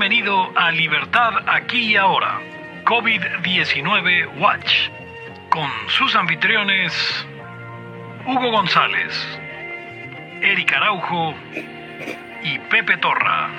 Bienvenido a Libertad aquí y ahora, COVID-19 Watch, con sus anfitriones Hugo González, Eric Araujo y Pepe Torra.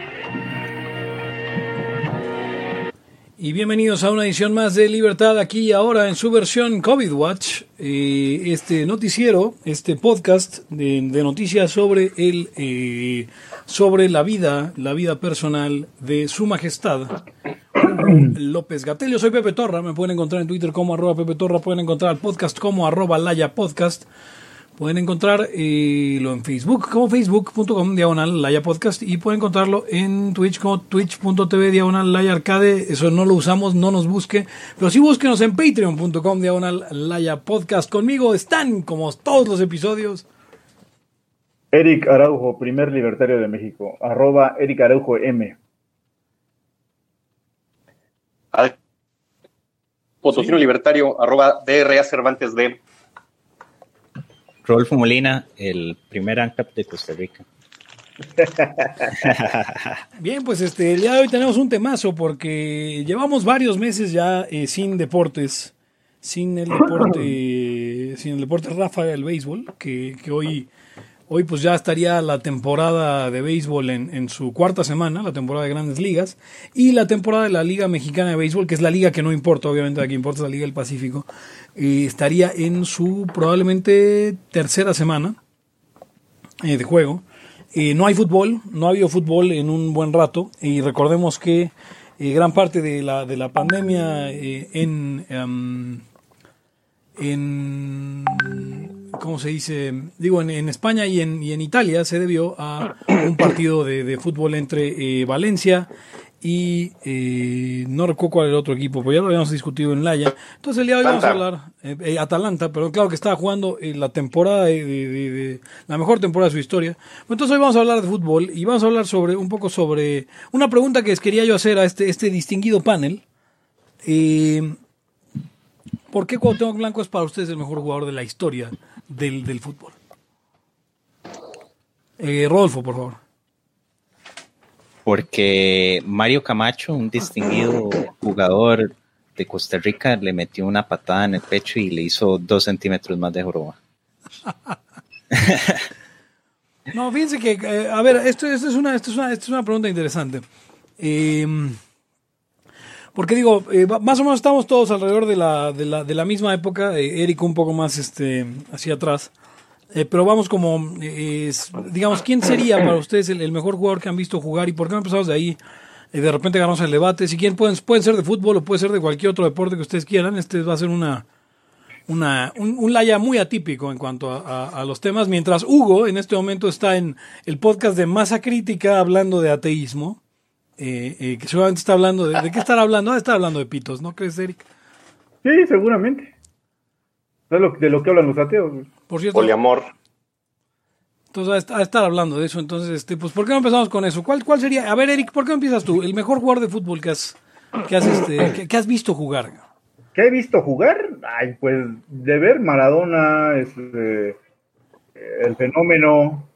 Y bienvenidos a una edición más de Libertad aquí y ahora en su versión COVID Watch, eh, este noticiero, este podcast de, de noticias sobre el eh, sobre la vida, la vida personal de Su Majestad López Gatel. Yo soy Pepe Torra, me pueden encontrar en Twitter como arroba Pepe Torra, pueden encontrar al podcast como arroba Laya Podcast. Pueden encontrarlo en Facebook como facebook.com diagonal Laya Podcast y pueden encontrarlo en Twitch como twitch.tv diagonal Laya Arcade. Eso no lo usamos, no nos busque, pero sí búsquenos en patreon.com diagonal Laya Podcast. Conmigo están, como todos los episodios, Eric Araujo, primer libertario de México, arroba Eric Araujo M. Potosino Libertario, arroba DRA Cervantes D. Rodolfo Molina, el primer ANCAP de Costa Rica. Bien, pues este, el día de hoy tenemos un temazo porque llevamos varios meses ya eh, sin deportes, sin el deporte, sin el deporte Rafa del béisbol, que, que hoy, hoy pues ya estaría la temporada de béisbol en, su cuarta semana, la temporada de grandes ligas, y la temporada de la Liga Mexicana de Béisbol, que es la liga que no importa, obviamente la que importa es la Liga del Pacífico, estaría en su probablemente tercera semana eh, de juego. Eh, no hay fútbol, no ha habido fútbol en un buen rato y recordemos que eh, gran parte de la, de la pandemia en, um, en, ¿cómo se dice? Digo, en, en España y en, y en, Italia se debió a un partido de, de fútbol entre Valencia y eh, no recuerdo cuál era el otro equipo, pero ya lo habíamos discutido en Laya. Entonces el día de hoy vamos a hablar, eh, eh, Atalanta, pero claro que estaba jugando la temporada de, de, de, la mejor temporada de su historia. Entonces hoy vamos a hablar de fútbol y vamos a hablar sobre un poco sobre una pregunta que les quería yo hacer a este, este distinguido panel. ¿Por qué Cuauhtémoc Blanco es para ustedes el mejor jugador de la historia del, del fútbol? Rodolfo, por favor porque Mario Camacho, un distinguido jugador de Costa Rica, le metió una patada en el pecho y le hizo dos centímetros más de joroba. no, fíjense que, eh, a ver, esto, esto, es una, esto, es una, esto es una pregunta interesante. Eh, porque digo, eh, más o menos estamos todos alrededor de la, de la, de la misma época, Eric un poco más este, hacia atrás. Eh, pero vamos como, eh, digamos, ¿quién sería para ustedes el, mejor jugador que han visto jugar y por qué no empezamos de ahí? Eh, de repente ganamos el debate. Si quieren, pueden, pueden ser de fútbol o puede ser de cualquier otro deporte que ustedes quieran. Este va a ser una, una un, laya muy atípico en cuanto a, los temas. Mientras Hugo en este momento está en el podcast de Masa Crítica hablando de ateísmo. Que seguramente está hablando de, ¿de qué estará hablando? Está hablando de pitos, ¿no crees, Eric? Sí, seguramente. De lo, de lo que hablan los ateos. Por cierto. Poliamor. Entonces, a estar hablando de eso, entonces, este, pues, ¿por qué no empezamos con eso? ¿Cuál, cuál sería? A ver, Eric, ¿por qué no empiezas tú? El mejor jugador de fútbol que has, que has, este, que, que has visto jugar. ¿Qué he visto jugar? Ay, pues, de ver Maradona, este, el fenómeno.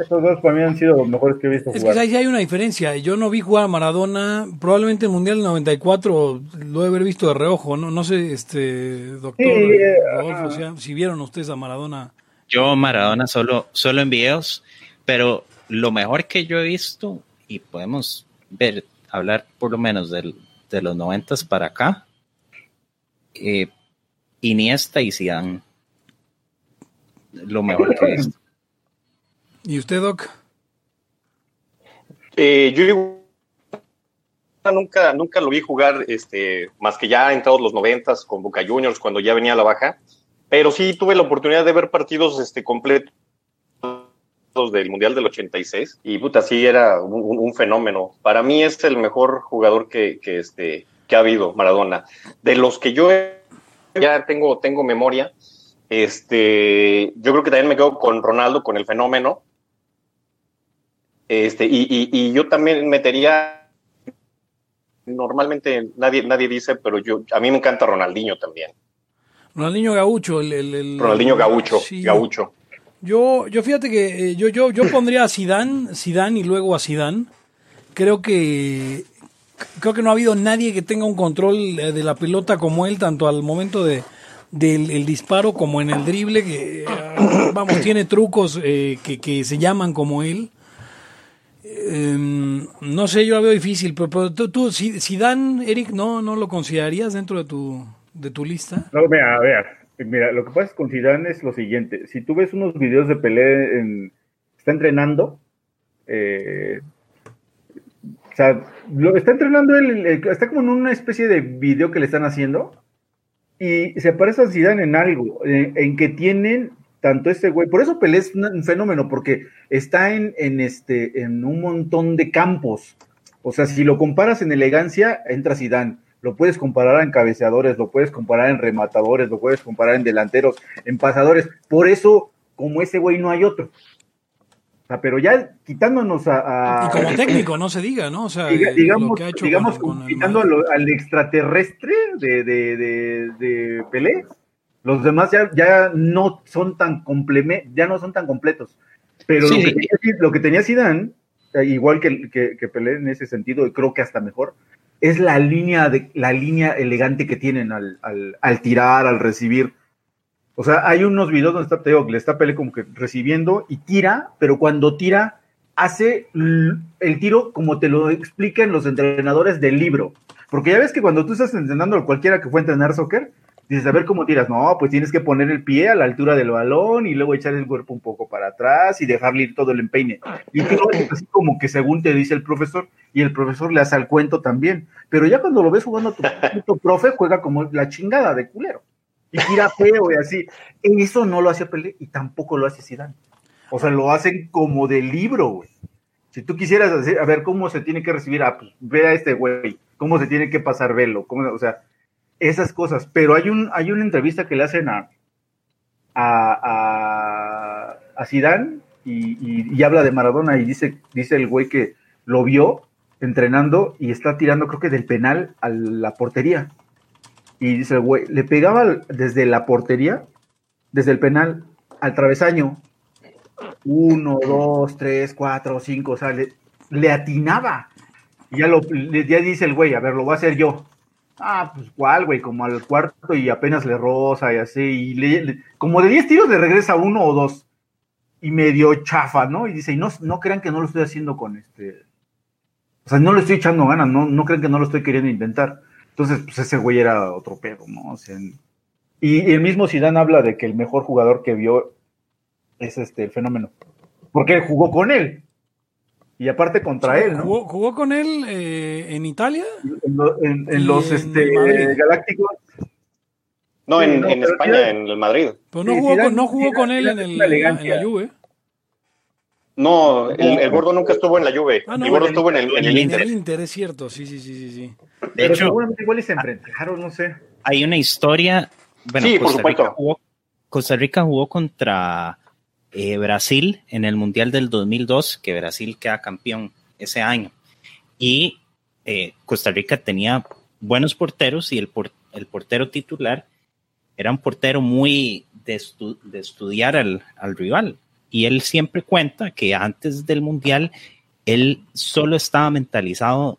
Esos dos para mí han sido los mejores que he visto es jugar. Es que ahí hay una diferencia. Yo no vi jugar a Maradona. Probablemente el Mundial del 94 lo he haber visto de reojo. No, no sé, este, doctor sí, eh, Rodolfo, si, si vieron ustedes a Maradona. Yo Maradona solo, solo en videos, pero lo mejor que yo he visto, y podemos ver, hablar por lo menos del, de los noventas para acá, eh, Iniesta y Zidane. Lo mejor que he visto. ¿Y usted, Doc? Eh, yo nunca, nunca lo vi jugar, este, más que ya entrados los noventas con Boca Juniors, cuando ya venía a la baja, pero sí tuve la oportunidad de ver partidos este, completos del Mundial del 86 y puta, sí era un, un fenómeno. Para mí es el mejor jugador que, que, este, que ha habido, Maradona. De los que yo ya tengo, tengo memoria, este, yo creo que también me quedo con Ronaldo, con el fenómeno. Este, y, y, y yo también metería, normalmente nadie, nadie dice, pero yo, a mí me encanta Ronaldinho también. Ronaldinho Gaucho, el, el, el Ronaldinho Gaucho, sí. Gaucho. Yo, yo fíjate que eh, yo, yo, yo pondría a Zidane, Zidane y luego a Zidane. creo que creo que no ha habido nadie que tenga un control eh, de la pelota como él, tanto al momento de del el disparo como en el drible, que eh, vamos, tiene trucos eh, que, que se llaman como él. Em, no sé, yo lo veo difícil, pero, pero tú, tú, si, Dan, Eric, ¿no, ¿no lo considerarías dentro de tu, de tu lista? No, mira, a ver, mira, lo que pasa con Zidane es lo siguiente, si tú ves unos videos de Pelé, en, está entrenando, eh, o sea, lo está entrenando él, está como en una especie de video que le están haciendo, y se parece a Zidane en algo, en que tienen tanto este güey, por eso Pelé es un fenómeno, porque está en, en, este, en un montón de campos. O sea, si lo comparas en elegancia, entra Zidane. Lo puedes comparar en cabeceadores, lo puedes comparar en rematadores, lo puedes comparar en delanteros, en pasadores. Por eso, como ese güey, no hay otro. O sea, pero ya quitándonos a. a y como técnico, no se diga, ¿no? O sea, diga, digamos, lo que ha hecho digamos con- con el quitando al, al extraterrestre de, de, de, de Pelé, los demás ya, ya no son tan ya no son tan completos. Pero Sí. lo, que tenía, lo que tenía Zidane, eh, igual que, que, que Pelé en ese sentido, y creo que hasta mejor, es la línea de la línea elegante que tienen al, al, al tirar, al recibir. O sea, hay unos videos donde está, te digo, le está Pelé como que recibiendo y tira, pero cuando tira, hace el tiro como te lo explican los entrenadores del libro. Porque ya ves que cuando tú estás entrenando a cualquiera que fue a entrenar soccer, dices, a ver cómo tiras. No, pues tienes que poner el pie a la altura del balón y luego echar el cuerpo un poco para atrás y dejarle ir todo el empeine. Y tú lo haces así como que según te dice el profesor, y el profesor le hace al cuento también. Pero ya cuando lo ves jugando tu, tu profe, juega como la chingada de culero. Y tira feo y así. Eso no lo hace Pelé y tampoco lo hace Zidane. O sea, lo hacen como de libro, güey. Si tú quisieras hacer, a ver cómo se tiene que recibir, ah, pues ve a este güey, cómo se tiene que pasar velo, cómo, o sea, esas cosas. Pero hay un, hay una entrevista que le hacen a a, a, Zidane y, habla de Maradona y dice, dice el güey que lo vio entrenando y está tirando, creo que del penal a la portería. Y dice el güey, le pegaba desde la portería, desde el penal al travesaño. Uno, dos, tres, cuatro, cinco, o sea, le, le atinaba. Ya, lo, ya dice el güey, a ver, lo voy a hacer yo. Ah, pues cuál, güey, como al cuarto y apenas le rosa y así. Y le- como de 10 tiros le regresa uno o dos. Y medio chafa, ¿no? Y dice, y no, no crean que no lo estoy haciendo con este. O sea, no le estoy echando ganas, no, no crean que no lo estoy queriendo intentar. Entonces, pues ese güey era otro pedo, ¿no? O sea, y, el mismo Zidane habla de que el mejor jugador que vio es este el fenómeno. Porque jugó con él. Y aparte contra él, ¿no? ¿Jugó, jugó con él eh, en Italia? En, lo- en- en Y los en este, galácticos. No, Sí, en, no, España, en el Madrid. Pero no Sí, jugó, con, no jugó con él en, el, la- Juve. No, el, el gordo nunca estuvo en la Juve. Ah, no, el gordo estuvo en el, en el En Inter. el Inter, es cierto, sí, sí, sí, sí. sí. De Pero hecho, seguramente igual y se enfrentaron, no sé. hay una historia. Bueno, Sí, por Costa, Rica supuesto. jugó, Costa Rica jugó contra eh, Brasil en el Mundial del 2002, que Brasil queda campeón ese año. Y eh, Costa Rica tenía buenos porteros y el, el portero titular era un portero muy de, de estudiar al, al rival. Y él siempre cuenta que antes del Mundial él solo estaba mentalizado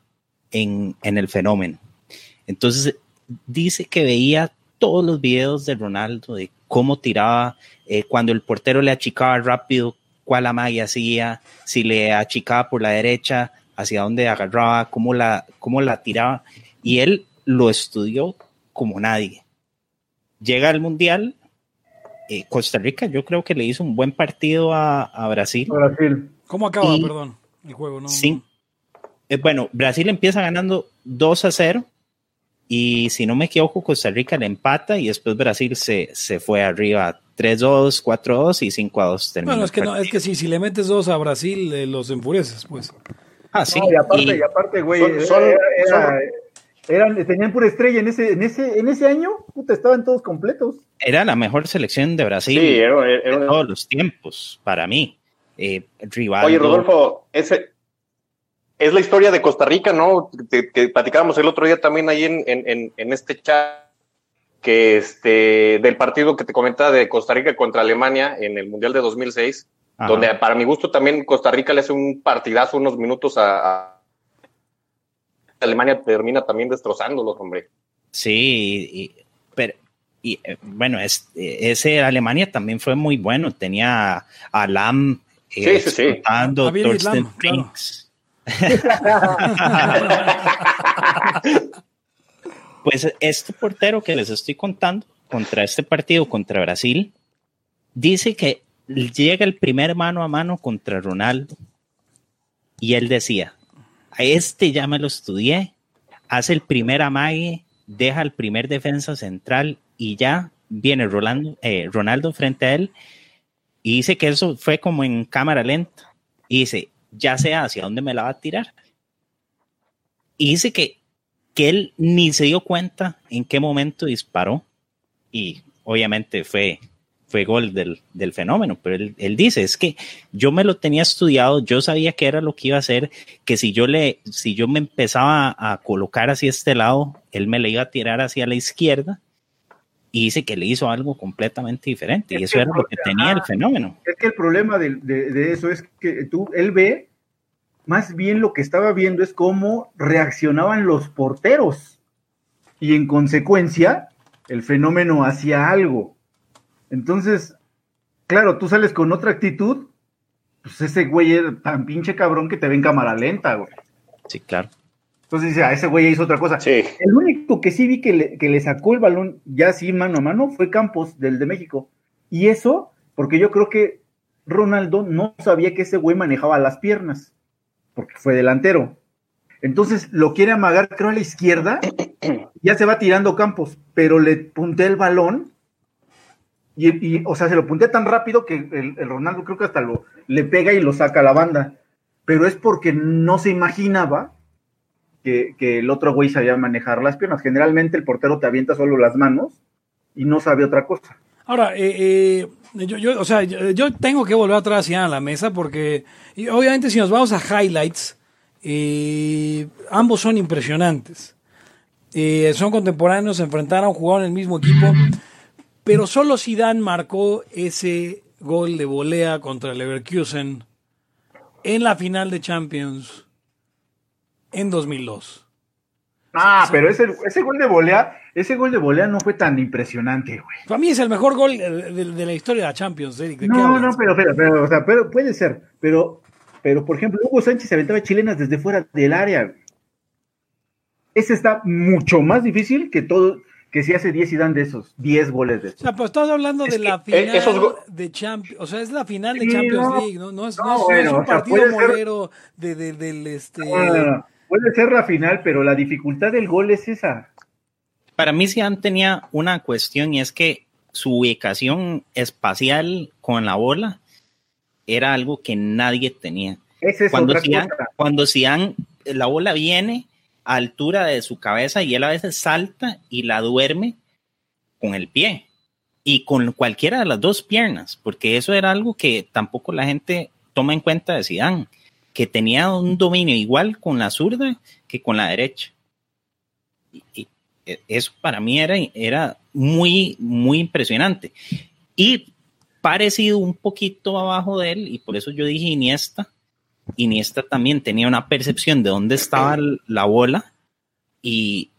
en, en el fenómeno. Entonces dice que veía todos los videos de Ronaldo, de cómo tiraba, eh, cuando el portero le achicaba rápido, cuál amague hacía, si le achicaba por la derecha, hacia dónde agarraba, cómo la, cómo la tiraba. Y él lo estudió como nadie. Llega al Mundial, eh, Costa Rica yo creo que le hizo un buen partido a, a Brasil. Brasil. ¿Cómo acaba, Y- perdón, el juego? No, Sí. Eh, bueno, Brasil empieza ganando 2 a 0 y si no me equivoco, Costa Rica le empata y después Brasil se, se fue arriba 3-2, 4-2 y 5-2 terminó. Bueno, es que, no, es que sí, si le metes dos a Brasil, eh, los enfureces, pues. Ah, sí. No, y aparte, y- y aparte, güey, Son- era- son- era- eran, tenían pura estrella en ese, en ese, en ese año, puta, estaban todos completos. era la mejor selección de Brasil Sí, era, de era- todos los tiempos, para mí. Eh, Rivaldo, Oye, Rodolfo, ese, es la historia de Costa Rica, ¿no? Que, que platicábamos el otro día también ahí en, en, este chat, que este, del partido que te comentaba de Costa Rica contra Alemania en el Mundial de 2006, Ajá. donde para mi gusto también Costa Rica le hace un partidazo unos minutos a, a, Alemania termina también destrozándolos, hombre. Sí, y, pero y, eh, bueno, es, ese Alemania también fue muy bueno. Tenía a Lam eh, sí, sí, sí. Thorsten claro. pues este portero que les estoy contando contra este partido contra Brasil dice que llega el primer mano a mano contra Ronaldo. Y él decía, a este ya me lo estudié, hace el primer amague, deja el primer defensa central y ya viene Rolando, eh, Ronaldo frente a él y dice que eso fue como en cámara lenta. Y dice, ya sé hacia dónde me la va a tirar. Y dice que, que él ni se dio cuenta en qué momento disparó y obviamente fue fue gol del, del fenómeno, pero él, él, dice, es que yo me lo tenía estudiado, yo sabía que era lo que iba a hacer, que si yo le, si yo me empezaba a colocar hacia este lado, él me le iba a tirar hacia la izquierda, y dice que le hizo algo completamente diferente, y eso era lo que tenía el fenómeno. Es que el problema de, de, de eso es que tú, él ve, más bien lo que estaba viendo es cómo reaccionaban los porteros, y en consecuencia, el fenómeno hacía algo entonces, claro, tú sales con otra actitud, pues ese güey es tan pinche cabrón que te ve en cámara lenta, güey. Sí, claro. Entonces dice, ah, ese güey hizo otra cosa. Sí. El único que sí vi que le, sacó el balón ya así mano a mano fue Campos, del de México. Y eso, porque yo creo que Ronaldo no sabía que ese güey manejaba las piernas, porque fue delantero. Entonces lo quiere amagar, creo, a la izquierda, ya se va tirando Campos, pero le punté el balón y, o sea, se lo punté tan rápido que el, Ronaldo creo que hasta lo le pega y lo saca a la banda. Pero es porque no se imaginaba que, el otro güey sabía manejar las piernas. Generalmente el portero te avienta solo las manos y no sabe otra cosa. Ahora, eh, eh, yo, o sea, yo, tengo que volver atrás ya a la mesa porque, obviamente, si nos vamos a highlights, eh, ambos son impresionantes. son contemporáneos, se enfrentaron, jugaron en el mismo equipo pero solo Zidane marcó ese gol de volea contra Leverkusen en la final de Champions en 2002. Ah, pero ese, ese gol de volea, ese gol de volea no fue tan impresionante, güey. Para mí es el mejor gol de, la historia de la Champions, Eric. no, no, pero, pero, pero, o sea, pero puede ser, pero, pero por ejemplo, Hugo Sánchez aventaba chilenas desde fuera del área. Ese está mucho más difícil que todo, que si hace 10 y dan de esos, 10 goles de esos. O sea, pues estás hablando de la final de Champions, o sea, es la final de Champions League, ¿no? No es, no, es, un partido molero de, del este... puede ser la final, pero la dificultad del gol es esa. Para mí Zidane tenía una cuestión y es que su ubicación espacial con la bola era algo que nadie tenía. Es cuando Zidane, cuando Zidane, la bola viene altura de su cabeza y él a veces salta y la duerme con el pie y con cualquiera de las dos piernas, porque eso era algo que tampoco la gente toma en cuenta de Zidane, que tenía un dominio igual con la zurda que con la derecha. Y, eso para mí era, era muy, muy impresionante. Y parecido un poquito abajo de él, y por eso yo dije Iniesta, Iniesta también tenía una percepción de dónde estaba la bola y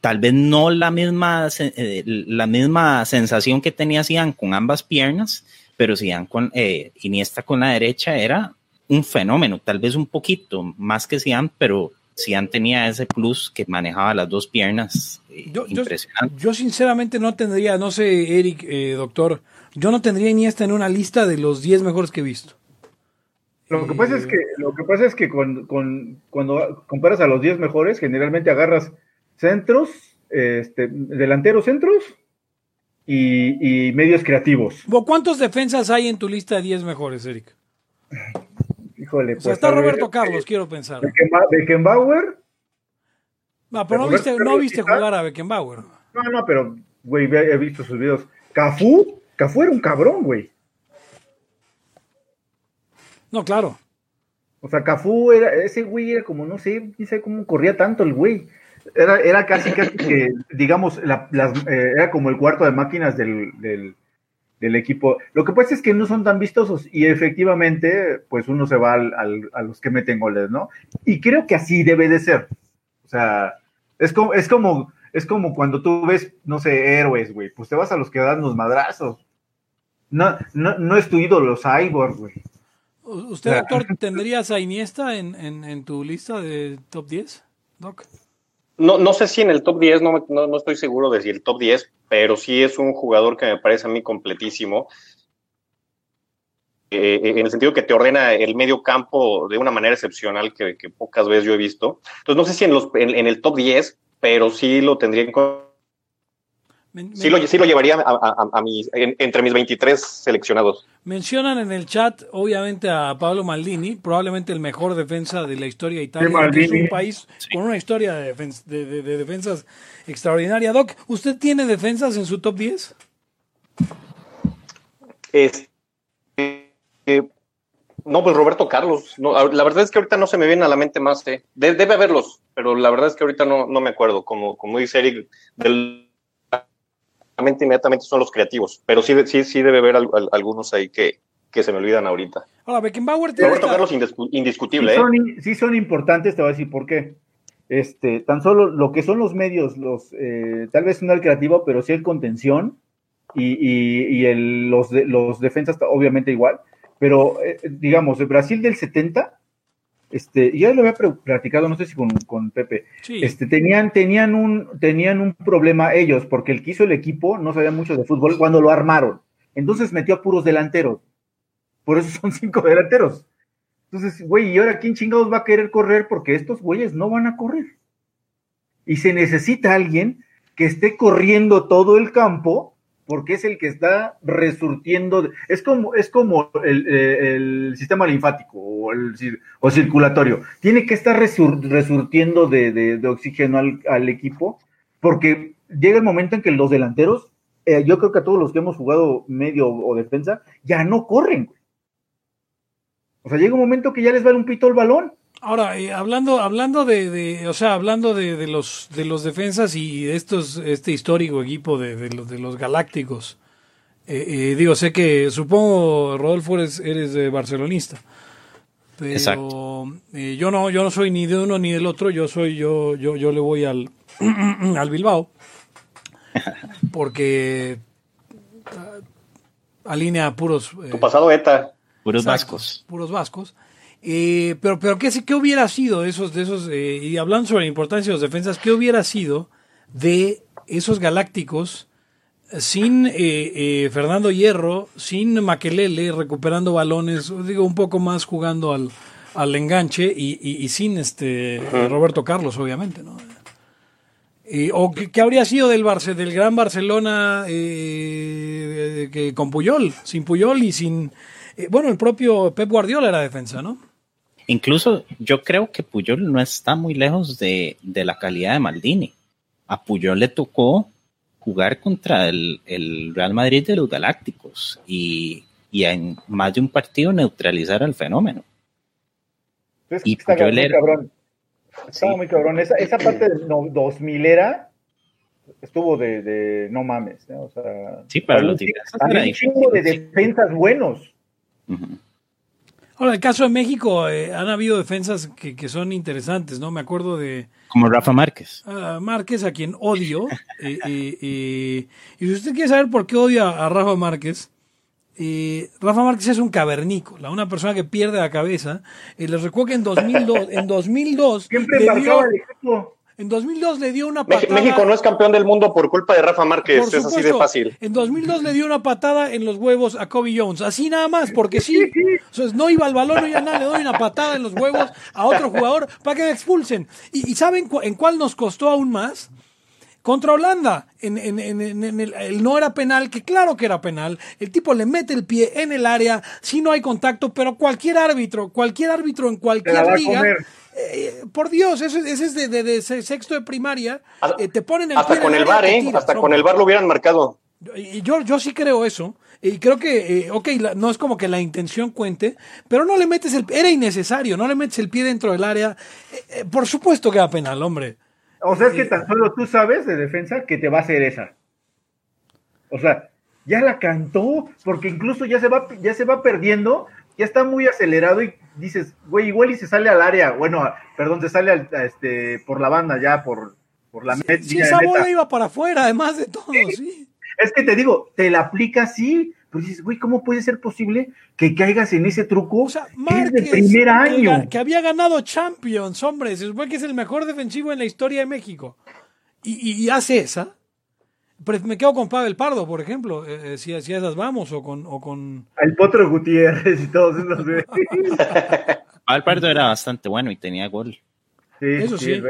tal vez no la misma, eh, la misma sensación que tenía Zidane con ambas piernas, pero Zidane con eh, Iniesta con la derecha era un fenómeno, tal vez un poquito más que Zidane, pero Zidane tenía ese plus que manejaba las dos piernas eh, yo, impresionante. Yo, sinceramente no tendría, no sé, Eric, doctor, yo no tendría Iniesta en una lista de los 10 mejores que he visto. Lo que pasa es que, lo que, pasa es que con, cuando comparas a los 10 mejores, generalmente agarras centros, este, delanteros centros y, medios creativos. ¿Cuántos defensas hay en tu lista de 10 mejores, Eric? Híjole, pues. está Roberto Carlos, quiero pensar. Beckenbauer. No, pero no viste, no viste jugar a Beckenbauer. No, no, pero, güey, he visto sus videos. Cafú, Cafú era un cabrón, güey. No, claro. O sea, Cafú era, ese güey era como, no sé, no sé cómo corría tanto el güey. Era, era casi, casi que, digamos, las, eh, era como el cuarto de máquinas del, del, equipo. Lo que pasa es que no son tan vistosos y efectivamente, pues uno se va al, a los que meten goles, ¿no? Y creo que así debe de ser. O sea, es como, es como, es como cuando tú ves, no sé, héroes, güey, pues te vas a los que dan los madrazos. No, no, no es tu ídolo Cyborg, güey. ¿Usted, doctor, tendrías a Iniesta en, en, en, tu lista de top 10, Doc? No, no sé si en el top 10, no, no, no, estoy seguro de si el top 10, pero sí es un jugador que me parece a mí completísimo. Eh, en el sentido que te ordena el medio campo de una manera excepcional que, que pocas veces yo he visto. Entonces, no sé si en, los, en, en el top 10, pero sí lo tendría en Sí lo, sí lo, llevaría a, a, a mis, en, entre mis 23 seleccionados. Mencionan en el chat, obviamente, a Pablo Maldini, probablemente el mejor defensa de la historia de Italia. Es un país sí. con una historia de, defens de, de, de, defensas extraordinaria. Doc, ¿usted tiene defensas en su top 10? Este, eh, no, pues Roberto Carlos. No, la verdad es que ahorita no se me viene a la mente más. Eh. De, debe haberlos, pero la verdad es que ahorita no, no me acuerdo. Como, como dice Eric, del inmediatamente son los creativos, pero sí, sí, sí debe haber al, al, algunos ahí que, que se me olvidan ahorita. Ahora, Beckenbauer tiene Roberto Carlos indiscutible. Sí ¿eh? son, sí son importantes, te voy a decir por qué. Este, tan solo lo que son los medios, los eh, tal vez no el creativo, pero sí el contención y, y, y el, los, de, los defensas, obviamente igual. Pero eh, digamos, el Brasil del 70 este, ya lo había platicado, no sé si con, con Pepe, sí. este, tenían, tenían, un, tenían un problema ellos, porque el que hizo el equipo no sabía mucho de fútbol cuando lo armaron. Entonces metió a puros delanteros. Por eso son cinco delanteros. Entonces, güey, ¿y ahora quién chingados va a querer correr? Porque estos güeyes no van a correr. Y se necesita alguien que esté corriendo todo el campo porque es el que está resurtiendo, es como, es como el, el sistema linfático o, el, o circulatorio, tiene que estar resur, resurtiendo de, de, de oxígeno al, al, equipo, porque llega el momento en que los delanteros, eh, yo creo que a todos los que hemos jugado medio o defensa, ya no corren. O sea, llega un momento que ya les vale un pito el balón. Ahora, eh, hablando, hablando de, de, o sea, hablando de, de, los de los defensas y de estos, este histórico equipo de, de los, de los galácticos, eh, eh, digo, sé que supongo, Rodolfo, eres, eres barcelonista, pero eh, yo no, yo no soy ni de uno ni del otro, yo soy, yo, yo, yo le voy al, al Bilbao, porque alinea puros. tu pasado ETA. Puros exacto, vascos. Puros vascos. Eh, pero, pero ¿qué, ¿qué, hubiera sido de esos, de esos eh, y hablando sobre la importancia de los defensas, qué hubiera sido de esos galácticos sin eh, Fernando Hierro, sin Maquelele recuperando balones, digo, un poco más jugando al, al enganche y, y, y sin este Roberto Carlos, obviamente, ¿no? o ¿qué, ¿qué, habría sido del, Barce, del gran Barcelona que, con Puyol, sin Puyol y sin... bueno, el propio Pep Guardiola era defensa, ¿no? Incluso yo creo que Puyol no está muy lejos de, de la calidad de Maldini. A Puyol le tocó jugar contra el, el Real Madrid de los Galácticos y, y, en más de un partido neutralizar al fenómeno. Es que y está Puyol muy era, cabrón. Estaba sí. muy cabrón. Esa, esa parte del no, 2000 era estuvo de, de no mames. ¿no? O sea, sí, para los un chingo de defensas buenos. Uh -huh. Ahora, el caso de México, eh, han habido defensas que, que, son interesantes, ¿no? Me acuerdo de... Como Rafa Márquez. Uh, Márquez, a quien odio. eh, eh, y si usted quiere saber por qué odia a Rafa Márquez, eh, Rafa Márquez es un cavernícola, una persona que pierde la cabeza. les recuerdo que en 2002... en 2002 Siempre marcaba el equipo. En 2002 le dio una patada. México no es campeón del mundo por culpa de Rafa Márquez, supuesto, es así de fácil. En 2002 le dio una patada en los huevos a Kobe Jones, así nada más, porque sí. Entonces no iba al balón, no iba nada, le doy una patada en los huevos a otro jugador para que me expulsen. ¿Y, y saben cu en cuál nos costó aún más? Contra Holanda, en, en, en, en el, el, no era penal, que claro que era penal. El tipo le mete el pie en el área, si no hay contacto, pero cualquier árbitro, cualquier árbitro en cualquier liga. Eh, por Dios, ese, ese es de, de, de, sexto de primaria. Eh, te ponen el hasta con el, el bar, ¿eh? Tiras, hasta con el bar lo hubieran marcado. Y yo, yo sí creo eso. Y creo que, eh, ok, la, no es como que la intención cuente, pero no le metes el. Era innecesario, no le metes el pie dentro del área. Eh, por supuesto que era penal, hombre. O sea, es que tan solo tú sabes de defensa que te va a hacer esa. O sea, ya la cantó, porque incluso ya se va, ya se va perdiendo ya está muy acelerado y dices, güey, igual y se sale al área, bueno, perdón, se sale al, este, por la banda ya, por, por la meta. Sí, esa bola iba para afuera, además de todo, sí. Es que te digo, te la aplica así, pero dices, güey, ¿cómo puede ser posible que caigas en ese truco? O sea, Márquez, primer año. Que, había ganado Champions, hombre, se supone que es el mejor defensivo en la historia de México. Y, hace esa. Pero me quedo con Pavel Pardo, por ejemplo, eh, eh, si, si, esas vamos, o con, o con... El Potro Gutiérrez y todos esos. Pavel Pardo era bastante bueno y tenía gol. Sí, Eso sí.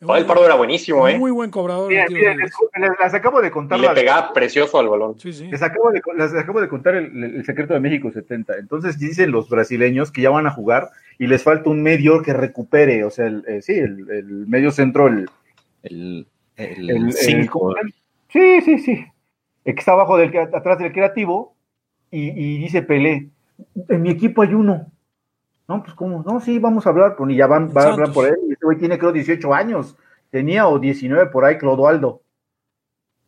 El Pardo era buenísimo, ¿eh? Muy buen cobrador. les, acabo de contar. le pegaba precioso al balón. Les, acabo de, les acabo de contar el, secreto de México 70. Entonces dicen los brasileños que ya van a jugar y les falta un medio que recupere, o sea, el, eh, sí, el, medio centro, el. El. El. cinco. sí, sí, sí. Que está abajo del, atrás del creativo y, y dice Pelé: En mi equipo hay uno no, pues cómo, no, sí, vamos a hablar, y ya van, a hablar por él, y este güey tiene creo 18 años, tenía o 19 por ahí, Clodoaldo.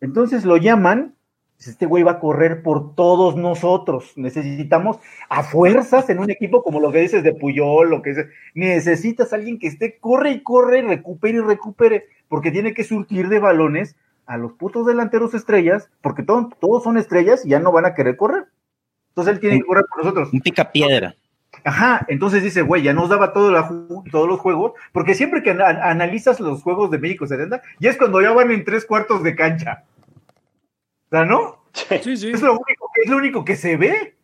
Entonces lo llaman, este güey va a correr por todos nosotros, necesitamos a fuerzas en un equipo como lo que dices de Puyol, lo que dices, necesitas a alguien que esté, corre y corre, recupere y recupere, porque tiene que surtir de balones a los putos delanteros estrellas, porque todos son estrellas y ya no van a querer correr. Entonces él tiene que correr por nosotros. Un pica piedra. Ajá, entonces dice, güey, ya nos daba todo la, todos los juegos, porque siempre que analizas los juegos de México 70, ya es cuando ya van en tres cuartos de cancha. O sea, ¿no? Sí, sí. Es lo único, es lo único que se ve.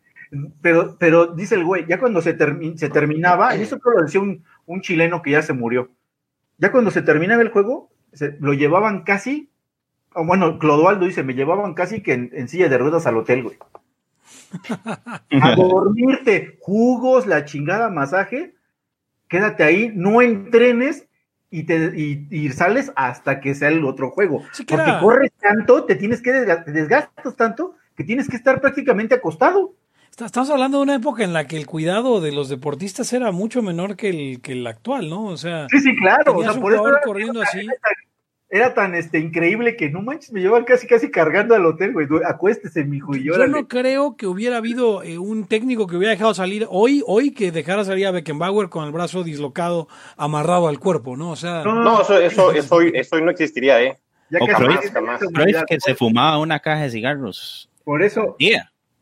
Pero, pero dice el güey, ya cuando se, se terminaba, y eso lo decía un, un, chileno que ya se murió, ya cuando se terminaba el juego, se, lo llevaban casi, bueno, Clodoaldo dice, me llevaban casi que en silla de ruedas al hotel, güey a dormirte, jugos, la chingada, masaje, quédate ahí, no entrenes y, te, y, sales hasta que sea el otro juego. Porque corres tanto, te tienes que desgastas tanto que tienes que estar prácticamente acostado. Estamos hablando de una época en la que el cuidado de los deportistas era mucho menor que el, que el actual, ¿no? O sea, sí, sí, claro. O sea, por eso corriendo así era tan este increíble que no manches, me llevan casi casi cargando al hotel, güey. Acuéstese, mijo, y Yo no creo que hubiera habido eh, un técnico que hubiera dejado salir hoy, hoy que dejara salir a Beckenbauer con el brazo dislocado, amarrado al cuerpo, ¿no? O sea. No, eso, eso, eso, eso no existiría, ¿eh? Ya o que se fumaba una caja de cigarros. Por eso.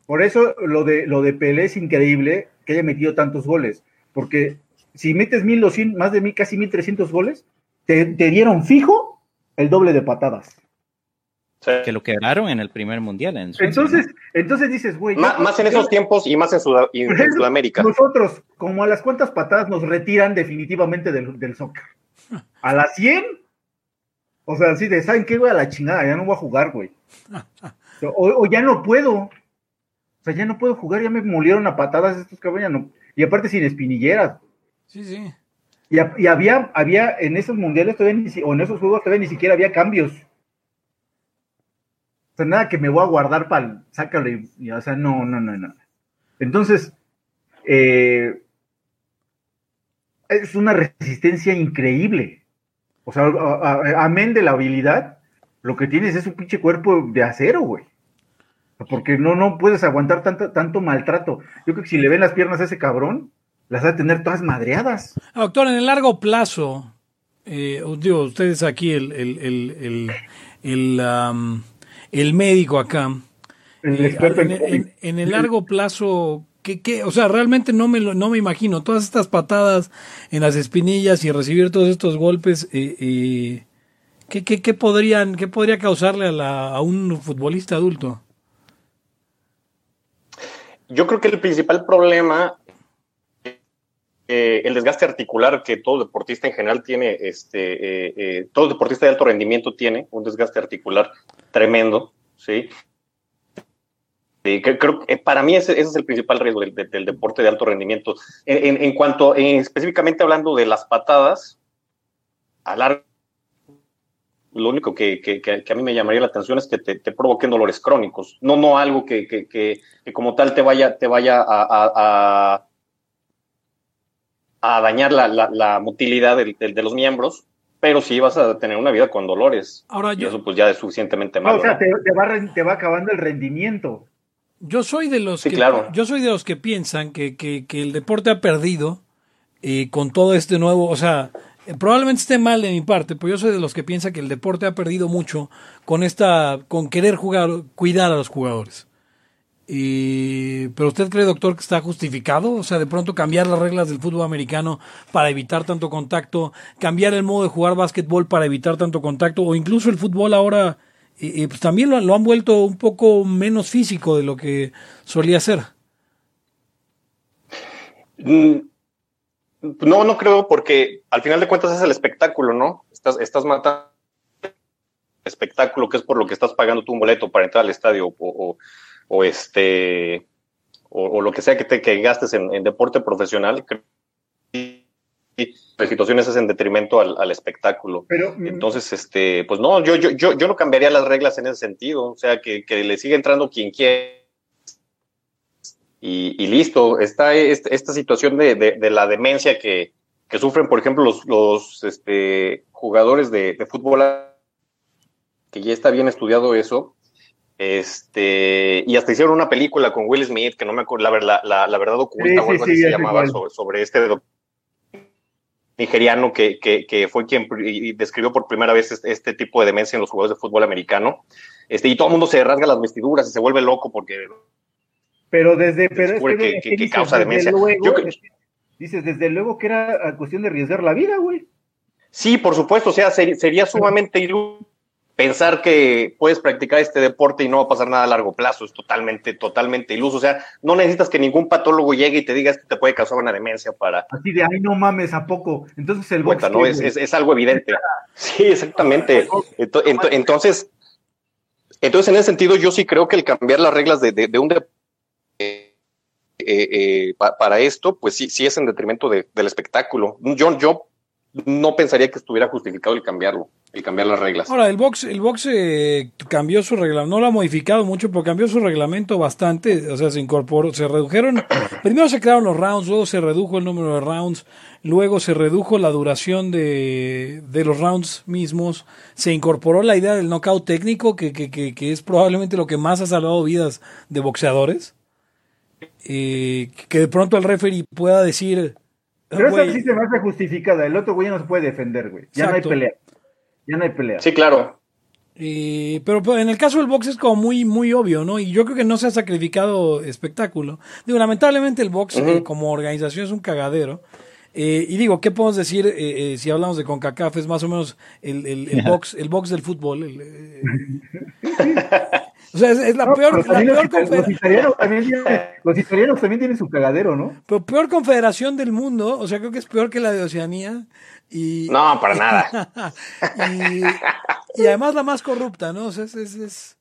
Por eso lo de lo de Pelé es increíble que haya metido tantos goles. Porque si metes mil doscientos, más de mil, casi mil trescientos goles, te, te dieron fijo el doble de patadas. Que lo quebraron en el primer mundial. entonces, entonces dices, güey. Más, en esos tiempos y más en, Sudamérica. Nosotros, como a las cuantas patadas nos retiran definitivamente del, del soccer. A las 100. O sea, así de, ¿saben qué, güey? A la chingada, ya no voy a jugar, güey. O, ya no puedo. O sea, ya no puedo jugar, ya me molieron a patadas estos cabrones. No. Y aparte sin espinilleras. Sí, sí. Y, había, había en esos mundiales todavía o en esos juegos todavía ni siquiera había cambios. O sea, nada que me voy a guardar para sácalo y, o sea, no, no, no, no. Entonces, eh, es una resistencia increíble. O sea, amén de la habilidad, lo que tienes es un pinche cuerpo de acero, güey. Porque no, no puedes aguantar tanto, tanto maltrato. Yo creo que si le ven las piernas a ese cabrón, las va a tener todas madreadas. Doctor, en el largo plazo, eh, digo, ustedes aquí, el, el, el, el, el médico acá, eh, en, en, el largo plazo, ¿qué, qué? o sea, realmente no me, no me imagino todas estas patadas en las espinillas y recibir todos estos golpes. Eh, eh ¿qué, qué, qué, podrían, ¿Qué podría causarle a, la, a un futbolista adulto? Yo creo que el principal problema el desgaste articular que todo deportista en general tiene, este, eh, eh, todo deportista de alto rendimiento tiene un desgaste articular tremendo, ¿sí? creo que para mí ese, es el principal riesgo del, deporte de alto rendimiento. En, cuanto, específicamente hablando de las patadas, a largo, lo único que, a mí me llamaría la atención es que te, provoquen dolores crónicos, no, no algo que, como tal te vaya, te vaya a a dañar la, la, motilidad de, los miembros, pero sí vas a tener una vida con dolores. Ahora y eso pues ya es suficientemente malo. o sea, te, va, te, va, acabando el rendimiento. Yo soy de los Sí, que claro. yo soy de los que piensan que, que, que el deporte ha perdido eh, con todo este nuevo, o sea, eh, probablemente esté mal de mi parte, pero yo soy de los que piensa que el deporte ha perdido mucho con esta, con querer jugar, cuidar a los jugadores. Y, pero usted cree, doctor, que está justificado, o sea, de pronto cambiar las reglas del fútbol americano para evitar tanto contacto, cambiar el modo de jugar básquetbol para evitar tanto contacto, o incluso el fútbol ahora, pues también lo, lo han vuelto un poco menos físico de lo que solía ser. Mm, No, no creo, porque al final de cuentas es el espectáculo, ¿no? Estás, estás matando el espectáculo, que es por lo que estás pagando tu boleto para entrar al estadio, o, o este, o, o, lo que sea que te que gastes en, en deporte profesional. Y, las situaciones es en detrimento al, al espectáculo. Pero, Entonces, este, pues no, yo, yo, yo, yo no cambiaría las reglas en ese sentido. O sea, que, que le siga entrando quien quiera y, y, listo. Está esta, esta situación de, de, de, la demencia que, que sufren, por ejemplo, los, los este, jugadores de, de, fútbol, que ya está bien estudiado eso. Este, y hasta hicieron una película con Will Smith, que no me acuerdo, la, la, la, verdad oculta sí, o algo sí, así sí, se llamaba, sobre, sobre, este nigeriano que, que, que, fue quien describió por primera vez este, este, tipo de demencia en los jugadores de fútbol americano. Este, y todo el mundo se rasga las vestiduras y se vuelve loco porque pero desde pero es que, que, que, causa demencia. Luego, Yo, dices, desde luego que era cuestión de arriesgar la vida, güey. Sí, por supuesto, o sea, ser, sería sumamente iluso pensar que puedes practicar este deporte y no va a pasar nada a largo plazo, es totalmente, totalmente iluso, o sea, no necesitas que ningún patólogo llegue y te diga que te puede causar una demencia para... Así de, ay, no mames, ¿a poco? Entonces el. Cuenta, ¿no? Es, es, es, algo evidente. Sí, exactamente. Entonces, entonces, en ese sentido, yo sí creo que el cambiar las reglas de, de, de un deporte eh, eh, pa, para esto, pues sí, sí es en detrimento de, del espectáculo. Yo, yo no pensaría que estuviera justificado el cambiarlo, el cambiar las reglas. Ahora, el box, el box eh, cambió su reglamento, no lo ha modificado mucho, pero cambió su reglamento bastante, o sea, se incorporó, se redujeron, primero se crearon los rounds, luego se redujo el número de rounds, luego se redujo la duración de, de los rounds mismos, se incorporó la idea del knockout técnico, que, que, que, que es probablemente lo que más ha salvado vidas de boxeadores. Eh, que de pronto el referee pueda decir. Pero esa sí se me hace justificada. El otro güey ya no se puede defender, güey. Ya Exacto. no hay pelea. Ya no hay pelea. Sí, claro. Eh, pero en el caso del box es como muy, muy obvio, ¿no? Y yo creo que no se ha sacrificado espectáculo. Digo, lamentablemente el box uh -huh. eh, como organización es un cagadero. Eh, y digo, ¿qué podemos decir eh, si hablamos de CONCACAF? Es más o menos el, el, el box, el box del fútbol. El, eh, o sea, es, es la no, peor, la los, peor los, italianos también tienen, los italianos también tienen su cagadero, ¿no? Pero peor confederación del mundo, o sea, creo que es peor que la de Oceanía. Y, no, para nada. y, y, además la más corrupta, ¿no? O sea, es. es, es,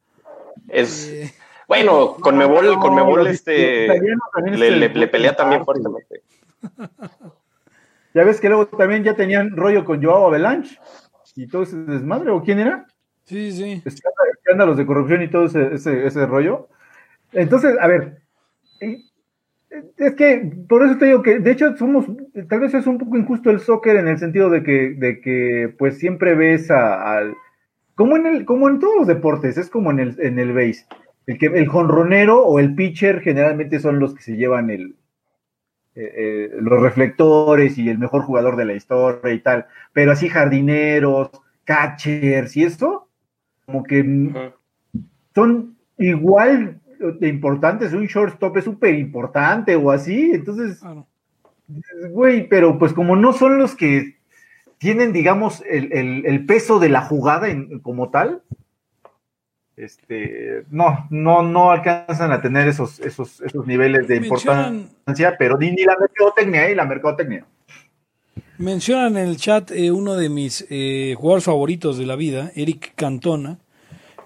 es eh, bueno, con Mebol, no, con Mebol este, le, le, le, pelea también fuertemente. Ya ves que luego también ya tenían rollo con Joao Avalanche y todo ese desmadre, ¿o quién era? Sí, sí. Escándalos de corrupción y todo ese, ese, ese rollo. Entonces, a ver, es que por eso te digo que, de hecho, somos, tal vez es un poco injusto el soccer en el sentido de que, de que pues siempre ves al, como en el, como en todos los deportes, es como en el, en el base. El que, el jonronero o el pitcher generalmente son los que se llevan el, eh, eh, los reflectores y el mejor jugador de la historia y tal, pero así jardineros, catchers y esto, como que uh -huh. son igual de importantes, un shortstop es súper importante o así, entonces, güey, pero pues como no son los que tienen, digamos, el, el, el peso de la jugada en, como tal, este, no, no, no alcanzan a tener esos, esos, esos niveles de Mencionan, importancia, pero ni, ni la mercadotecnia, ¿eh? La mercadotecnia. Mencionan en el chat eh, uno de mis eh, jugadores favoritos de la vida, Eric Cantona,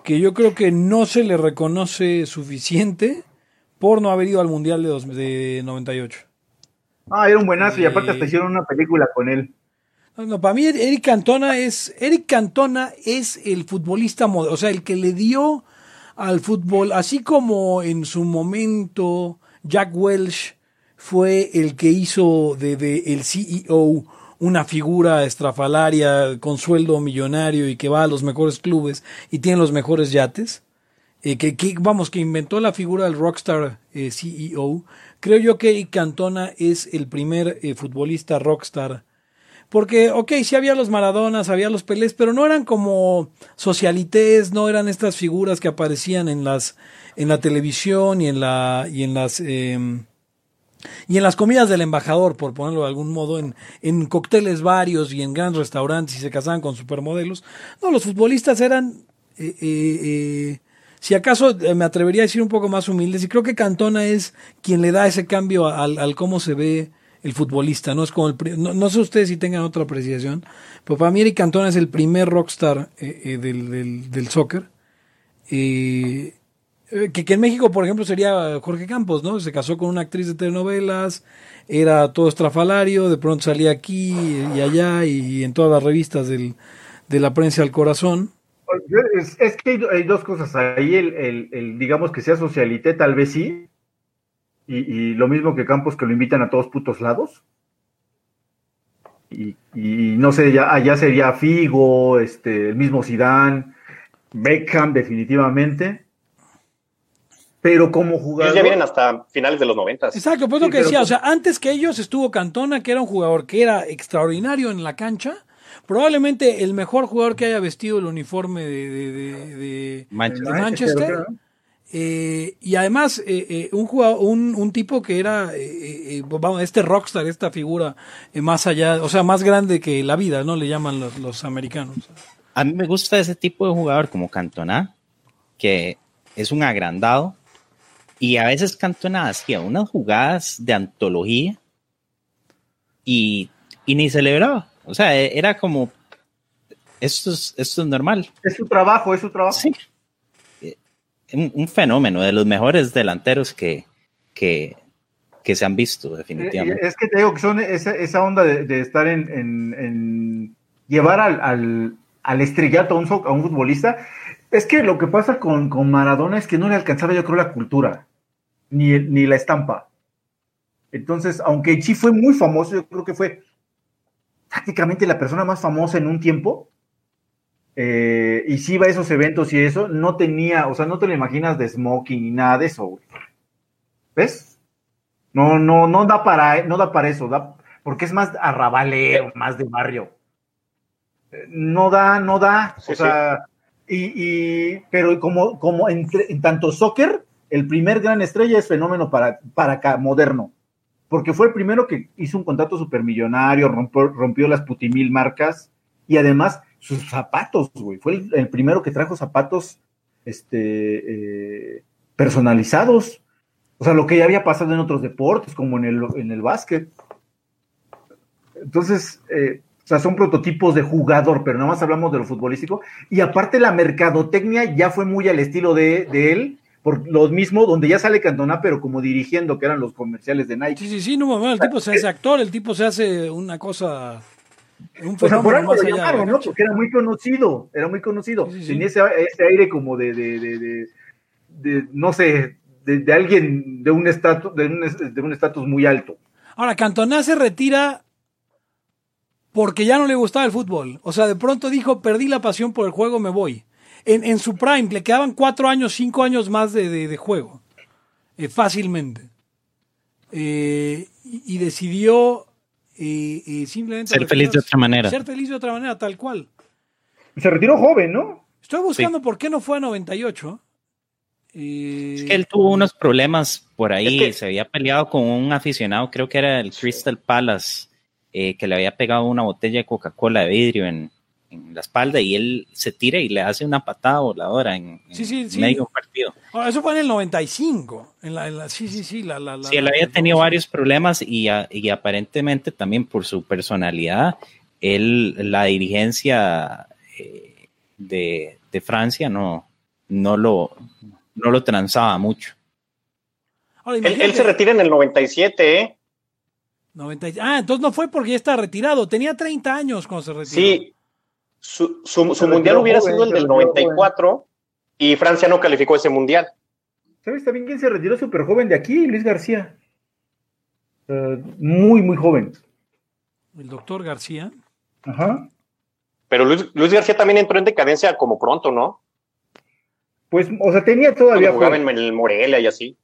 que yo creo que no se le reconoce suficiente por no haber ido al Mundial de, dos, de 98. Ah, era un buenazo y aparte hasta hicieron una película con él. No, para mí Eric Cantona es Eric Cantona es el futbolista moderno, o sea, el que le dio al fútbol, así como en su momento Jack Welch fue el que hizo de, de el CEO una figura estrafalaria con sueldo millonario y que va a los mejores clubes y tiene los mejores yates. eh, que, que, vamos, que inventó la figura del rockstar eh, CEO, creo yo que Eric Cantona es el primer eh, futbolista rockstar. Porque, ok, sí había los Maradonas, había los Pelés, pero no eran como socialites, no eran estas figuras que aparecían en las, en la televisión y en la, y en las, em, y en las comidas del embajador, por ponerlo de algún modo, en, en cócteles varios y en grandes restaurantes y se casaban con supermodelos. No, los futbolistas eran, eh, eh, eh, si acaso me atrevería a decir un poco más humildes, y creo que Cantona es quien le da ese cambio al, al cómo se ve el futbolista, no es como el, no, no, sé ustedes si tengan otra apreciación, pero para mí Eric Cantona es el primer rockstar del, del, del, soccer. Eh, que, que, en México, por ejemplo, sería Jorge Campos, ¿no? Se casó con una actriz de telenovelas, era todo estrafalario, de pronto salía aquí y allá y en todas las revistas del, de la prensa al corazón. Es, que hay, dos cosas. Ahí el, el, digamos que sea socialité, tal vez sí. Y, y, lo mismo que Campos, que lo invitan a todos putos lados. Y, y no sé, ya allá sería Figo, este, el mismo Zidane, Beckham, definitivamente pero como jugador. Ellos ya vienen hasta finales de los noventas. Exacto, pues sí, lo que decía, o sea, antes que ellos estuvo Cantona, que era un jugador que era extraordinario en la cancha, probablemente el mejor jugador que haya vestido el uniforme de, de, de, de Manchester. Manchester. Eh, y además, eh, eh, un, jugador, un, un, tipo que era, eh, vamos, este rockstar, esta figura más allá, o sea, más grande que la vida, ¿no? Le llaman los, los americanos. A mí me gusta ese tipo de jugador como Cantona, que es un agrandado, y a veces Cantona hacía unas jugadas de antología y, y, ni celebraba. O sea, era como, esto es, esto es normal. Es su trabajo, es su trabajo. Sí. Un, un fenómeno de los mejores delanteros que, que, que, se han visto, definitivamente. Es que te digo que son esa, esa onda de, de estar en, en, en, llevar al, al, al estrellato a un, a un futbolista. Es que lo que pasa con, con, Maradona es que no le alcanzaba, yo creo, la cultura, ni, ni la estampa. Entonces, aunque sí fue muy famoso, yo creo que fue prácticamente la persona más famosa en un tiempo. Eh, y si iba a esos eventos y eso, no tenía, o sea, no te lo imaginas de smoking ni nada de eso, güey. ¿Ves? No, no, no da para, no da para eso, da, porque es más arrabalero, más de barrio. No da, no da, sí, o sea, sí. y, y, pero como, como en, en, tanto soccer, el primer gran estrella es fenómeno para, para acá, moderno porque fue el primero que hizo un contrato supermillonario, rompió, rompió las putimil marcas y además sus zapatos, güey. Fue el, el, primero que trajo zapatos este, eh, personalizados. O sea, lo que ya había pasado en otros deportes, como en el, en el básquet. Entonces, eh, o sea, son prototipos de jugador, pero nada más hablamos de lo futbolístico. Y aparte la mercadotecnia ya fue muy al estilo de, de él, por lo mismo, donde ya sale Cantona, pero como dirigiendo, que eran los comerciales de Nike. Sí, sí, sí, no, bueno, el tipo se hace actor, el tipo se hace una cosa. Un o sea, por algo lo llamaron, ¿no? Porque era muy conocido, era muy conocido. Sí, sí, Tenía ese, ese, aire como de, de, de, de, de no sé, de, alguien de un estatus de un, de un estatus muy alto. Ahora, Cantona se retira porque ya no le gustaba el fútbol. O sea, de pronto dijo, perdí la pasión por el juego, me voy en, en, su prime, le quedaban cuatro años, cinco años más de, de, de juego, eh, fácilmente. Eh, y, y, decidió eh, simplemente... Ser feliz de otra manera. Ser feliz de otra manera, tal cual. Se retiró joven, ¿no? Estoy buscando sí. por qué no fue a 98. Es que él tuvo unos problemas por ahí, es que... se había peleado con un aficionado, creo que era el Crystal Palace, que le había pegado una botella de Coca-Cola de vidrio en, en la espalda y él se tira y le hace una patada voladora en, sí, sí, en sí. medio partido. Eso fue en el 95. En la, en la, sí, sí, sí. La, la, sí, él había tenido varios problemas y, a, y, aparentemente también por su personalidad, él, la dirigencia eh, de, de, Francia no, no, lo, no lo transaba mucho. Ahora, él, él, se retira en el 97, ¿eh? 90, ah, entonces no fue porque ya está retirado. Tenía 30 años cuando se retiró. Sí, su, su, su mundial hubiera joven, sido el del 94 joven. y Francia no calificó ese mundial. ¿Sabes también quién se retiró súper joven de aquí? Luis García. Uh, muy, muy joven. El doctor García. Ajá. Pero Luis, Luis, García también entró en decadencia como pronto, ¿no? Pues, o sea, tenía todavía Cuando jugaba juego. en el Morelia y así.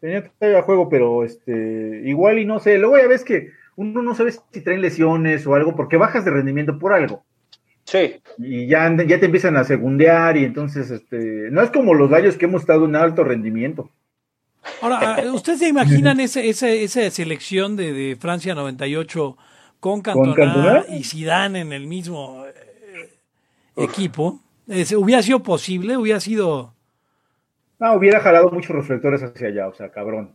Tenía todavía juego, pero este, igual y no sé. Luego ya ves que uno no sabe si traen lesiones o algo, porque bajas de rendimiento por algo. Sí, Y ya, ya te empiezan a segundear y entonces, este, no es como los gallos que hemos estado en alto rendimiento. Ahora, ah, ¿ustedes se imaginan ese, ese, esa selección de, de Francia 98 con Cantona, Cantona? y Zidane en el mismo eh, equipo? Ese, ¿Hubiera sido posible? ¿Hubiera sido...? No, hubiera jalado muchos reflectores hacia allá, o sea, cabrón.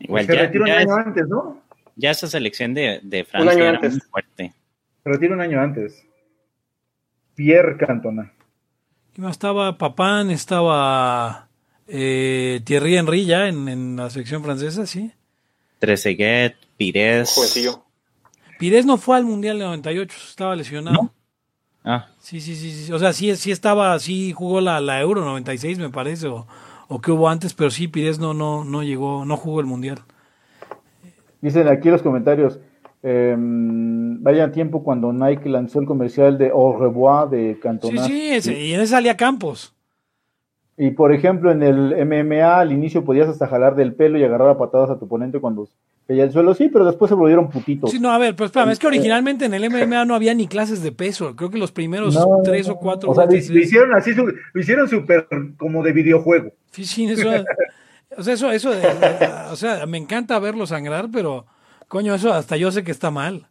Igual Se ya, retiró ya un es- año antes, ¿no? ya esa selección de, de año Francia era antes. muy fuerte. Se retiró un año antes. Pierre Cantona. ¿Quién más Estaba Papán, estaba eh, Thierry Henry ya en, en la selección francesa, ¿sí? Trezeguet, Pires. jovencillo. Pires no fue al Mundial de 98, estaba lesionado. ¿No? Ah, Sí, sí, sí, sí. O sea, sí, sí estaba, sí jugó la, la Euro 96, me parece, o, o que hubo antes, pero sí, Pires no, no, no llegó, no jugó el Mundial. Dicen aquí los comentarios, eh, vaya tiempo cuando Nike lanzó el comercial de Au revoir de Sí, Cantona. sí, ese, y en ese salía Campos. Y por ejemplo, en el MMA al inicio podías hasta jalar del pelo y agarrar a patadas a tu oponente cuando caía al suelo, sí, pero después se volvieron putitos. Sí, no, a ver, pero espérame, es que originalmente en el MMA no había ni clases de peso. Creo que los primeros No, tres o cuatro. O sea, lo, hicieron así, lo hicieron súper como de videojuego. Sí, sí, eso. o sea, eso, eso, de- o sea, me encanta verlo sangrar, pero coño, eso hasta yo sé que está mal.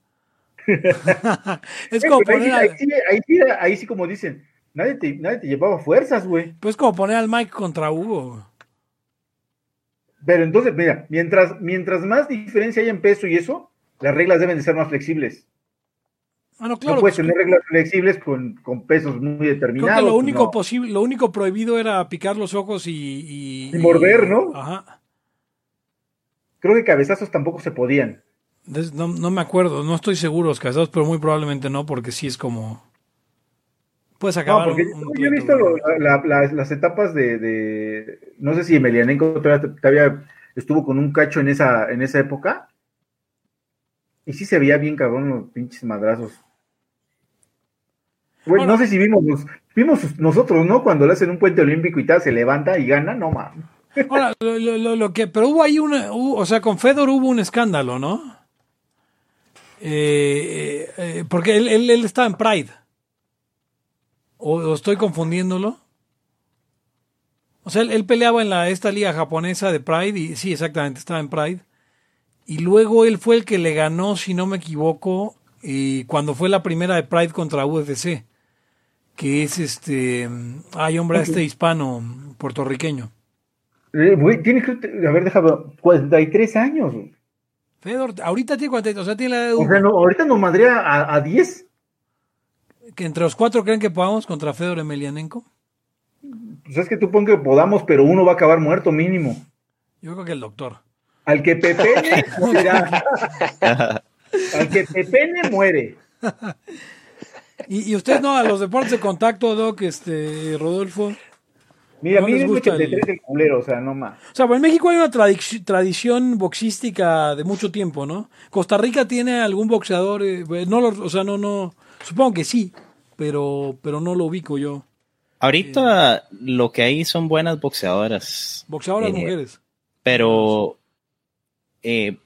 es como poner, ahí al- sí, ahí, sí, ahí sí como dicen, nadie te, nadie te llevaba fuerzas, güey. pues como poner al Mike contra Hugo. Pero entonces, mira, mientras, mientras más diferencia hay en peso y eso, las reglas deben de ser más flexibles. Ah, no, claro. no puedes pues, tener reglas flexibles con, con pesos muy creo determinados. que lo pues, único no. posible, lo único prohibido era picar los ojos y, y, Y morder, ¿no? Ajá. Creo que cabezazos tampoco se podían. No, no me acuerdo, no estoy seguro los casados, pero muy probablemente no, porque sí es como. Puedes No, acabar porque un- un yo he visto ¿no? lo- la- la- las etapas de, de- no sé si Emelianenko todavía, estuvo con un cacho en esa, en esa época. Y sí se veía bien cabrón los pinches madrazos. No sé si vimos, los- vimos nosotros, ¿no? Cuando le hacen un puente olímpico y tal, se levanta y gana, no mames. Ahora, lo, lo- lo- lo que, pero hubo ahí una, hubo- o sea, con Fedor hubo un escándalo, ¿no? Eh, eh, porque él, él, él estaba en Pride. ¿O, o estoy confundiéndolo? O sea, él, él peleaba en la, esta liga japonesa de Pride, y sí, exactamente, estaba en Pride. Y luego él fue el que le ganó, si no me equivoco, y cuando fue la primera de Pride contra UFC, que es este, ay hombre, este hispano puertorriqueño. Eh, güey, tiene que, a ver, déjame, 43 años. Fedor, ahorita tiene 40, o sea, tiene la edad de O sea, no, ahorita nos madrea a, a 10. que entre los cuatro creen que podamos contra Fedor Emelianenko. Pues es que tú pon que podamos, pero uno va a acabar muerto mínimo. Yo creo que el doctor. Al que pepene, morirá. Al que pepene, muere. Y, y usted no, a los deportes de contacto, Doc, este, Rodolfo. Mira, No les mira el gusta 83 el- el culero, o sea, no más. O sea, bueno, en México hay una tradic- tradición boxística de mucho tiempo, ¿no? Costa Rica tiene algún boxeador, eh, pues, no lo, o sea, no, no, supongo que sí, pero, pero no lo ubico yo. Ahorita lo que hay son buenas boxeadoras. Boxeadoras Eh, mujeres. Pero eh,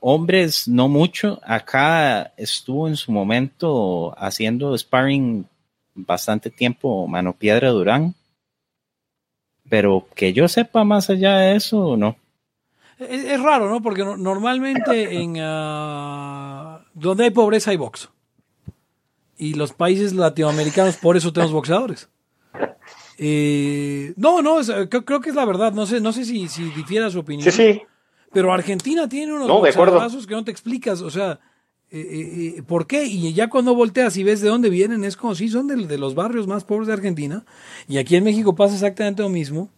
hombres no mucho. Acá estuvo en su momento haciendo sparring bastante tiempo Mano Piedra Durán. Pero que yo sepa más allá de eso, no. Es, es raro, ¿no? Porque no- normalmente en ah, donde hay pobreza hay box. Y los países latinoamericanos por eso tenemos boxeadores. Eh, no, no, es- creo, creo que es la verdad. No sé, no sé si, si difiera su opinión. Sí, sí. Pero Argentina tiene unos No, de que no te explicas, o sea, eh, eh, eh, ¿por qué? Y ya cuando volteas y ves de dónde vienen, es como si son de, de los barrios más pobres de Argentina. Y aquí en México pasa exactamente lo mismo.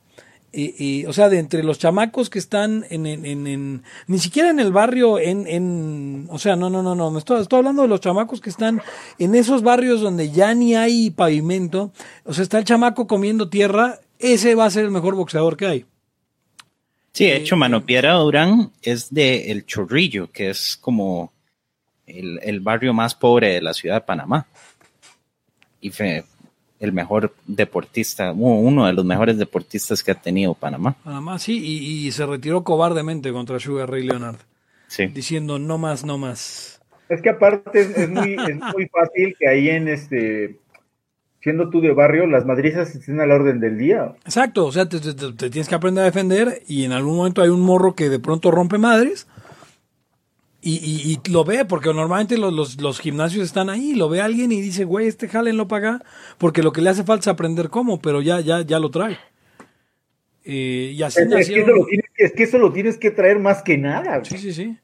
Eh, eh, o sea, de entre los chamacos que están en, en, en- en- ni siquiera en el barrio, en, en, o sea, no, no, no, no, me estoy, estoy hablando de los chamacos que están en esos barrios donde ya ni hay pavimento, o sea, está el chamaco comiendo tierra, ese va a ser el mejor boxeador que hay. Sí, de hecho, Mano Piedra Durán es de El Chorrillo, que es como el, el barrio más pobre de la ciudad de Panamá. Y fe- el mejor deportista, uno de los mejores deportistas que ha tenido Panamá. Panamá, sí, y, y se retiró cobardemente contra Sugar Ray Leonard, Sí. diciendo no más, no más. Es que aparte es, es muy, es muy fácil que ahí en este, siendo tú de barrio, las madrizas estén a la orden del día. Exacto, o sea, te, te- te tienes que aprender a defender y en algún momento hay un morro que de pronto rompe madres y, y- y lo ve, porque normalmente los, los- los gimnasios están ahí, lo ve alguien y dice, güey, este jálenlo para acá, porque lo que le hace falta es aprender cómo, pero ya, ya, ya lo trae. Eh, y así Es, es que eso lo tienes, es que eso lo tienes que traer más que nada. güey. Sí, sí, sí.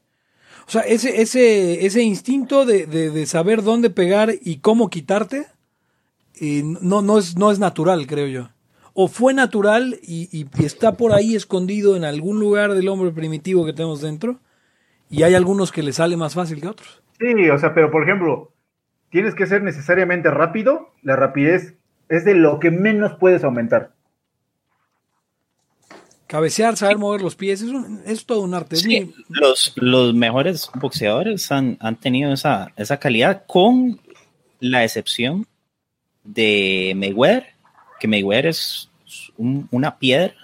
O sea, ese, ese, ese instinto de, de- de saber dónde pegar y cómo quitarte, eh, no, no, es, no es natural, creo yo. O fue natural y- y está por ahí escondido en algún lugar del hombre primitivo que tenemos dentro, y hay algunos que le sale más fácil que otros. Sí, o sea, pero por ejemplo, tienes que ser necesariamente rápido. La rapidez es de lo que menos puedes aumentar. Cabecear, saber mover los pies, es, un- es todo un arte. Sí, los, los mejores boxeadores han, han tenido esa, esa calidad, con la excepción de Mayweather, que Mayweather es un- una piedra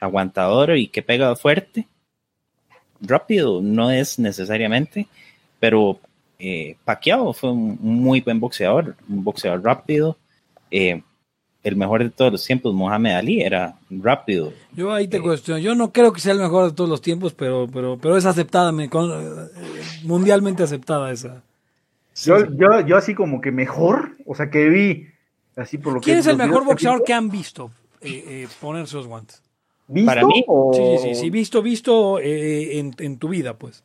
aguantadora y que pega fuerte. Rápido no es necesariamente, pero eh, Pacquiao fue un, muy buen boxeador, un boxeador rápido. eh, el mejor de todos los tiempos, Mohamed Ali, era rápido, Yo ahí te cuestiono. Yo no creo que sea el mejor de todos los tiempos, pero, pero, pero es aceptada, me- con- eh, mundialmente aceptada esa. Yo, yo, yo así como que mejor, o sea, que vi así por lo que... ¿Quién es el mejor boxeador que han visto eh, eh, ponerse los guantes? ¿Visto Para mí, o- Sí, sí, sí, sí, visto, visto eh, en, en tu vida, pues.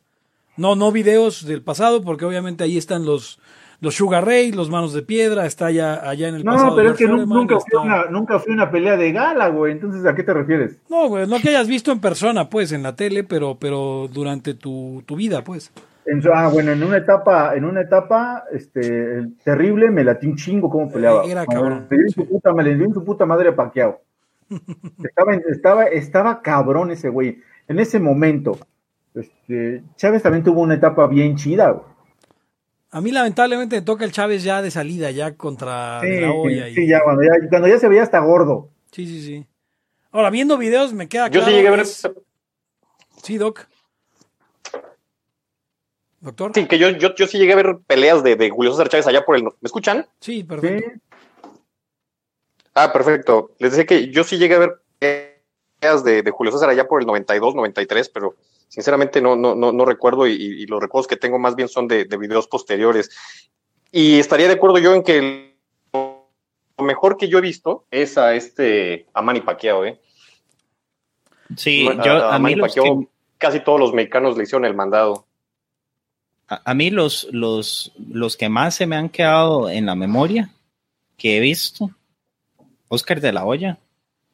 No, no videos del pasado, porque obviamente ahí están los, los Sugar Ray, los Manos de Piedra, está allá, allá en el pasado. No, pero es que Foreman, nunca, fui está- una, nunca fui a una pelea de gala, güey. Entonces, ¿a qué te refieres? No, güey, no que hayas visto en persona, pues, en la tele, pero, pero durante tu, tu vida, pues. En su- ah, bueno, en una etapa, en una etapa, este, terrible, me latí un chingo cómo peleaba. Eh, era Me cabrón, le dio sí. su puta, me le dio en su puta madre a Pacquiao. Estaba, en- estaba, estaba cabrón ese güey. En ese momento, este, Chávez también tuvo una etapa bien chida, güey. A mí, lamentablemente, me toca el Chávez ya de salida, ya contra Sí, La y- sí, ya cuando, ya, cuando ya se veía hasta gordo. sí, sí, sí. Ahora, viendo videos, me queda Yo claro. sí llegué a ver. es- Sí, Doc. Doctor. Sí, que yo, yo, yo sí llegué a ver peleas de, de Julio César Chávez allá por el. ¿Me escuchan? Sí, Sí, perfecto. Ah, perfecto. Les decía que yo sí llegué a ver peleas de, de Julio César allá por el 92, 93, pero sinceramente no, no, no, no recuerdo y, y los recuerdos que tengo más bien son de, de videos posteriores. Y estaría de acuerdo yo en que lo mejor que yo he visto es a este a Manny Pacquiao, ¿eh? Sí, A- yo, a a, mí Manny Pacquiao, que- casi todos los mexicanos le hicieron el mandado. a, a mí los, los, los que más se me han quedado en la memoria que he visto, Oscar de la Hoya,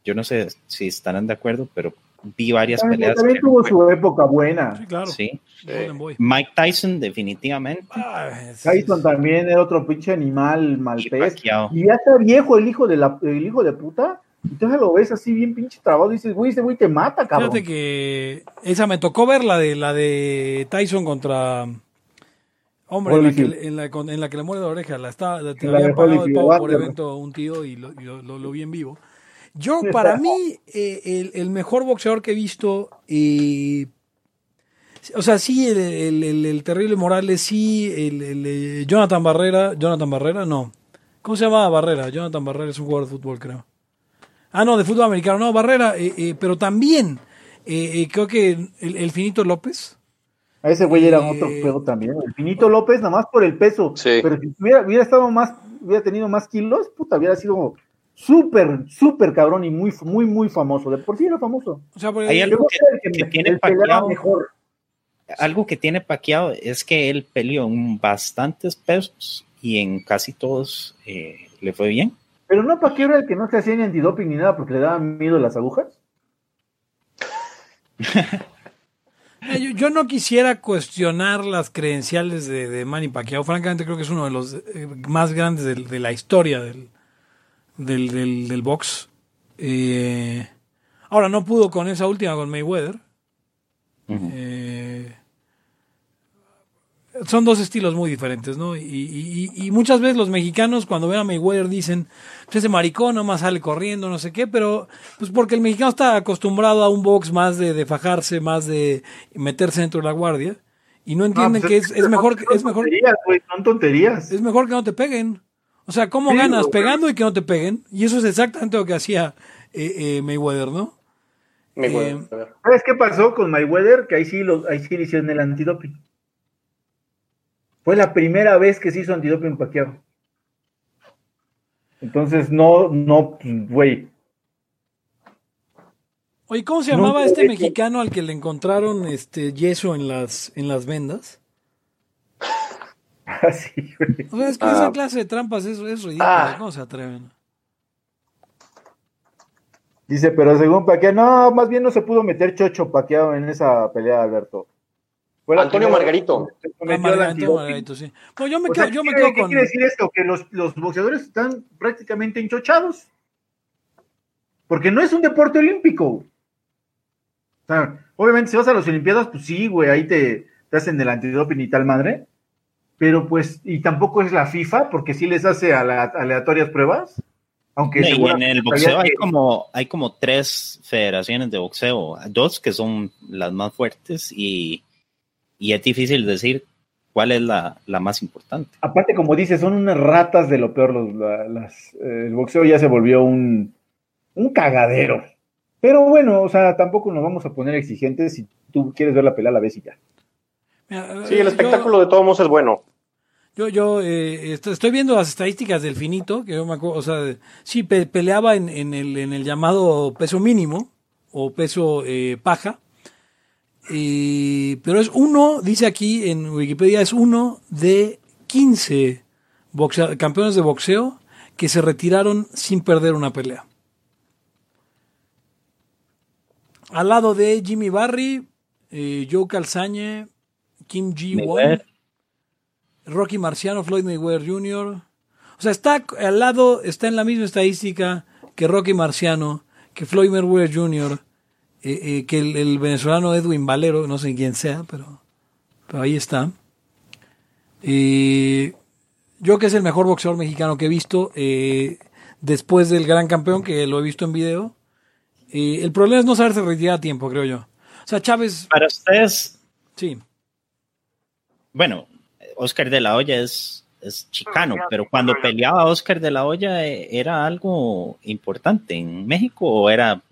yo no sé si estarán de acuerdo, pero vi varias también, peleas. también tuvo su época buena. Sí, claro. sí. Mike Tyson, definitivamente. Ah, es- Tyson también era otro pinche animal Y maltés. Pacquiao. Y ya está viejo el hijo de la, el hijo de puta. Entonces lo ves así bien pinche trabado y dices, güey, ese güey te mata, cabrón. Fíjate que esa me tocó ver la de la de Tyson contra hombre en la, que, en, la, en la que le muere la oreja, la está la La había pagado el por evento un tío y lo, y lo- lo- lo vi en vivo. Yo para mí eh, el, el mejor boxeador que he visto eh, o sea, sí, el, el- terrible Morales, sí, el, el, eh, Jonathan Barrera, Jonathan Barrera, no. ¿Cómo se llamaba Barrera? Jonathan Barrera es un jugador de fútbol, creo. Ah, no, de fútbol americano, no, Barrera, eh, eh, pero también eh, creo que el Finito López. A ese güey era Eh, otro pedo también. El Finito López, nada más por el peso. Sí. Pero si hubiera, hubiera estado más, hubiera tenido más kilos, puta, hubiera sido súper, súper cabrón y muy, muy, muy famoso. De por sí era famoso. O sea, porque- Hay algo que, era el que me- tiene Pacquiao, mejor. algo que tiene Pacquiao es que él peleó en bastantes pesos y en casi todos eh, le fue bien. Pero no, ¿para qué era el que no se hacía ni antidoping ni nada porque le daban miedo las agujas? Yo, yo no quisiera cuestionar las credenciales de, de Manny Pacquiao. Francamente, creo que es uno de los eh, más grandes de, la historia del, del, del- del box. Eh, ahora, no pudo con esa última con Mayweather. Eh, son dos estilos muy diferentes, ¿no? Y, y- y muchas veces los mexicanos cuando ven a Mayweather dicen, ese maricón nomás sale corriendo, no sé qué, pero pues porque el mexicano está acostumbrado a un box más de, de fajarse, más de meterse dentro de la guardia y no entienden No, que pues es, es mejor que- son es mejor tonterías, son tonterías. es mejor que no te peguen. O sea, ¿cómo Sí, ganas? Pegando y que no te peguen. Y eso es exactamente lo que hacía eh, eh, Mayweather, ¿no? Me Eh, voy a ver. ¿Sabes qué pasó con Mayweather? Que ahí sí, lo, ahí sí le hicieron el antidoping. Fue la primera vez que se hizo antidoping Pacquiao. Entonces, no, no, pues, güey. Oye, ¿cómo se No, llamaba este mexicano al que le encontraron este yeso en las, en las vendas? Así, güey. O sea, es que Ah. esa clase de trampas es, es ridículo. Ah. ¿Cómo se atreven? Dice, pero según Pacquiao, no, más bien no se pudo meter chocho Pacquiao en esa pelea, Alberto. Fue Antonio primera Margarito. Ah, al Margarito, sí. Pues yo me O quedo, sea, yo me ¿qué quedo quiere- ¿Qué con. quiere decir esto? Que los, los boxeadores están prácticamente hinchochados. Porque no es un deporte olímpico. O sea, obviamente si vas a las Olimpiadas, pues sí, güey, ahí te, te hacen el antidoping y tal madre. Pero pues, y tampoco es la FIFA, porque sí les hace a la- aleatorias pruebas. Aunque Y en el boxeo hay que- como, hay como tres federaciones de boxeo, dos que son las más fuertes y, y es difícil decir cuál es la, la más importante. Aparte, como dices, son unas ratas de lo peor. Los, la- las, eh, el boxeo ya se volvió un, un cagadero. Pero bueno, o sea, tampoco nos vamos a poner exigentes. Si tú quieres ver la pelea, la ves y ya. Mira, Sí, el yo- espectáculo de todos modos es bueno. Yo, yo eh, est- estoy viendo las estadísticas del finito, que yo me acuerdo, o sea, sí, pe- peleaba en, en el, en el llamado peso mínimo o peso eh, paja, y- pero es uno, dice aquí en Wikipedia, es uno de 15 boxea- campeones de boxeo que se retiraron sin perder una pelea. Al lado de Jimmy Barry, eh, Joe Calzañe, Kim Ji-won, Mayweather. Rocky Marciano, Floyd Mayweather Jr. O sea, está al lado, está en la misma estadística que Rocky Marciano, que Floyd Mayweather Jr., eh, eh, que el, el venezolano Edwin Valero, no sé quién sea, pero, pero ahí está. Eh, yo que es el mejor boxeador mexicano que he visto, eh, después del gran campeón, que lo he visto en video. eh, el problema es no saberse retirar a tiempo, creo yo. O sea, Chávez, Para ustedes, sí. bueno, Oscar de la Hoya es, es chicano, pero cuando peleaba Oscar de la Hoya, ¿era algo importante en México o era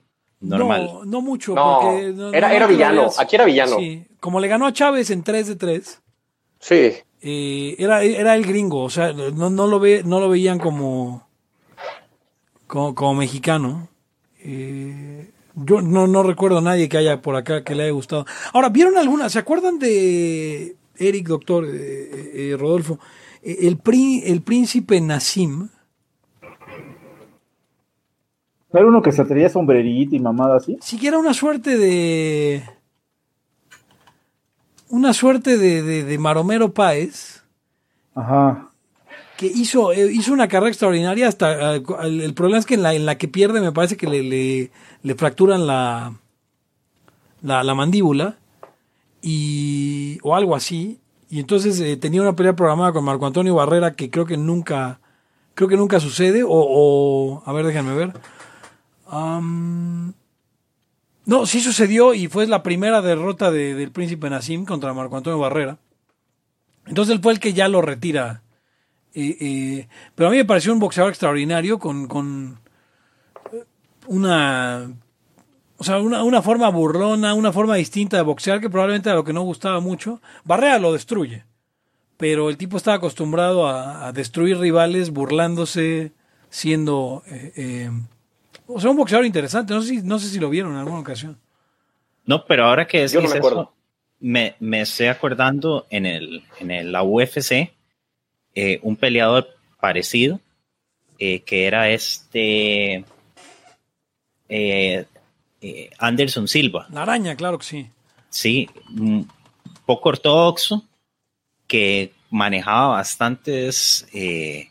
normal? No, no mucho. No, porque no- era- no era villano, veas- aquí era villano. Sí, como le ganó a Chávez en 3 de 3, Sí. eh, era, era el gringo, o sea, no, no, lo, ve, no lo veían como, como, como mexicano. Eh, yo no, no recuerdo a nadie que haya por acá que le haya gustado. Ahora, ¿vieron alguna? ¿Se acuerdan de Eric, doctor eh, eh, Rodolfo? El, pri- el príncipe Nassim. ¿No era uno que se traía sombrerito y mamada así? siquiera una suerte de una suerte de, de, de Maromero Páez Ajá. que hizo, eh, hizo una carrera extraordinaria hasta eh, el, el problema es que en la, en la que pierde me parece que le, le, le fracturan la, la la mandíbula y o algo así y entonces eh, tenía una pelea programada con Marco Antonio Barrera que creo que nunca creo que nunca sucede o, o a ver déjenme ver No, sí sucedió y fue la primera derrota de- del príncipe Nassim contra Marco Antonio Barrera. Entonces él fue el que ya lo retira. Eh, eh, pero a mí me pareció un boxeador extraordinario con, con una, o sea, una, una forma burlona, una forma distinta de boxear que probablemente era lo que no gustaba mucho. Barrera lo destruye, pero el tipo estaba acostumbrado a, a destruir rivales burlándose, siendo... eh, eh, o sea, un boxeador interesante. No sé, si, no sé si lo vieron en alguna ocasión. No, pero ahora que Yo no me acuerdo. eso, me, me estoy acordando en, el, en el- la UFC, eh, un peleador parecido, eh, que era este eh, eh, Anderson Silva. La araña, claro que sí. sí, mm, poco ortodoxo, que manejaba bastantes eh,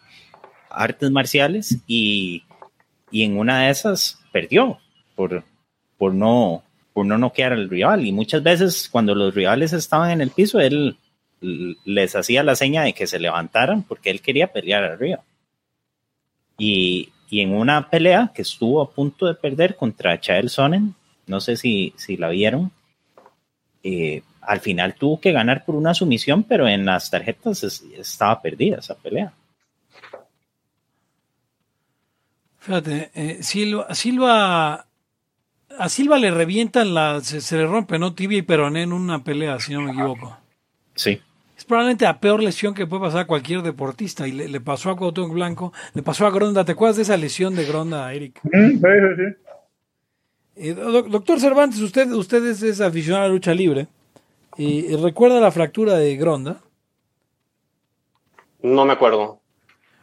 artes marciales y, y en una de esas perdió por, por no por no noquear al rival y muchas veces cuando los rivales estaban en el piso él les hacía la seña de que se levantaran porque él quería pelear arriba. Y, y en una pelea que estuvo a punto de perder contra Chael Sonnen, no sé si, si la vieron, eh, al final tuvo que ganar por una sumisión, pero en las tarjetas estaba perdida esa pelea. Fíjate, eh, Silva, Silva, a Silva le revientan la, se, le rompe, ¿no? Tibia y peroné en una pelea, si no me equivoco. Sí. Es probablemente la peor lesión que puede pasar a cualquier deportista. Y le, pasó a Cuauhtémoc Blanco, le pasó a Gronda. ¿Te acuerdas de esa lesión de Gronda, Eric? Sí, sí, sí. Eh, doctor Cervantes, usted, usted es, aficionado a la lucha libre. y ¿Recuerda la fractura de Gronda? No me acuerdo.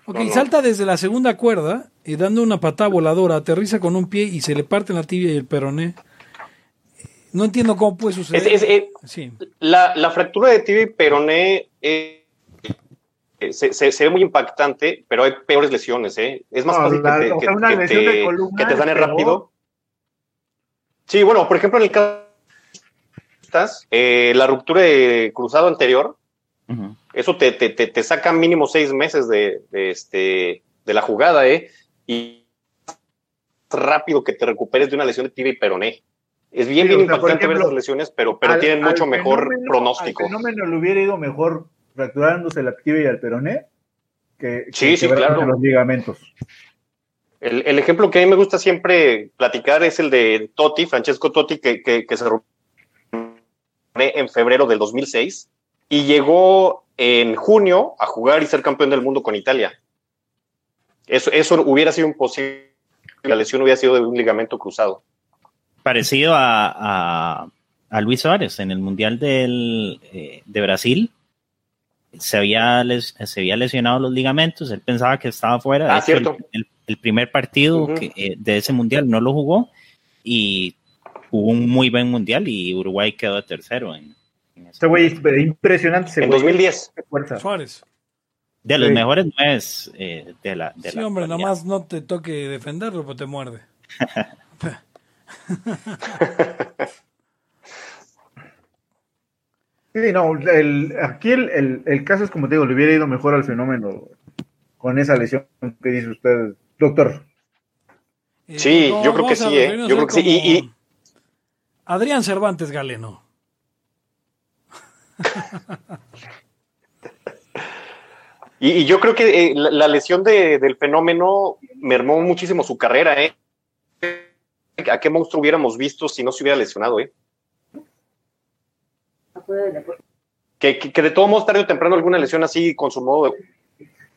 Ok, salta desde la segunda cuerda y dando una patada voladora, aterriza con un pie y se le parte la tibia y el peroné. No entiendo cómo puede suceder. Eh, sí. la, fractura de tibia y peroné eh, se, se, ve muy impactante, pero hay peores lesiones. ¿eh? Es más fácil que, te, que, te sane rápido. Sí, bueno, por ejemplo, en el caso eh, la ruptura de cruzado anterior, eso te, te, te, saca mínimo seis meses de, este, de la jugada, ¿eh? Y rápido que te recuperes de una lesión de tibia y peroné. Es bien, bien importante ver esas lesiones, pero, pero tienen mucho mejor pronóstico. Al fenómeno le hubiera ido mejor fracturándose la tibia y el peroné que, sí, sí, claro. los ligamentos. El, ejemplo que a mí me gusta siempre platicar es el de Totti, Francesco Totti, que, que, se rompió en febrero del 2006 y llegó en junio a jugar y ser campeón del mundo con Italia. Eso, eso hubiera sido imposible. La lesión hubiera sido de un ligamento cruzado. Parecido a, a, Luis Suárez en el Mundial del, eh, de Brasil. Se había, se había lesionado los ligamentos, él pensaba que estaba fuera. Ah, cierto. El, el primer partido eh, de ese mundial no lo jugó y jugó un muy buen mundial y Uruguay quedó tercero. En, ese güey es impresionante. en 2010. Suárez. De los mejores nueve eh, de la. sí, hombre, nomás no te toque defenderlo, pues te muerde. sí, no, el, aquí el, el, el, caso es como te digo, le hubiera ido mejor al fenómeno con esa lesión que dice usted doctor. Eh, sí, yo creo que sí, ¿eh? Yo creo que sí. Y, Adrián Cervantes Galeno. y, yo creo que eh, la, lesión del fenómeno mermó muchísimo su carrera, ¿eh? ¿A qué monstruo hubiéramos visto si no se hubiera lesionado, eh? Que, que, de todo modo, tarde o temprano, alguna lesión así con su modo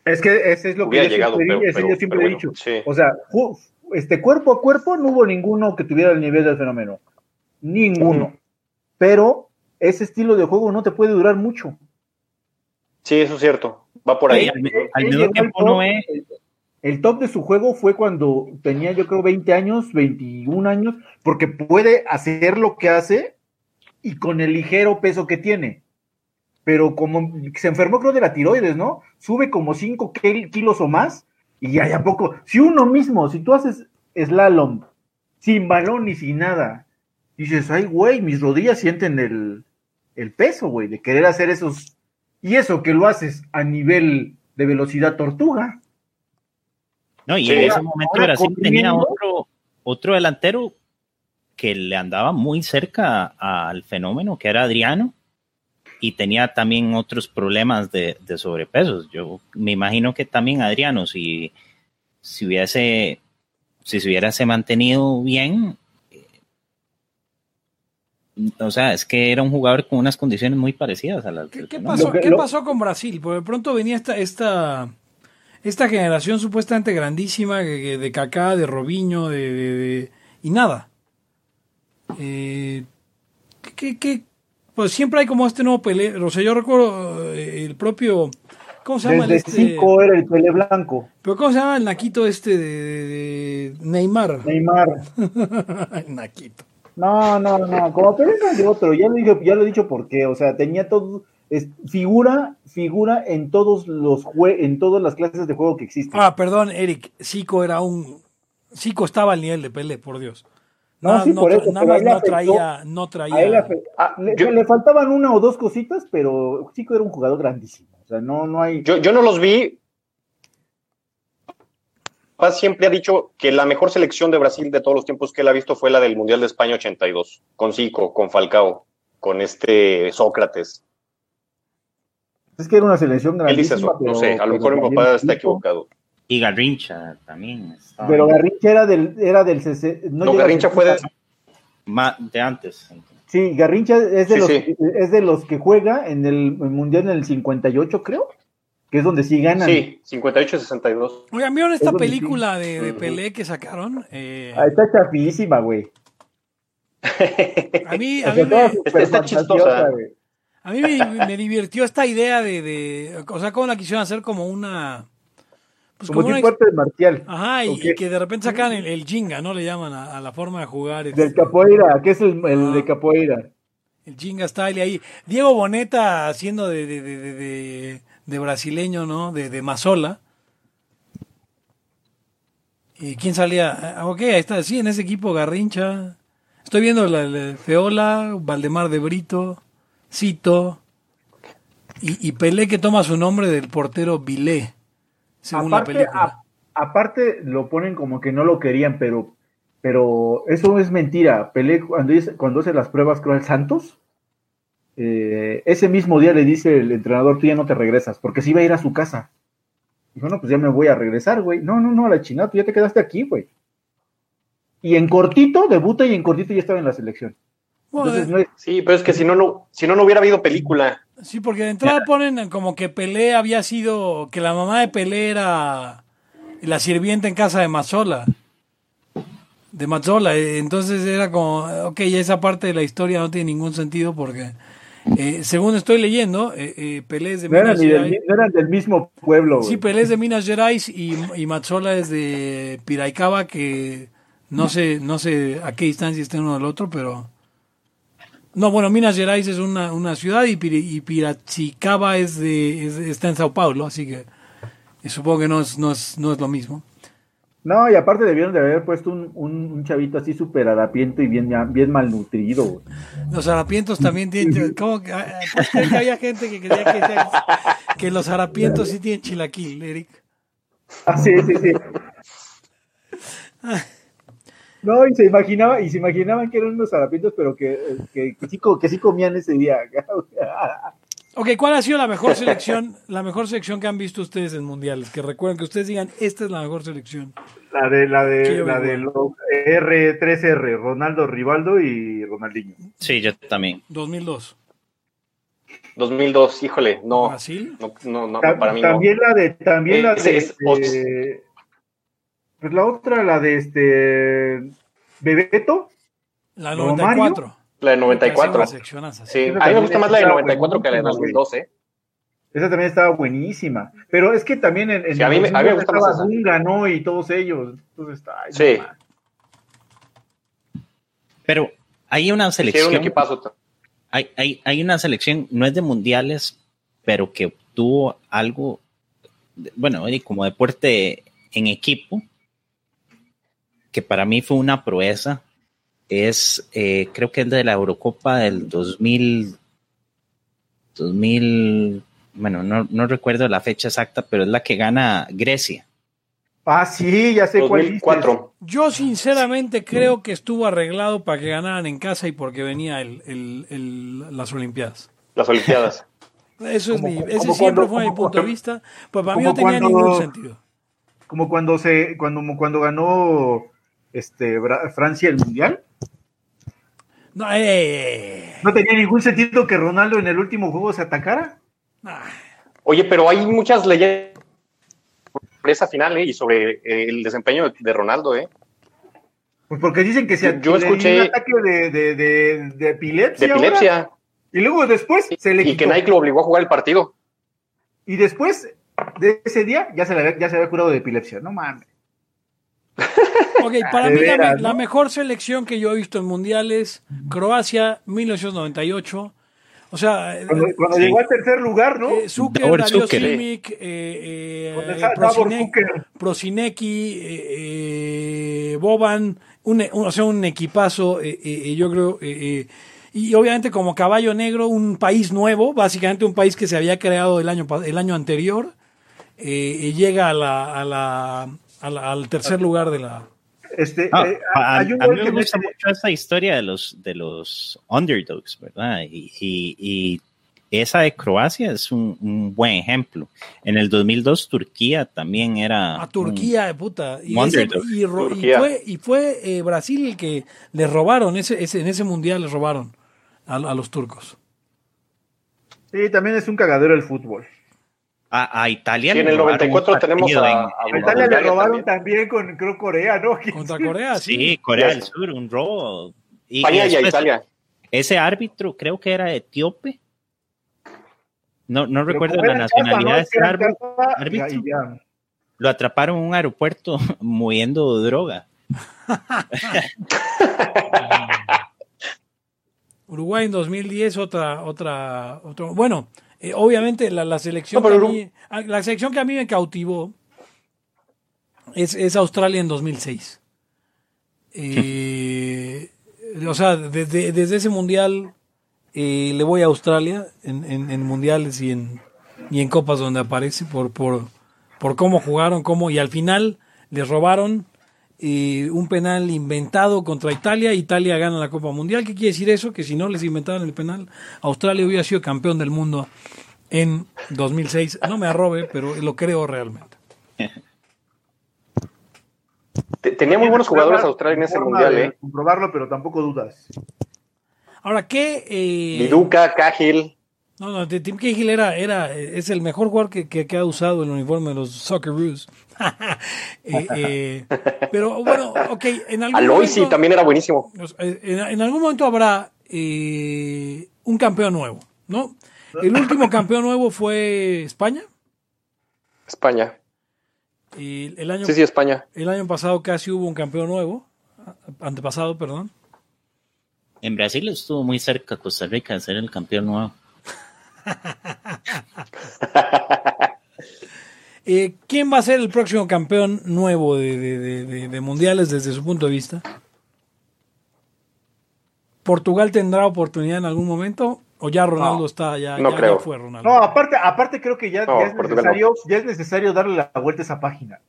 es que ese es lo que yo siempre, he dicho. O sea, este cuerpo a cuerpo no hubo ninguno que tuviera el nivel del fenómeno. Ninguno. Pero ese estilo de juego no te puede durar mucho. Sí, eso es cierto. Va por ahí. el, top de su juego fue cuando tenía, yo creo, 20 años, 21 años, porque puede hacer lo que hace y con el ligero peso que tiene pero como se enfermó creo de la tiroides, ¿no? Sube como 5 kilos o más y ya, ya poco. Si uno mismo, si tú haces slalom sin balón y sin nada, dices, ay, güey, mis rodillas sienten el, el peso, güey, de querer hacer esos... Y eso que lo haces a nivel de velocidad tortuga. No, y en ese momento Brasil tenía otro, otro delantero que le andaba muy cerca al fenómeno, que era Adriano, y tenía también otros problemas de, de sobrepeso. Yo me imagino que también Adriano, si, si hubiese, si se hubiese mantenido bien, o sea, es que era un jugador con unas condiciones muy parecidas a las ¿Qué, ¿qué pasó, ¿qué pasó con Brasil? Porque de pronto venía esta, esta, esta generación supuestamente grandísima de, de Kaká, de Robinho, de, y nada. Eh, ¿qué, qué, pues siempre hay como este nuevo Pelé. O sea, yo recuerdo eh, el propio. ¿Cómo se llama? Desde este? cinco era el Pelé Blanco. Pero ¿cómo se llama el naquito este de, Neymar? Neymar. naquito. No, no, no. Como no de otro. Ya lo, ya lo he dicho por qué. O sea, tenía todo. Es, figura, figura en todos los jue en todas las clases de juego que existen. Ah, perdón, Eric. Zico era un. Zico estaba al nivel de Pelé, por Dios. No, Nada, sí, no, por eso, nada más no afectó. traía, no A él traía. afe- Ah, le, yo- le faltaban una o dos cositas, pero Chico era un jugador grandísimo. O sea, no, no hay. Yo, yo no los vi. Paz siempre ha dicho que la mejor selección de Brasil de todos los tiempos que él ha visto fue la del Mundial de España 82, con Zico, con Falcao, con este Sócrates. Es que era una selección Él dice eso, no sé, a lo mejor mi papá está equivocado. Y Garrincha también. estaba Pero. Garrincha era del, era del CC No, No, Garrincha fue de, de antes. Sí, Garrincha es de, Sí, los, sí. es de los que juega en el Mundial en el 58, creo. Que es donde sí ganan. sí, 58-62. Oigan, ¿vieron esta Es película de, de Ujú. Pelé que sacaron? Eh, Ah, está chafísima, güey. a mí, a mí me, está fantasiosa, chistosa. güey. a mí me, me divirtió esta idea de, de, o sea, cómo la quisieron hacer como una, pues Como como una, tipo arte marcial. ajá, y, que de repente sacan el, el jinga, ¿no? Le llaman a, a la forma de jugar. este, Del capoeira, que es el, el Ah. de capoeira. El jinga style ahí. Diego Boneta haciendo de, de, de, brasileño, ¿no? De, de Mazola. ¿Y quién salía? Ah, ok, ahí está, sí, en ese equipo Garrincha. Estoy viendo la, la Feola, Valdemar de Brito, Cito. Y, y Pelé que toma su nombre del portero Vilé, según Aparte, la película. a- aparte lo ponen como que no lo querían, pero, pero eso es mentira. Pelé cuando, cuando hace las pruebas creo al Santos, eh, ese mismo día le dice el entrenador, tú ya no te regresas, porque se iba a ir a su casa. Dijo, no, pues ya me voy a regresar, güey. No, no, no, a la chingada, tú ya te quedaste aquí, güey. Y en cortito, debuta y en cortito ya estaba en la selección. Entonces, no es, Sí, pero es que si no, no, si no, no hubiera habido película. Sí, porque de entrada ponen como que Pelé había sido, que la mamá de Pelé era la sirvienta en casa de Mazzola. De Mazzola. eh, Entonces era como, ok, esa parte de la historia no tiene ningún sentido porque, eh, según estoy leyendo, eh, eh, Pelé es de no, eran Minas del, Gerais. no eran del mismo pueblo. Sí, Pelé es de Minas Gerais y, y Mazzola es de Piraicaba, que no sé, no sé a qué distancia está uno del otro, pero... No, bueno, Minas Gerais es una, una ciudad y, y Piracicaba es de, es- está en Sao Paulo, así que eh, supongo que no es, no es, no es lo mismo. No, y aparte debieron de haber puesto un, un, un chavito así súper harapiento y bien, bien malnutrido, güey. Los harapientos también tienen... ¿Cómo que, ah, ¿puedes creer que había gente que creía que, que los harapientos sí tienen chilaquil, Eric? Ah, sí, sí, sí. No, y se imaginaba, y se imaginaban que eran unos harapientos, pero que, que, que sí, que sí comían ese día. Ok, ¿cuál ha sido la mejor selección, la mejor selección que han visto ustedes en mundiales? Que recuerden que ustedes digan, esta es la mejor selección. La de, la de, la de los R3R, Ronaldo, Rivaldo y Ronaldinho. Sí, yo también. 2002. 2002, híjole, no, Brasil. no, no, no, Ta- para mí no. también la de, también la Ese de, es- este, pues la otra, la de este Bebeto, La Romario. 94. La de Parece 94. una seleccionaza, Sí, a mí me gusta más la de estaba 94 que la de buenísima, güey. 2002, ¿eh? esa también estaba buenísima. Pero es que también en, en Sí, a mí me- a mí me gusta más estaba esa. Dunga, ¿no? Y todos ellos. Entonces, ay, Sí. Pero hay una Sí, era un selección. equipazo. hay, hay, hay una selección, no es de mundiales, pero que obtuvo algo, de- bueno, como deporte en equipo, que para mí fue una proeza, es, eh, creo que es de la Eurocopa del 2000, 2000, bueno, no, no recuerdo la fecha exacta, pero es la que gana Grecia. Ah, sí, ya sé cuál dices. 2004. Yo sinceramente creo que estuvo arreglado para que ganaran en casa y porque venía el, el- el- las Olimpiadas. Las Olimpiadas. Eso es mi, ese siempre cuando- fue mi punto de vista. Pues para mí no tenía cuando- ningún sentido. Como cuando se, cuando, cuando ganó este Francia el mundial. No, eh, No tenía ningún sentido que Ronaldo en el último juego se atacara. ah, Oye, pero hay muchas leyendas sobre esa final ¿eh? y sobre eh, el desempeño de Ronaldo, ¿eh? Pues porque dicen que se Yo escuché- un ataque de, de, de, de epilepsia. De ahora, epilepsia. y luego después se le Y quitó. que Nike lo obligó a jugar el partido. Y después de ese día ya se le había, ya se había curado de epilepsia. No mames. Ok, para mí la, veras, me- ¿no? la mejor selección que yo he visto en mundiales, Croacia, 1998. O sea, eh, Cuando, cuando Sí. llegó al tercer lugar, ¿no? eh, Zucker, Dario Zucker. Simic, eh, eh, Cuando eh. Prosinecki, eh, eh, Boban, un, un- o sea, un equipazo, eh, eh, yo creo, eh, eh, y obviamente como caballo negro, un país nuevo, básicamente un país que se había creado el año, el año anterior, eh, llega a la, a la- al tercer lugar de la... Este, Ah, eh, a, hay un a mí me que gusta mete- mucho esa historia de los, de los underdogs, ¿verdad? Y, y- y esa de Croacia es un, un buen ejemplo. En el 2002 Turquía también era... A Turquía, de puta. Y, un ese- underdog. y ro- y Turquía. fue, y fue eh, Brasil el que le robaron, ese, ese, en ese mundial les robaron a, a los turcos. Sí, también es un cagadero el fútbol. A, a Italia. Sí, en le el robaron 94 un tenemos a- a A Italia le robaron también. también con, creo, Corea, ¿no? Contra Corea, sí. Sí, Corea Yes. del Sur, un robo. Y, España Italia. Ese árbitro creo que era etíope. No, no recuerdo la casa, nacionalidad ¿no? de ese árbitro. ya. Lo atraparon en un aeropuerto moviendo droga. Uruguay en 2010, otra, otra, otro, bueno, eh, obviamente la, la selección No, que a mí, a- la selección que a mí me cautivó es, es Australia en 2006. Eh, o sea, desde, desde ese mundial eh, le voy a Australia en, en- en mundiales y en, y en copas donde aparece por, por, por cómo jugaron, cómo, y al final les robaron eh, un penal inventado contra Italia, Italia gana la Copa Mundial. ¿Qué quiere decir eso? Que si no les inventaban el penal, Australia hubiera sido campeón del mundo en 2006. No me arrobe, pero lo creo realmente. Te- Tenía muy buenos jugadores Australia en ese mundial, ¿eh? Comprobarlo, pero tampoco dudas. Ahora, ¿qué? eh, Viduca, Cahill. No, no, de- Tim Cahill era, era, eh, es el mejor jugador que, que- que ha usado el uniforme de los Socceroos. Eh, eh, pero bueno, ok, en algún Aloisi momento- también era buenísimo. Eh, En, en algún momento habrá eh, un campeón nuevo, ¿no? El último campeón nuevo fue España. España. Y el año, Sí, sí, España. el año pasado casi hubo un campeón nuevo. Antepasado, perdón. En Brasil estuvo muy cerca Costa Rica de ser el campeón nuevo. Eh, ¿Quién va a ser el próximo campeón nuevo de, de- de- de- de mundiales desde su punto de vista? ¿Portugal tendrá oportunidad en algún momento? ¿O ya Ronaldo No, está? Ya, no ya- creo. ya fue Ronaldo. No, aparte, aparte creo que ya, No, ya es necesario, ya es necesario darle la vuelta a esa página.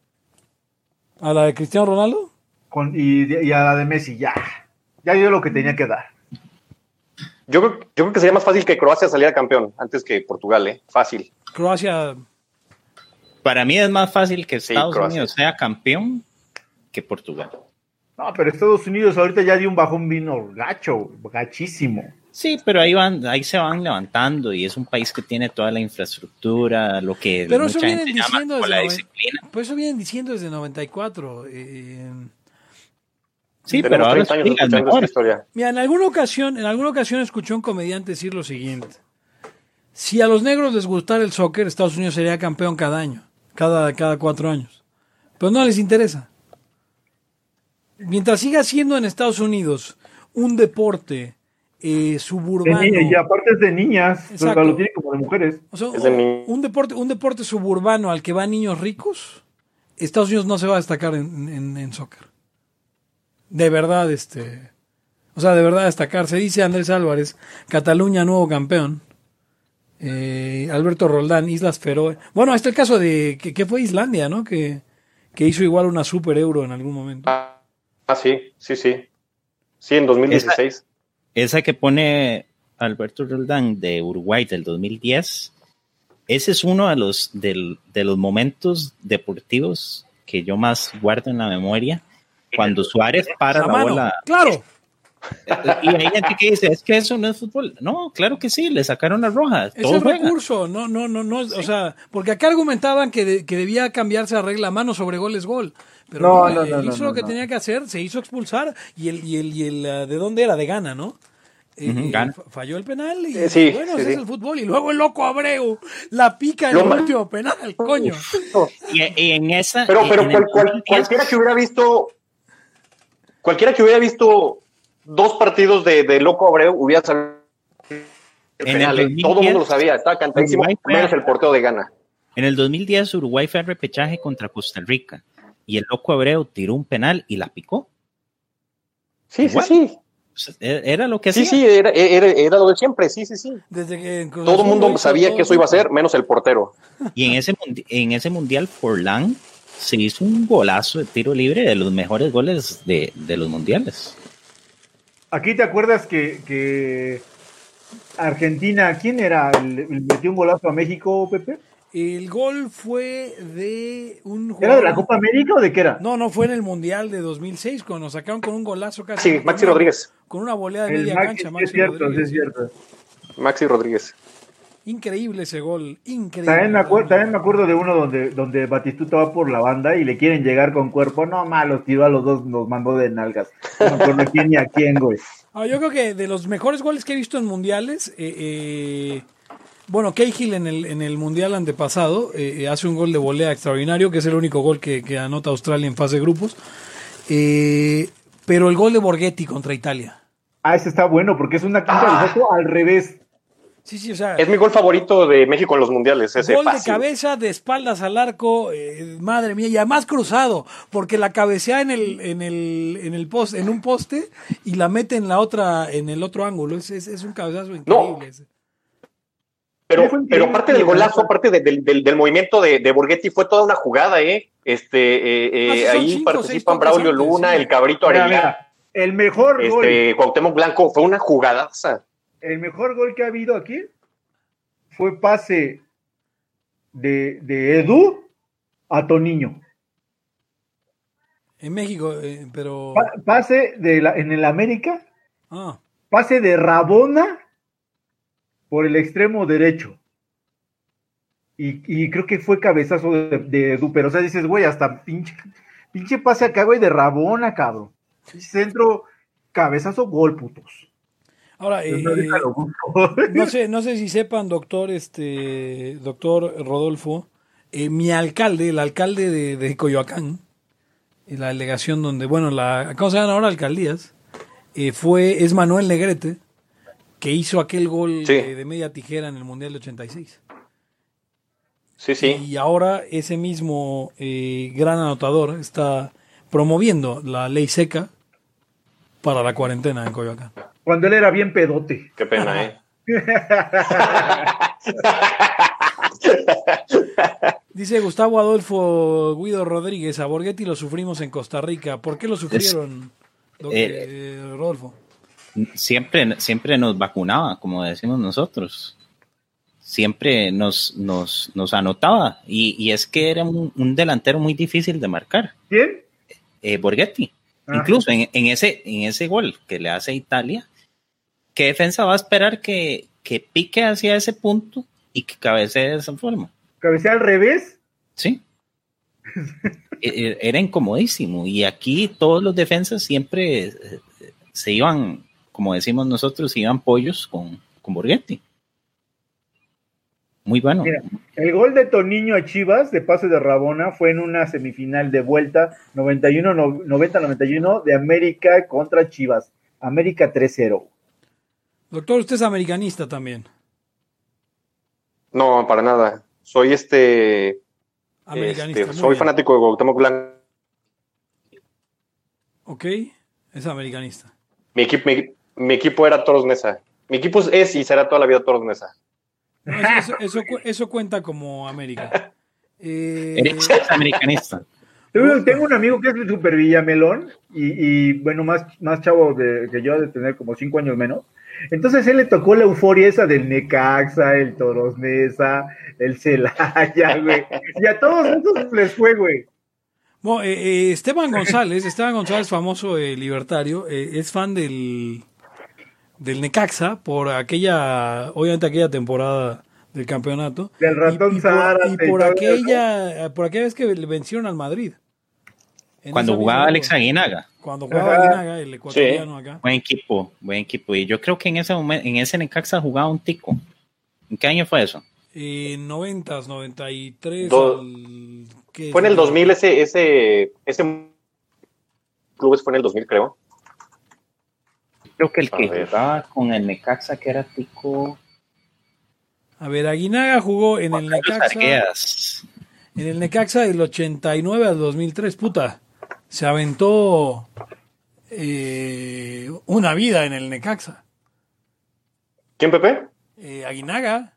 ¿A la de Cristiano Ronaldo? Con, y, y a la de Messi, ya. Ya dio lo que tenía que dar. Yo creo, yo creo que sería más fácil que Croacia saliera campeón antes que Portugal, ¿eh? Fácil. Croacia Para mí es más fácil que Estados. Unidos sea campeón que Portugal. No, pero Estados Unidos ahorita ya dio un bajón vino gacho, gachísimo. Sí, pero ahí van, ahí se van levantando y es un país que tiene toda la infraestructura, lo que Pero eso vienen gente llama diciendo como desde la disciplina. Pues eso vienen diciendo desde 94. eh, Sí, pero ahora 30 años sí, es escuchando mejor. esta historia. mira, en alguna ocasión, en alguna ocasión escuché a un comediante decir lo siguiente. Si a los negros les gustara el soccer, Estados Unidos sería campeón cada año, cada, cada cuatro años. Pero no les interesa. Mientras siga siendo en Estados Unidos un deporte eh, De suburbano. niña- y aparte es de niñas, Exacto. lo tiene como de mujeres. O sea, Es de ni- un deporte, un deporte suburbano al que van niños ricos, Estados Unidos no se va a destacar en, en- en soccer. De verdad, este. O sea, de verdad destacar. Se dice Andrés Álvarez, Cataluña nuevo campeón. Eh, Alberto Roldán, Islas Feroe. Bueno, está el caso de que, que fue Islandia, ¿no? Que, que hizo igual una super euro en algún momento. Ah, ah, sí, sí, sí. Sí, en 2016. Esa que pone Alberto Roldán de Uruguay del 2010, ese es uno de los, del- de los momentos deportivos que yo más guardo en la memoria. Cuando Suárez para La la mano. bola. Claro. Y hay gente que dice, es que eso no es fútbol. No, claro que sí, le sacaron la roja. Es el recurso, no, no, no, no, o sea, porque acá argumentaban que, de- que debía cambiarse a regla mano sobre gol es gol. Pero No, no, no, él no, no, hizo lo que no. tenía que hacer, se hizo expulsar y el, y el, y el ah, ¿de dónde era? De Gana, ¿no? Eh, Ujú, eh, fa- falló el penal y Eh, sí, bueno, sí, ese es el fútbol. Y luego el loco Abreu la pica en Lo el último penal, coño. Y, y en esa. Pero, pero en el cual- cual- 2010, cualquiera que hubiera visto, cualquiera que hubiera visto dos partidos de, de Loco Abreu hubiera sabido. el En el penal, ¿eh? 2010, Todo el mundo lo sabía, estaba cantadísimo, menos el porteo de Gana. En el 2010 Uruguay fue al repechaje contra Costa Rica y el loco Abreu tiró un penal y la picó. Sí, Igual. sí, sí. E- Era lo que Sí, hacía. sí, era, era, era lo de siempre, sí, sí, sí. Desde que Todo el mundo sabía todo que eso iba a ser, menos el portero. Y en ese, en ese mundial, Forlán se hizo un golazo de tiro libre de los mejores goles de, de los mundiales. Aquí te acuerdas que, que Argentina, ¿quién era? ¿Le, le metió un golazo a México, Pepe? El gol fue de un ¿Era de la Copa América o de qué era? No, no fue en el Mundial de 2006 cuando nos sacaron con un golazo casi. Sí, con Maxi una- Rodríguez. Con una volea de El media Maxi, cancha, sí es Maxi cierto, sí Rodríguez. es cierto. Maxi Rodríguez. Increíble ese gol, increíble. También me, acuerdo, también me acuerdo de uno donde, donde Batistuta va por la banda y le quieren llegar con cuerpo. No, malos, tiró a los dos, los mandó de nalgas. No me acuerdo quién ni a quién, güey. Ah, yo creo que de los mejores goles que he visto en mundiales, eh, eh, bueno, Cahill en el, en el mundial antepasado eh, eh, hace un gol de volea extraordinario, que es el único gol que, que anota Australia en fase de grupos. Eh, pero el gol de Borghetti contra Italia. Ah, ese está bueno porque es una quinta Ah. al revés. Sí, sí, o sea, Es mi gol favorito de México en los mundiales, ese gol de cabeza, de espaldas al arco, eh, madre mía, y además cruzado, porque la cabecea en el, en el, en el poste, en un poste y la mete en la otra, en el otro ángulo. Es, es, es un cabezazo increíble. ese. Pero, pero aparte del golazo, aparte de- del, del, del movimiento de, de Borghetti, fue toda una jugada, ¿eh? Este, eh, eh, Ah, ahí cinco, participan Braulio Luna, sí. el Cabrito Arellano, el mejor gol, este, Cuauhtémoc Blanco, fue una jugadaza. El mejor gol que ha habido aquí fue pase de, de Edu a Toniño. En México, eh, pero... Pa- pase de la, en el América, Ah, pase de Rabona por el extremo derecho. Y, y creo que fue cabezazo de, de Edu, pero o sea, dices, güey, hasta pinche, pinche pase acá, güey, de Rabona, cabrón. Centro, cabezazo, gol, putos. Ahora, eh, no sé, no sé si sepan, doctor, este, doctor Rodolfo, eh, mi alcalde, el alcalde de, de Coyoacán, en la delegación donde, bueno, la, ¿cómo se llaman ahora alcaldías? Eh, fue, es Manuel Negrete, que hizo aquel gol Sí. de, de media tijera en el Mundial de 86. Sí, sí. Y ahora ese mismo eh, gran anotador está promoviendo la ley seca para la cuarentena en Coyoacán. Cuando él era bien pedote. Qué pena, ¿eh? Dice Gustavo Adolfo Guido Rodríguez, a Borghetti lo sufrimos en Costa Rica. ¿Por qué lo sufrieron, doc- eh, eh, Rodolfo? Siempre, siempre nos vacunaba, como decimos nosotros. Siempre nos, nos, nos anotaba. Y, y es que era un, un delantero muy difícil de marcar. ¿Quién? eh, Borghetti. Ah. Incluso en, en ese, en ese gol que le hace a Italia, ¿qué defensa va a esperar que, que pique hacia ese punto y que cabecee de esa forma? Cabecea al revés. Sí. E- e- Era incomodísimo. Y aquí todos los defensas siempre eh, se iban, como decimos nosotros, se iban pollos con, con Borghetti. Muy bueno. Mira, el gol de Toniño a Chivas de pase de Rabona fue en una semifinal de vuelta 91 no- 90-91 de América contra Chivas. América 3-0. Doctor, usted es americanista también. No, para nada. Soy este, Americanista. este soy bien. fanático de Cuauhtémoc Blanco. Ok, es americanista. Mi equipo, mi, mi equipo era Toros Nesa. Mi equipo es y será toda la vida Toros Nesa. No, eso, eso, eso cu- eso cuenta como América. Eh, Eres americanista. Tengo, tengo un amigo que es de Super Villamelón y, y, bueno, más, más chavo de, que yo, de tener como cinco años menos. Entonces él le tocó la euforia esa del Necaxa, el Toros Nesa, el Celaya, güey. Y a todos esos les fue, güey. Bueno, eh, eh, Esteban González, Esteban González, famoso eh, libertario, eh, es fan del, del Necaxa por aquella, obviamente aquella temporada del campeonato. Del ratón y, y por, Zárate y y por aquella, por aquella vez que le vencieron al Madrid. Cuando jugaba misma Alex. Aguinaga. Cuando jugaba Ajá. Aguinaga, el ecuatoriano acá. Buen equipo, buen equipo. Y yo creo que en ese momento, en ese Necaxa jugaba un tico. ¿En qué año fue eso? En 90, 93. Do- al- ¿qué? Fue en el 2000 ese, ese, ese club fue en el 2000, creo. Creo que el que jugaba con el Necaxa, que era tico. A ver, Aguinaga jugó en Juan el Carlos Necaxa. En el Necaxa del 89 al 2003, puta, se aventó eh, una vida en el Necaxa. ¿Quién, Pepe? Eh, Aguinaga,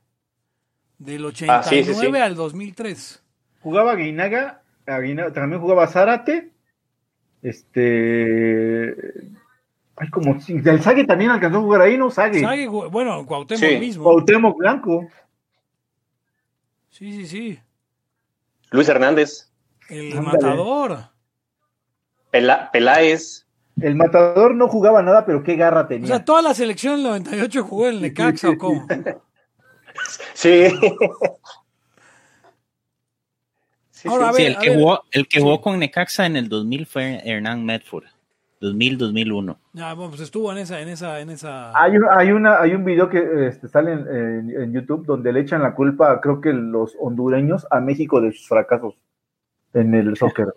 del 89 Ah, sí, sí, sí. al 2003. Jugaba Guinaga, Aguinaga, también jugaba Zárate. Este. Ay, como. El Sague también alcanzó a jugar ahí, ¿no? Sague. Sague, bueno, Cuauhtémoc Sí. mismo. Cuauhtémoc Blanco. Sí, sí, sí. Luis Hernández. El Ándale. matador. Pela- Peláez. El matador no jugaba nada, pero qué garra O tenía. sea, toda la selección del 98 jugó en el Necaxa o cómo. Sí. Sí, Ahora, sí. ver, el que, jugó, el que jugó con Necaxa en el 2000 fue Hernán Medford. 2000-2001. Ya, bueno, pues estuvo en esa, en esa, en esa. Hay un, hay una, hay un video que este, sale en, en- en YouTube donde le echan la culpa, creo que los hondureños, a México de sus fracasos en el soccer.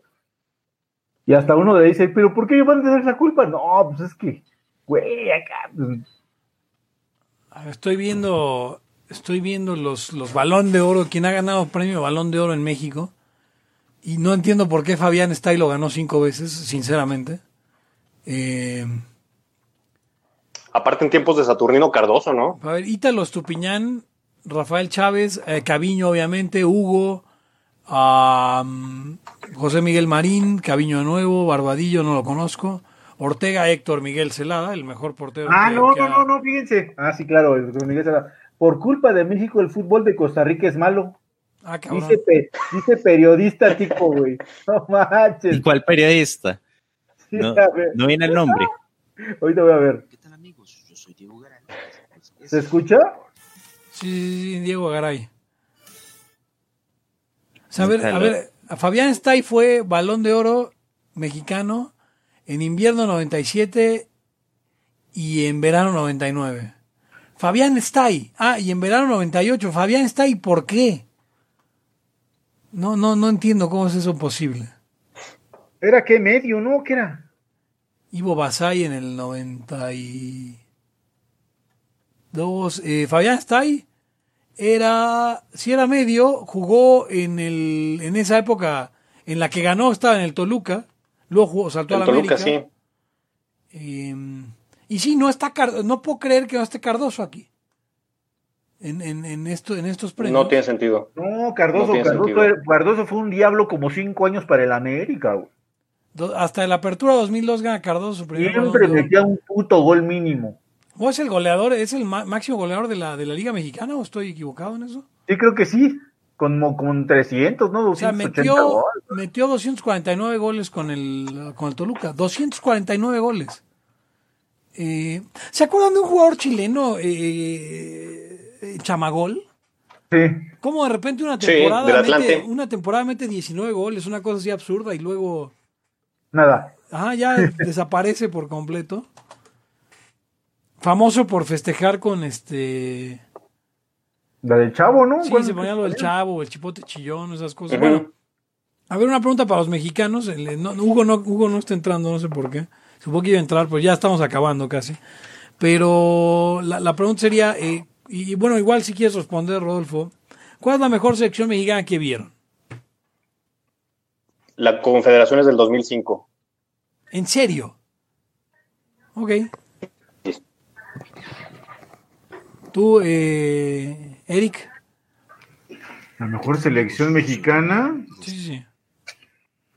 Y hasta uno le dice, pero ¿por qué van a tener la culpa? No, pues es que, güey, acá. pues, Estoy viendo, estoy viendo los, los balón de oro, quien ha ganado premio balón de oro en México. Y no entiendo por qué Fabián Stay lo ganó cinco veces, sinceramente. Eh, Aparte en tiempos de Saturnino Cardoso, ¿no? a ver, Ítalo Estupiñán, Rafael Chávez, eh, Caviño, obviamente, Hugo, José Miguel Marín, Caviño de nuevo, Barbadillo, no lo conozco. Ortega Héctor Miguel Celada, el mejor portero. Ah, que- no, que no, ha- no, no, fíjense. Ah, sí, claro, Don Miguel Serra. Por culpa de México, el fútbol de Costa Rica es malo. Ah, cabrón. Dice, pe- dice periodista tipo, güey. No manches. ¿Y cuál periodista? No, viene el nombre. Ahorita voy a ver. ¿Qué tal amigos? Yo soy Diego Garay. ¿Se escucha? Sí, sí, sí, Diego Garay. O sea, a ver, a ver, a Fabián Stay fue balón de oro mexicano en invierno 97 y en verano 99. Fabián Stay. Ah, y en verano 98. Fabián Stay, ¿por qué? No, no, no entiendo cómo es eso posible. ¿Era qué medio, no? ¿Qué era? Ivo Basay en el 92. Eh, Fabián Stay era, si era medio, jugó en el, en esa época en la que ganó, estaba en el Toluca, luego jugó, saltó a El la Toluca, América. sí. Eh, y sí, no está no puedo creer que no esté Cardoso aquí. En, en, en esto, en estos premios. No tiene sentido. No, Cardoso, No tiene Cardoso, sentido. Cardoso fue un diablo como cinco años para el América, güey. Hasta la apertura 2002 gana Cardoso su primer Siempre metía un puto gol mínimo. ¿O es el goleador, es el máximo goleador de la, de la Liga Mexicana o estoy equivocado en eso? Sí, creo que sí. Como con 300, ¿no? O sea, 280 metió, goles. metió 249 goles con el, con el Toluca. 249 goles. Eh, ¿Se acuerdan de un jugador chileno, eh, eh, Chamagol? Sí. Como de repente una temporada, mete, una temporada mete 19 goles, una cosa así absurda, y luego Nada. ajá, ya desaparece por completo. Famoso por festejar con este... La del chavo, ¿no? Sí, ¿Cuál- se ponía lo del chavo, el chipote chillón, esas cosas. Bueno, a ver, una pregunta para los mexicanos. El- no, Hugo, no, Hugo no está entrando, no sé por qué. Supongo que iba a entrar, pues ya estamos acabando casi. Pero la, la pregunta sería, eh, y, y bueno, igual si quieres responder, Rodolfo, ¿cuál es la mejor selección mexicana que vieron? La Confederación es del 2005. ¿En serio? Ok. Tú, eh, Eric. La mejor selección mexicana. Sí, sí, sí.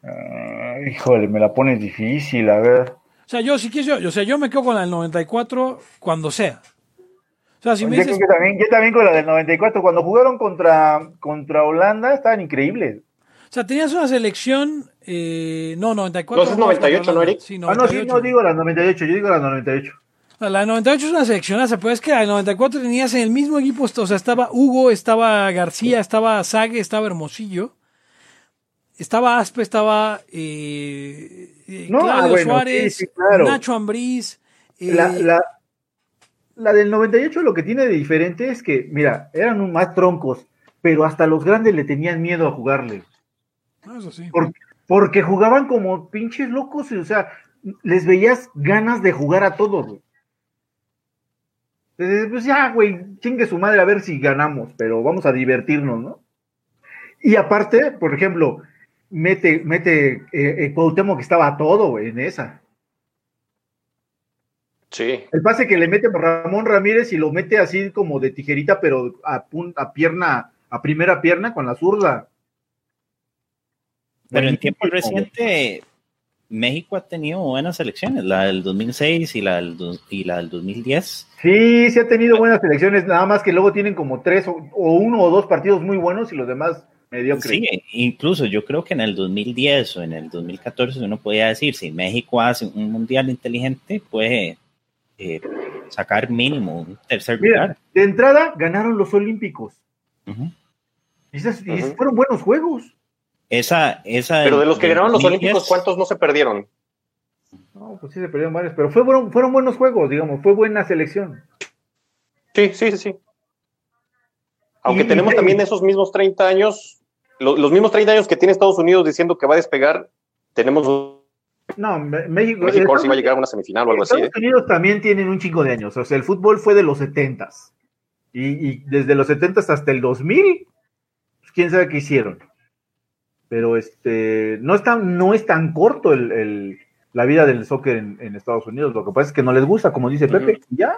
Ah, híjole, me la pones difícil, a ver. O sea, yo si quieres, yo, o sea, yo me quedo con la del 94 cuando sea. O sea, si me yo, dices, que también, yo también con la del 94, cuando jugaron contra, contra Holanda, estaban increíbles. O sea, tenías una selección, eh, no, 94. No, es 98, ¿no, Eric? Sí, Ah, no, sí, 98. no digo la 98, yo digo la 98. O sea, la del 98 es una seleccionaza, pero es que la del 94 tenías en el mismo equipo, o sea, estaba Hugo, estaba García, estaba Zague, estaba Hermosillo, estaba Aspe, estaba eh, eh, No, Claudio ah, bueno, Suárez, sí, sí, claro. Nacho Ambriz. eh, La, la, la del 98 lo que tiene de diferente es que, mira, eran más troncos, pero hasta los grandes le tenían miedo a jugarle. No, eso sí. Por- porque jugaban como pinches locos, o sea, les veías ganas de jugar a todos, güey. Entonces, Pues ya, güey, chingue su madre a ver si ganamos, pero vamos a divertirnos, ¿no? Y aparte, por ejemplo, mete, mete eh, eh, Cuauhtémoc que estaba todo güey, en esa. Sí. El pase que le mete Ramón Ramírez y lo mete así como de tijerita, pero a, pun- a pierna, a primera pierna con la zurda. Pero en Buenísimo. tiempo reciente, México ha tenido buenas elecciones, la del 2006 y la del, dos- y la del 2010. Sí, sí ha tenido buenas elecciones, nada más que luego tienen como tres o, o uno o dos partidos muy buenos y los demás mediocres. Sí, incluso yo creo que en el 2010 o en el 2014 uno podía decir, si México hace un mundial inteligente, puede eh, sacar mínimo un tercer Mira, lugar. de entrada ganaron los Olímpicos. Y, esas- y fueron buenos juegos. Esa, esa Pero de los que ganaron los 2010, Olímpicos, ¿cuántos no se perdieron? No, pues sí se perdieron varios, pero fue, fueron, fueron buenos juegos, digamos, fue buena selección. Sí, sí, sí, sí. Aunque Y- tenemos y- también esos mismos 30 años, lo- los mismos 30 años que tiene Estados Unidos diciendo que va a despegar, tenemos No, México, México ahora sí va a Estados- llegar a una semifinal o algo así. Estados ¿eh? Unidos también tienen un chingo de años. O sea, el fútbol fue de los 70s. Y, y desde los 70s hasta el 2000, pues, quién sabe qué hicieron. Pero este, no es tan, no es tan corto el, el- la vida del soccer en, en Estados Unidos. Lo que pasa es que no les gusta, como dice Pepe. Ya.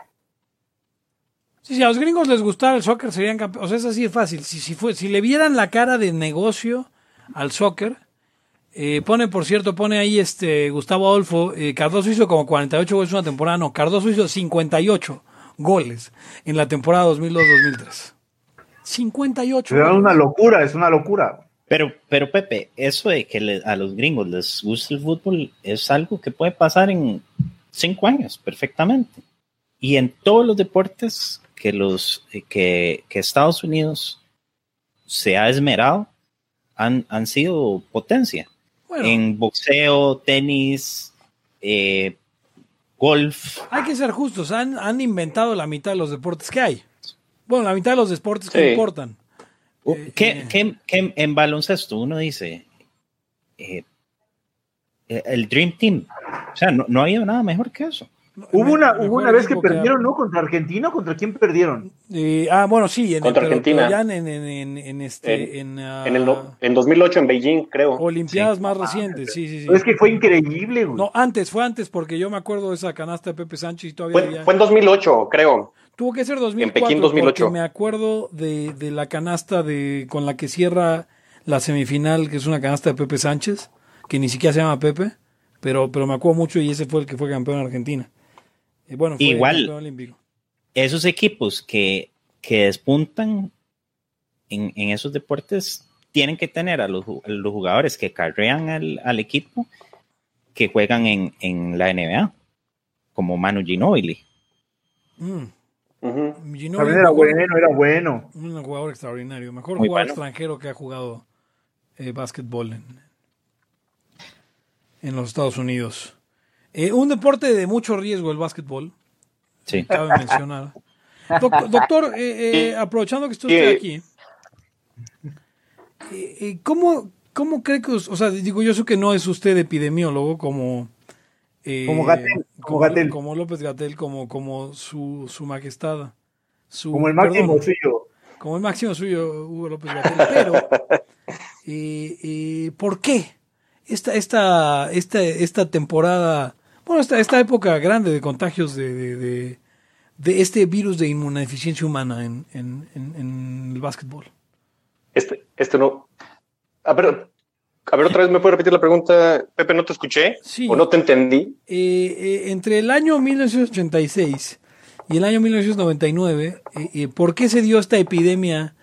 Sí, si a los gringos les gustara el soccer, serían campeones. O sea, es así de fácil. Si, si, fue, si le vieran la cara de negocio al soccer, eh, pone, por cierto, pone ahí este Gustavo Adolfo, eh, Cardoso hizo como 48 goles en una temporada, no, Cardoso hizo 58 goles en la temporada 2002-2003. 58. Es goles. una locura, es una locura. Pero, pero Pepe, eso de que le- a los gringos les gusta el fútbol es algo que puede pasar en cinco años perfectamente. Y en todos los deportes que, los, eh, que, que Estados Unidos se ha esmerado, han, han sido potencia. Bueno, En boxeo, tenis, eh, golf. hay que ser justos, han, han inventado la mitad de los deportes que hay. Bueno, la mitad de los deportes que importan. Eh, ¿Qué, eh. qué- qué en baloncesto uno dice? eh, el Dream Team. O sea, no, no había nada mejor que eso. Hubo una, hubo una vez que perdieron, ¿no? Contra Argentina, ¿o ¿contra quién perdieron? Eh, ah, bueno, sí, en, Contra pero- Argentina. en, en, en, en este, en, ah, En, el, en 2008 en Beijing, creo. Olimpiadas más recientes, sí, sí, sí. Es que fue increíble, güey. No, antes, fue antes, porque yo me acuerdo de esa canasta de Pepe Sánchez y todavía Fue, había- fue en 2008, creo. Tuvo que ser 2004, Pekín 2008. porque me acuerdo de, de la canasta de con la que cierra la semifinal, que es una canasta de Pepe Sánchez, que ni siquiera se llama Pepe, pero, pero me acuerdo mucho y ese fue el que fue campeón en Argentina. Y bueno, fue Igual. campeón olímpico. esos equipos que, que despuntan en, en esos deportes tienen que tener a los, a los jugadores que carrean al, al equipo que juegan en, en la NBA, como Manu Ginobili. Mm. Ujú. Ginóbili, También era bueno, era bueno. Un jugador extraordinario, mejor Muy jugador bueno. extranjero que ha jugado eh, básquetbol en, en los Estados Unidos. Eh, un deporte de mucho riesgo el básquetbol, Sí. cabe mencionar. Doc- doctor, eh, eh, aprovechando que usted está Sí. aquí, eh, eh, ¿cómo, ¿cómo cree que, o sea, digo, yo sé que no es usted epidemiólogo como... eh, Como Gatell, como López Gatel, como, como su, su majestad. Su, Como el máximo perdón, suyo. como el máximo suyo, Hugo López Gatell. Pero, eh, eh, ¿por qué esta, esta, esta, esta temporada, bueno, esta, esta época grande de contagios de, de, de- de este virus de inmunodeficiencia humana en, en, en- en el básquetbol? Este, este no. A ver, a ver, otra vez me puede repetir la pregunta, Pepe, no te escuché Sí. o no te entendí. Eh, eh, entre el año 1986 y el año 1999, eh, eh, ¿por qué se dio esta epidemia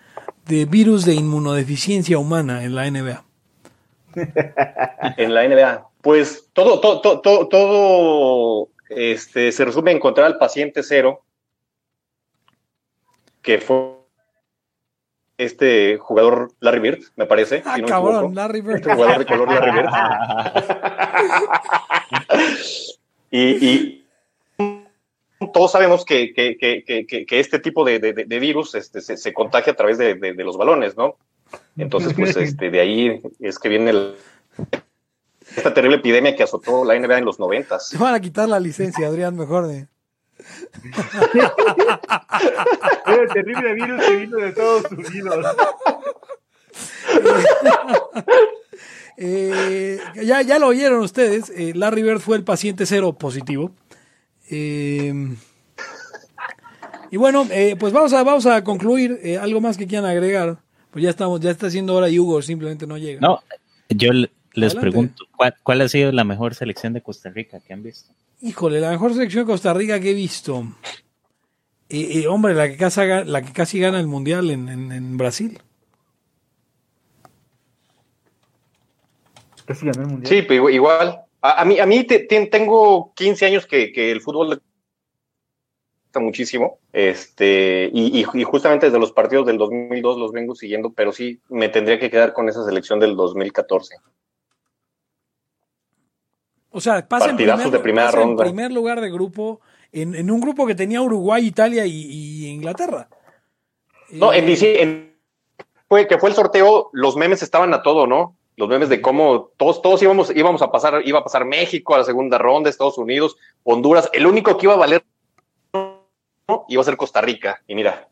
de virus de inmunodeficiencia humana en la NBA? En la NBA. Pues todo, todo, todo, todo, todo, este, se resume en encontrar al paciente cero, que fue este jugador Larry Bird, me parece. Ah, si no cabrón, equivoco. Larry Bird. Este jugador de color Larry Bird. y, y todos sabemos que, que, que, que, este tipo de, de, de virus este, se, se, contagia a través de, de, los balones, ¿no? Entonces, pues este, de ahí es que viene el, esta terrible epidemia que azotó la NBA en los noventas. Se van a quitar la licencia, Adrián, mejor de... el terrible virus que vino de Estados Unidos. Eh, ya, ya lo oyeron ustedes. eh, Larry Bird fue el paciente cero positivo. Eh, y bueno, eh, pues vamos a, vamos a concluir. Eh, algo más que quieran agregar. Pues ya estamos, ya está haciendo hora y Hugo simplemente no llega. No, yo les Adelante. pregunto, ¿cuál, cuál ha sido la mejor selección de Costa Rica que han visto? Híjole, la mejor selección de Costa Rica que he visto. Eh, eh, hombre, la que, casi, la que casi gana el mundial en, en- en Brasil. Casi ganó el mundial. Sí, pero igual. A, a mí, a mí te- te- tengo 15 años que, que el fútbol me gusta muchísimo. Este, y, y- y justamente desde los partidos del 2002 los vengo siguiendo, pero sí me tendría que quedar con esa selección del 2014. O sea, pasa, en Partidazos primer, de primera pasa en ronda. primer lugar de grupo, en, en un grupo que tenía Uruguay, Italia y, y Inglaterra. No, Eh, en DC, en- fue que fue el sorteo, los memes estaban a todo, ¿no? Los memes de cómo todos, todos íbamos, íbamos a pasar, iba a pasar México a la segunda ronda, Estados Unidos, Honduras, el único que iba a valer ¿no? iba a ser Costa Rica. Y mira,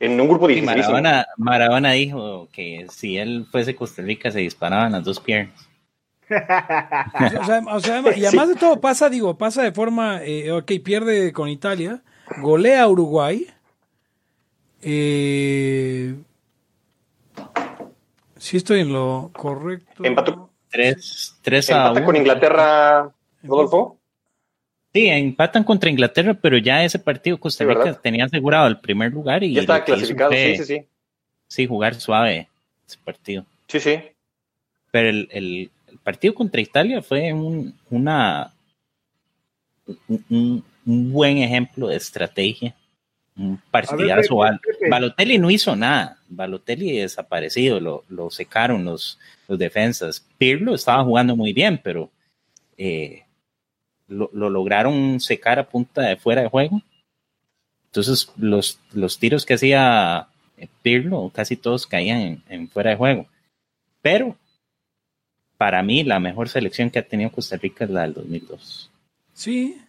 en un grupo difícil. Maradona, Maradona dijo que si él fuese Costa Rica se disparaban las dos piernas. O sea, o sea, y además de todo pasa, digo, pasa de forma, eh, ok, pierde con Italia, golea a Uruguay, eh, si estoy en lo correcto. Empató. 3, 3 a Empata 1. con Inglaterra, Rodolfo. Sí, empatan contra Inglaterra, pero ya ese partido Costa Sí, Rica tenía asegurado el primer lugar y Ya estaba clasificado. fue, Sí, sí, sí. sí, jugar suave ese partido. Sí, sí. Pero el partido contra Italia fue un, una, un, un- buen ejemplo de estrategia. Un partidazo. Pepe, Bal- Pepe. Balotelli no hizo nada. Balotelli desaparecido, lo, lo secaron los, los defensas. Pirlo estaba jugando muy bien, pero eh, lo, lo lograron secar a punta de fuera de juego. Entonces, los, los tiros que hacía eh, Pirlo, casi todos caían en, en fuera de juego. Pero para mí la mejor selección que ha tenido Costa Rica es la del 2002. Sí.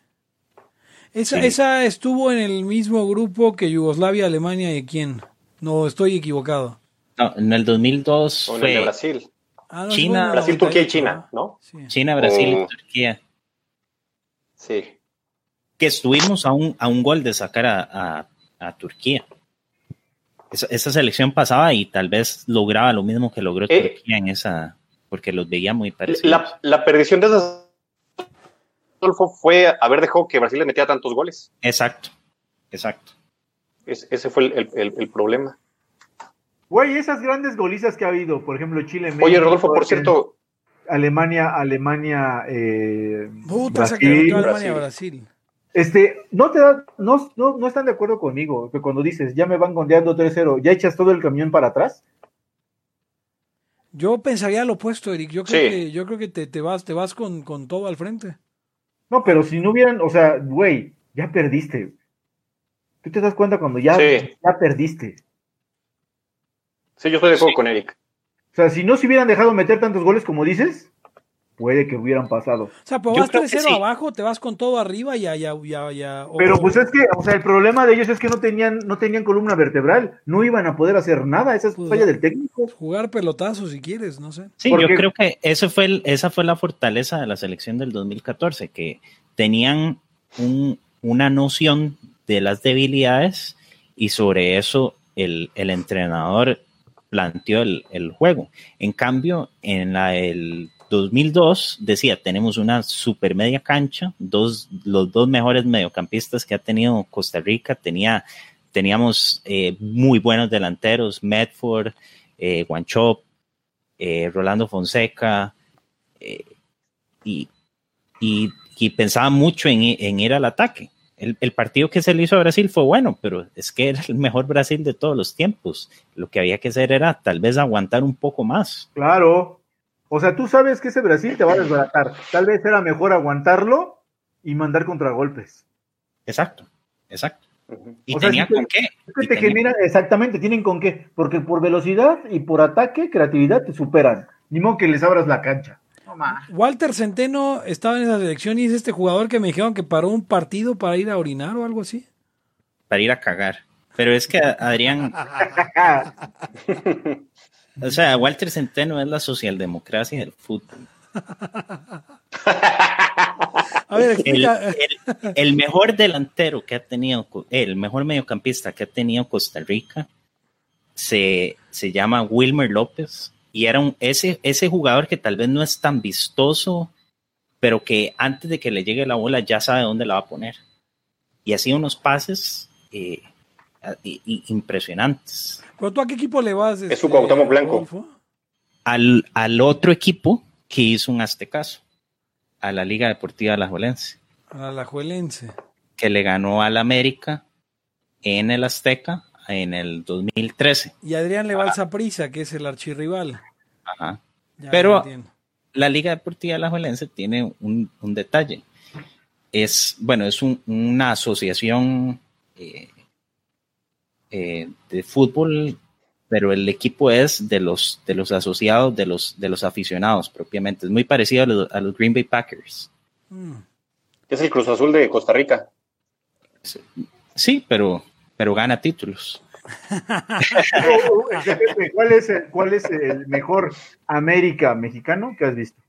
Esa, Sí. esa estuvo en el mismo grupo que Yugoslavia, Alemania y quién. No, estoy equivocado. No, en el 2002 Con el de fue Brasil. Ah, no, China, en Brasil, Turquía y 98, China, ¿no? China, Brasil y Turquía. Sí. Que estuvimos a un, a un gol de sacar a, a- a Turquía. Esa, esa selección pasaba y tal vez lograba lo mismo que logró Eh. Turquía en esa, porque los veía muy parecidos. La, la perdición de esas Rodolfo fue haber dejado que Brasil le metiera tantos goles. Exacto, exacto. Es- ese fue el, el- el problema. Güey, esas grandes golizas que ha habido, por ejemplo, Chile, Oye, México, Rodolfo, por cierto, Alemania, Alemania, eh, Puta, se Brasil. quedó Alemania, Brasil. Brasil. Este, no te da, no, no, no están de acuerdo conmigo, que cuando dices, ya me van gondeando 3-0, ¿ya echas todo el camión para atrás? Yo pensaría lo opuesto, Eric. Yo creo Sí. que, yo creo que te, te vas, te vas con, con todo al frente. No, pero si no hubieran, o sea, güey, ya perdiste. Tú te das cuenta cuando ya, Sí. ya perdiste. sí, yo estoy de acuerdo Sí. con Eric. O sea, si no se hubieran dejado meter tantos goles como dices, puede que hubieran pasado. O sea, pues vas creo que 3-0 sí. abajo, te vas con todo arriba y ya, ya, ya, Pero pues es que, o sea, el problema de ellos es que no tenían, no tenían columna vertebral, no iban a poder hacer nada, esa es Pues, falla del técnico. Jugar pelotazos si quieres, no sé. Sí, Porque- yo creo que eso fue el- esa fue la fortaleza de la selección del 2014, que tenían un- una noción de las debilidades y sobre eso el, el entrenador planteó el, el juego. En cambio, en la del 2002 decía, tenemos una super media cancha, dos, los dos mejores mediocampistas que ha tenido Costa Rica, tenía, teníamos eh, muy buenos delanteros, Medford, eh, Guanchop, eh, Rolando Fonseca, eh, y, y, y pensaba mucho en, en ir al ataque. El, el partido que se le hizo a Brasil fue bueno, pero es que era el mejor Brasil de todos los tiempos. Lo que había que hacer era tal vez aguantar un poco más. Claro. O sea, tú sabes que ese Brasil te va a desbaratar. Tal vez era mejor aguantarlo y mandar contragolpes. Exacto, exacto. Y O sea, con qué. Es que Y te tenía- generan, exactamente, tienen con qué. Porque por velocidad y por ataque, creatividad te superan. Ni modo que les abras la cancha. Walter Centeno estaba en esa selección y es este jugador que me dijeron que paró un partido para ir a orinar o algo así. para ir a cagar. Pero es que Adrián, O sea, Walter Centeno es la socialdemocracia del fútbol. A ver, El, el- el mejor delantero que ha tenido, el mejor mediocampista que ha tenido Costa Rica se, se llama Wilmer López y era un, ese, ese jugador que tal vez no es tan vistoso, pero que antes de que le llegue la bola ya sabe dónde la va a poner. Y hacía unos pases eh, impresionantes. ¿Pero tú a qué equipo le vas? este, su Cuauhtémoc Blanco. Al, al otro equipo que hizo un aztecaso, a la Liga Deportiva Alajuelense. A la Alajuelense. que le ganó al América en el Azteca en el 2013. Y Adrián le va al Saprissa, que es el archirrival. Ajá. Ya, Pero-. La Liga Deportiva Alajuelense tiene un, un detalle. Es, bueno, es un- una asociación eh, eh, de fútbol, pero el equipo es de los, de los asociados, de los, de los aficionados propiamente. Es muy parecido a los, a los Green Bay Packers. Mm. Es el Cruz Azul de Costa Rica. Sí, pero, pero gana títulos. ¿Cuál es, el, ¿Cuál es el mejor América mexicano que has visto?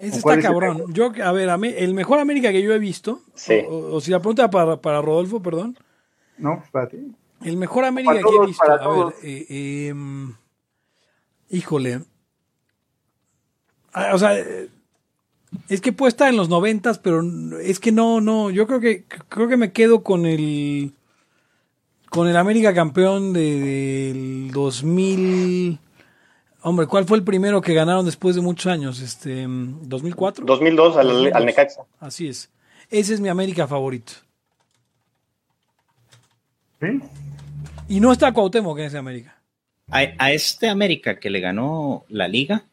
Ese ¿Cuál está es cabrón. Yo, a ver, a mí- el mejor América que yo he visto, Sí. o, si la pregunta para, para Rodolfo, perdón, No, espérate. el mejor América Para que he visto, para a ver, eh, eh, híjole, Ah, o sea, eh, es que puede estar en los noventas, pero es que no, no, yo creo que creo que me quedo con el con el América campeón de- del 2000. Hombre, ¿cuál fue el primero que ganaron después de muchos años? Este, mm, 2004. 2002 al, 2002. al Necaxa. Así es. Ese es mi América favorito. ¿Sí? Y no está Cuauhtémoc en ese América. A, a este América que le ganó la liga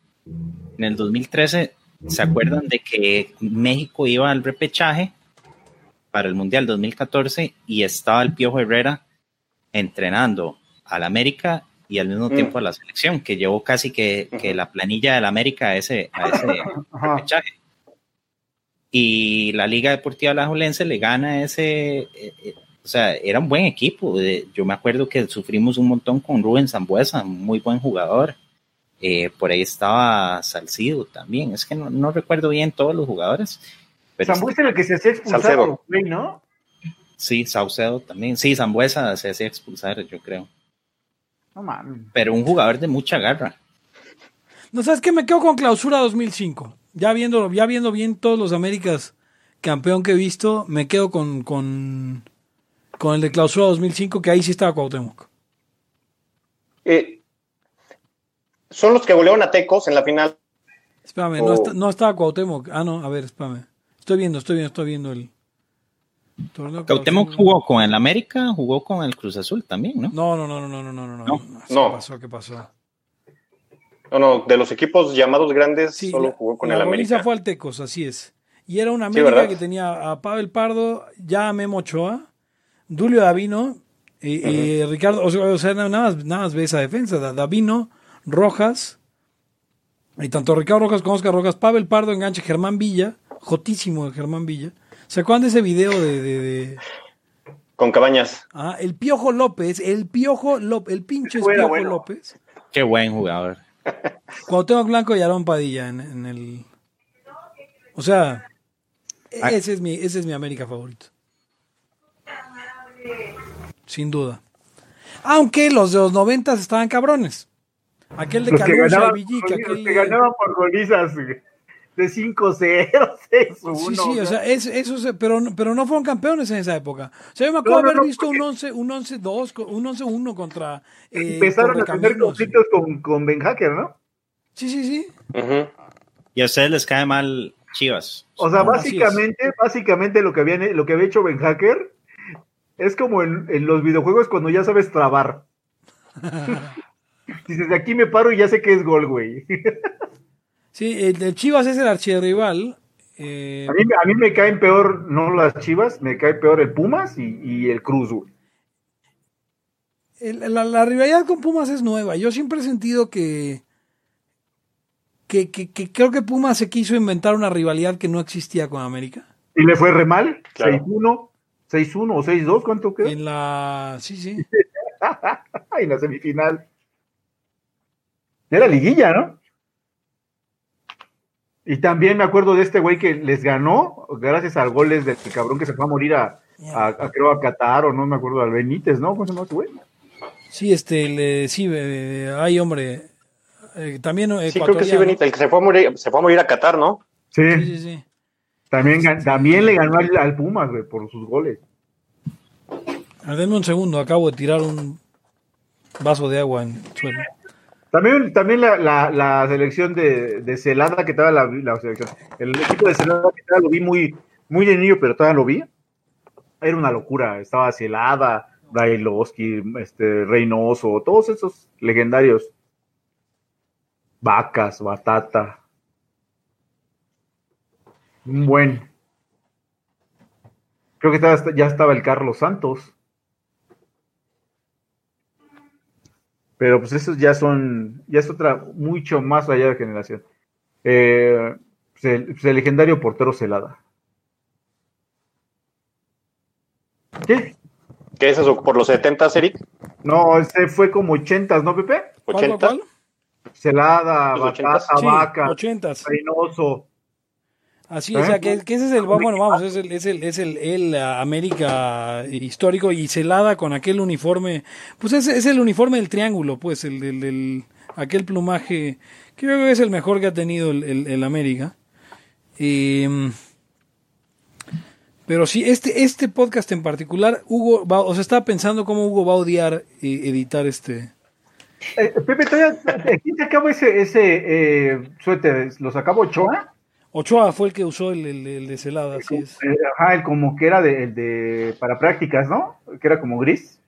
en el 2013, ¿se acuerdan de que México iba al repechaje para el Mundial 2014 y estaba el Piojo Herrera entrenando al América y al mismo Mm. tiempo a la selección, que llevó casi que, que la planilla del América a ese, a ese? Y la Liga Deportiva Alajuelense le gana ese, eh, eh, o sea, era un buen equipo. eh, Yo me acuerdo que sufrimos un montón con Rubén Zambuesa, muy buen jugador. Eh, por ahí estaba Salcido también. Es que no, no recuerdo bien todos los jugadores. Pero Zambuesa era el que se hacía expulsar, ¿no? sí, Saucedo también. Sí, Zambuesa se hacía expulsar, yo creo. No mames. Pero un jugador de mucha garra. No sabes qué me quedo con Clausura 2005. Ya viendo, ya viendo bien todos los Américas campeón que he visto, me quedo con, con, con el de Clausura 2005, que ahí sí estaba Cuauhtémoc. Eh, son los que golearon a Tecos en la final. Espérame, Oh. no, está- no estaba Cuauhtémoc. Ah, no, a ver, espérame. Estoy viendo, estoy viendo, estoy viendo el Clausura. jugó con el América, jugó con el Cruz Azul también, ¿no? No, no, no, no, no, no, no, no. No. ¿Qué No. pasó? ¿Qué pasó? No, no, de los equipos llamados grandes, Sí, solo jugó con la el América. fue al Tecos, así es. Y era una Sí, América ¿verdad? que tenía a Pavel Pardo, ya a Memo Ochoa, Dulio Davino, eh, eh, Ricardo, o sea, o sea, nada, más, nada más ve esa defensa, Da- Davino, Rojas, y tanto Ricardo Rojas como Oscar Rojas, Pavel Pardo enganche Germán Villa, jotísimo de Germán Villa. ¿Se acuerdan de ese video de, de- de- Con Cabañas. ah, el Piojo López, el Piojo López, el pinche Piojo bueno. López? Qué buen jugador. Cuauhtémoc Blanco y Aarón Padilla en, en el... O sea, Ah. ese es mi, ese es mi América favorito. Sin duda. Aunque los de los noventas estaban cabrones. Aquel de Calucha Villica, los aquel que de- ganaban por golizas güey, de 5-0, 6-1. Sí, sí, o sea, es, eso se- pero, no- pero no fueron campeones en esa época. O sea, yo me No, acuerdo no, haber no, visto un porque- 11, un 11-2, co- un 11-1 contra eh, Empezaron a tener conflictos con, con Ben Hacker, ¿no? Sí, sí, sí. Ujú. Y a ustedes les cae mal Chivas. O sea, No, básicamente, básicamente lo que había, lo que había hecho Ben Hacker es como en, en los videojuegos cuando ya sabes trabar. Dices, de aquí me paro y ya sé que es gol, güey. Sí, el, el Chivas es el archirrival. Eh, A mí, a mí me caen peor, no las chivas, me cae peor el Pumas y, y el Cruz, el- la, la rivalidad con Pumas es nueva. Yo siempre he sentido que, que, que, que creo que Pumas se quiso inventar una rivalidad que no existía con América. Y le fue re mal, Claro. 6-1, 6-1 o 6-2, ¿cuánto quedó? En la. Sí, sí. en la semifinal. Era liguilla, ¿no? Y también me acuerdo de este güey que les ganó gracias al goles del cabrón que se fue a morir a, a, a, creo a Qatar o no me acuerdo al Benítez, ¿no? ¿Cómo se llama este güey? Sí, este, le, sí, eh, hay hombre. eh, también Sí, creo que sí, Benítez, el que se fue a morir, se fue a morir a Qatar, ¿no? Sí, Sí, sí, sí. También, también le ganó al, al Pumas, güey, por sus goles. Denme un segundo, acabo de tirar un vaso de agua en el suelo. También, también la, la, la selección de, de Celada que estaba la, la selección. El equipo de Celada que estaba lo vi muy, muy de niño, pero todavía lo vi. Era una locura. Estaba Celada, Brailovsky, este, Reynoso, todos esos legendarios. Vacas, Batata. Un buen. Creo que ya estaba el Carlos Santos. Pero pues esos ya son, ya es otra mucho más allá de generación. Eh, pues el, pues el legendario portero Celada. ¿Qué? ¿Qué es eso? ¿Por los 70, Eric? No, ese fue como ochentas, ¿no, Pepe? ¿Cuál, cuál, 80. cuál? Celada, Batata, ochentas. Sí, Vaca, ochentas. Reynoso. Así, ¿Eh? o sea, que, que ese es el, bueno, vamos, es el, es el, es el, el, ah, América histórico y celada con aquel uniforme, pues es, es el uniforme del triángulo, pues, el, el, el- aquel plumaje, que yo creo que es el mejor que ha tenido el, el, el América. Eh, pero sí, este, este podcast en particular, Hugo, va, o sea, estaba pensando cómo Hugo va a odiar eh, editar este. Eh, Pepe, todavía, ¿quién sacaba ese, ese eh, suéter? ¿Lo sacaba Ochoa? Ochoa fue el que usó el, el, el de celada, así es. Eh, ajá, el como que era de, de para prácticas, ¿no? Que era como gris,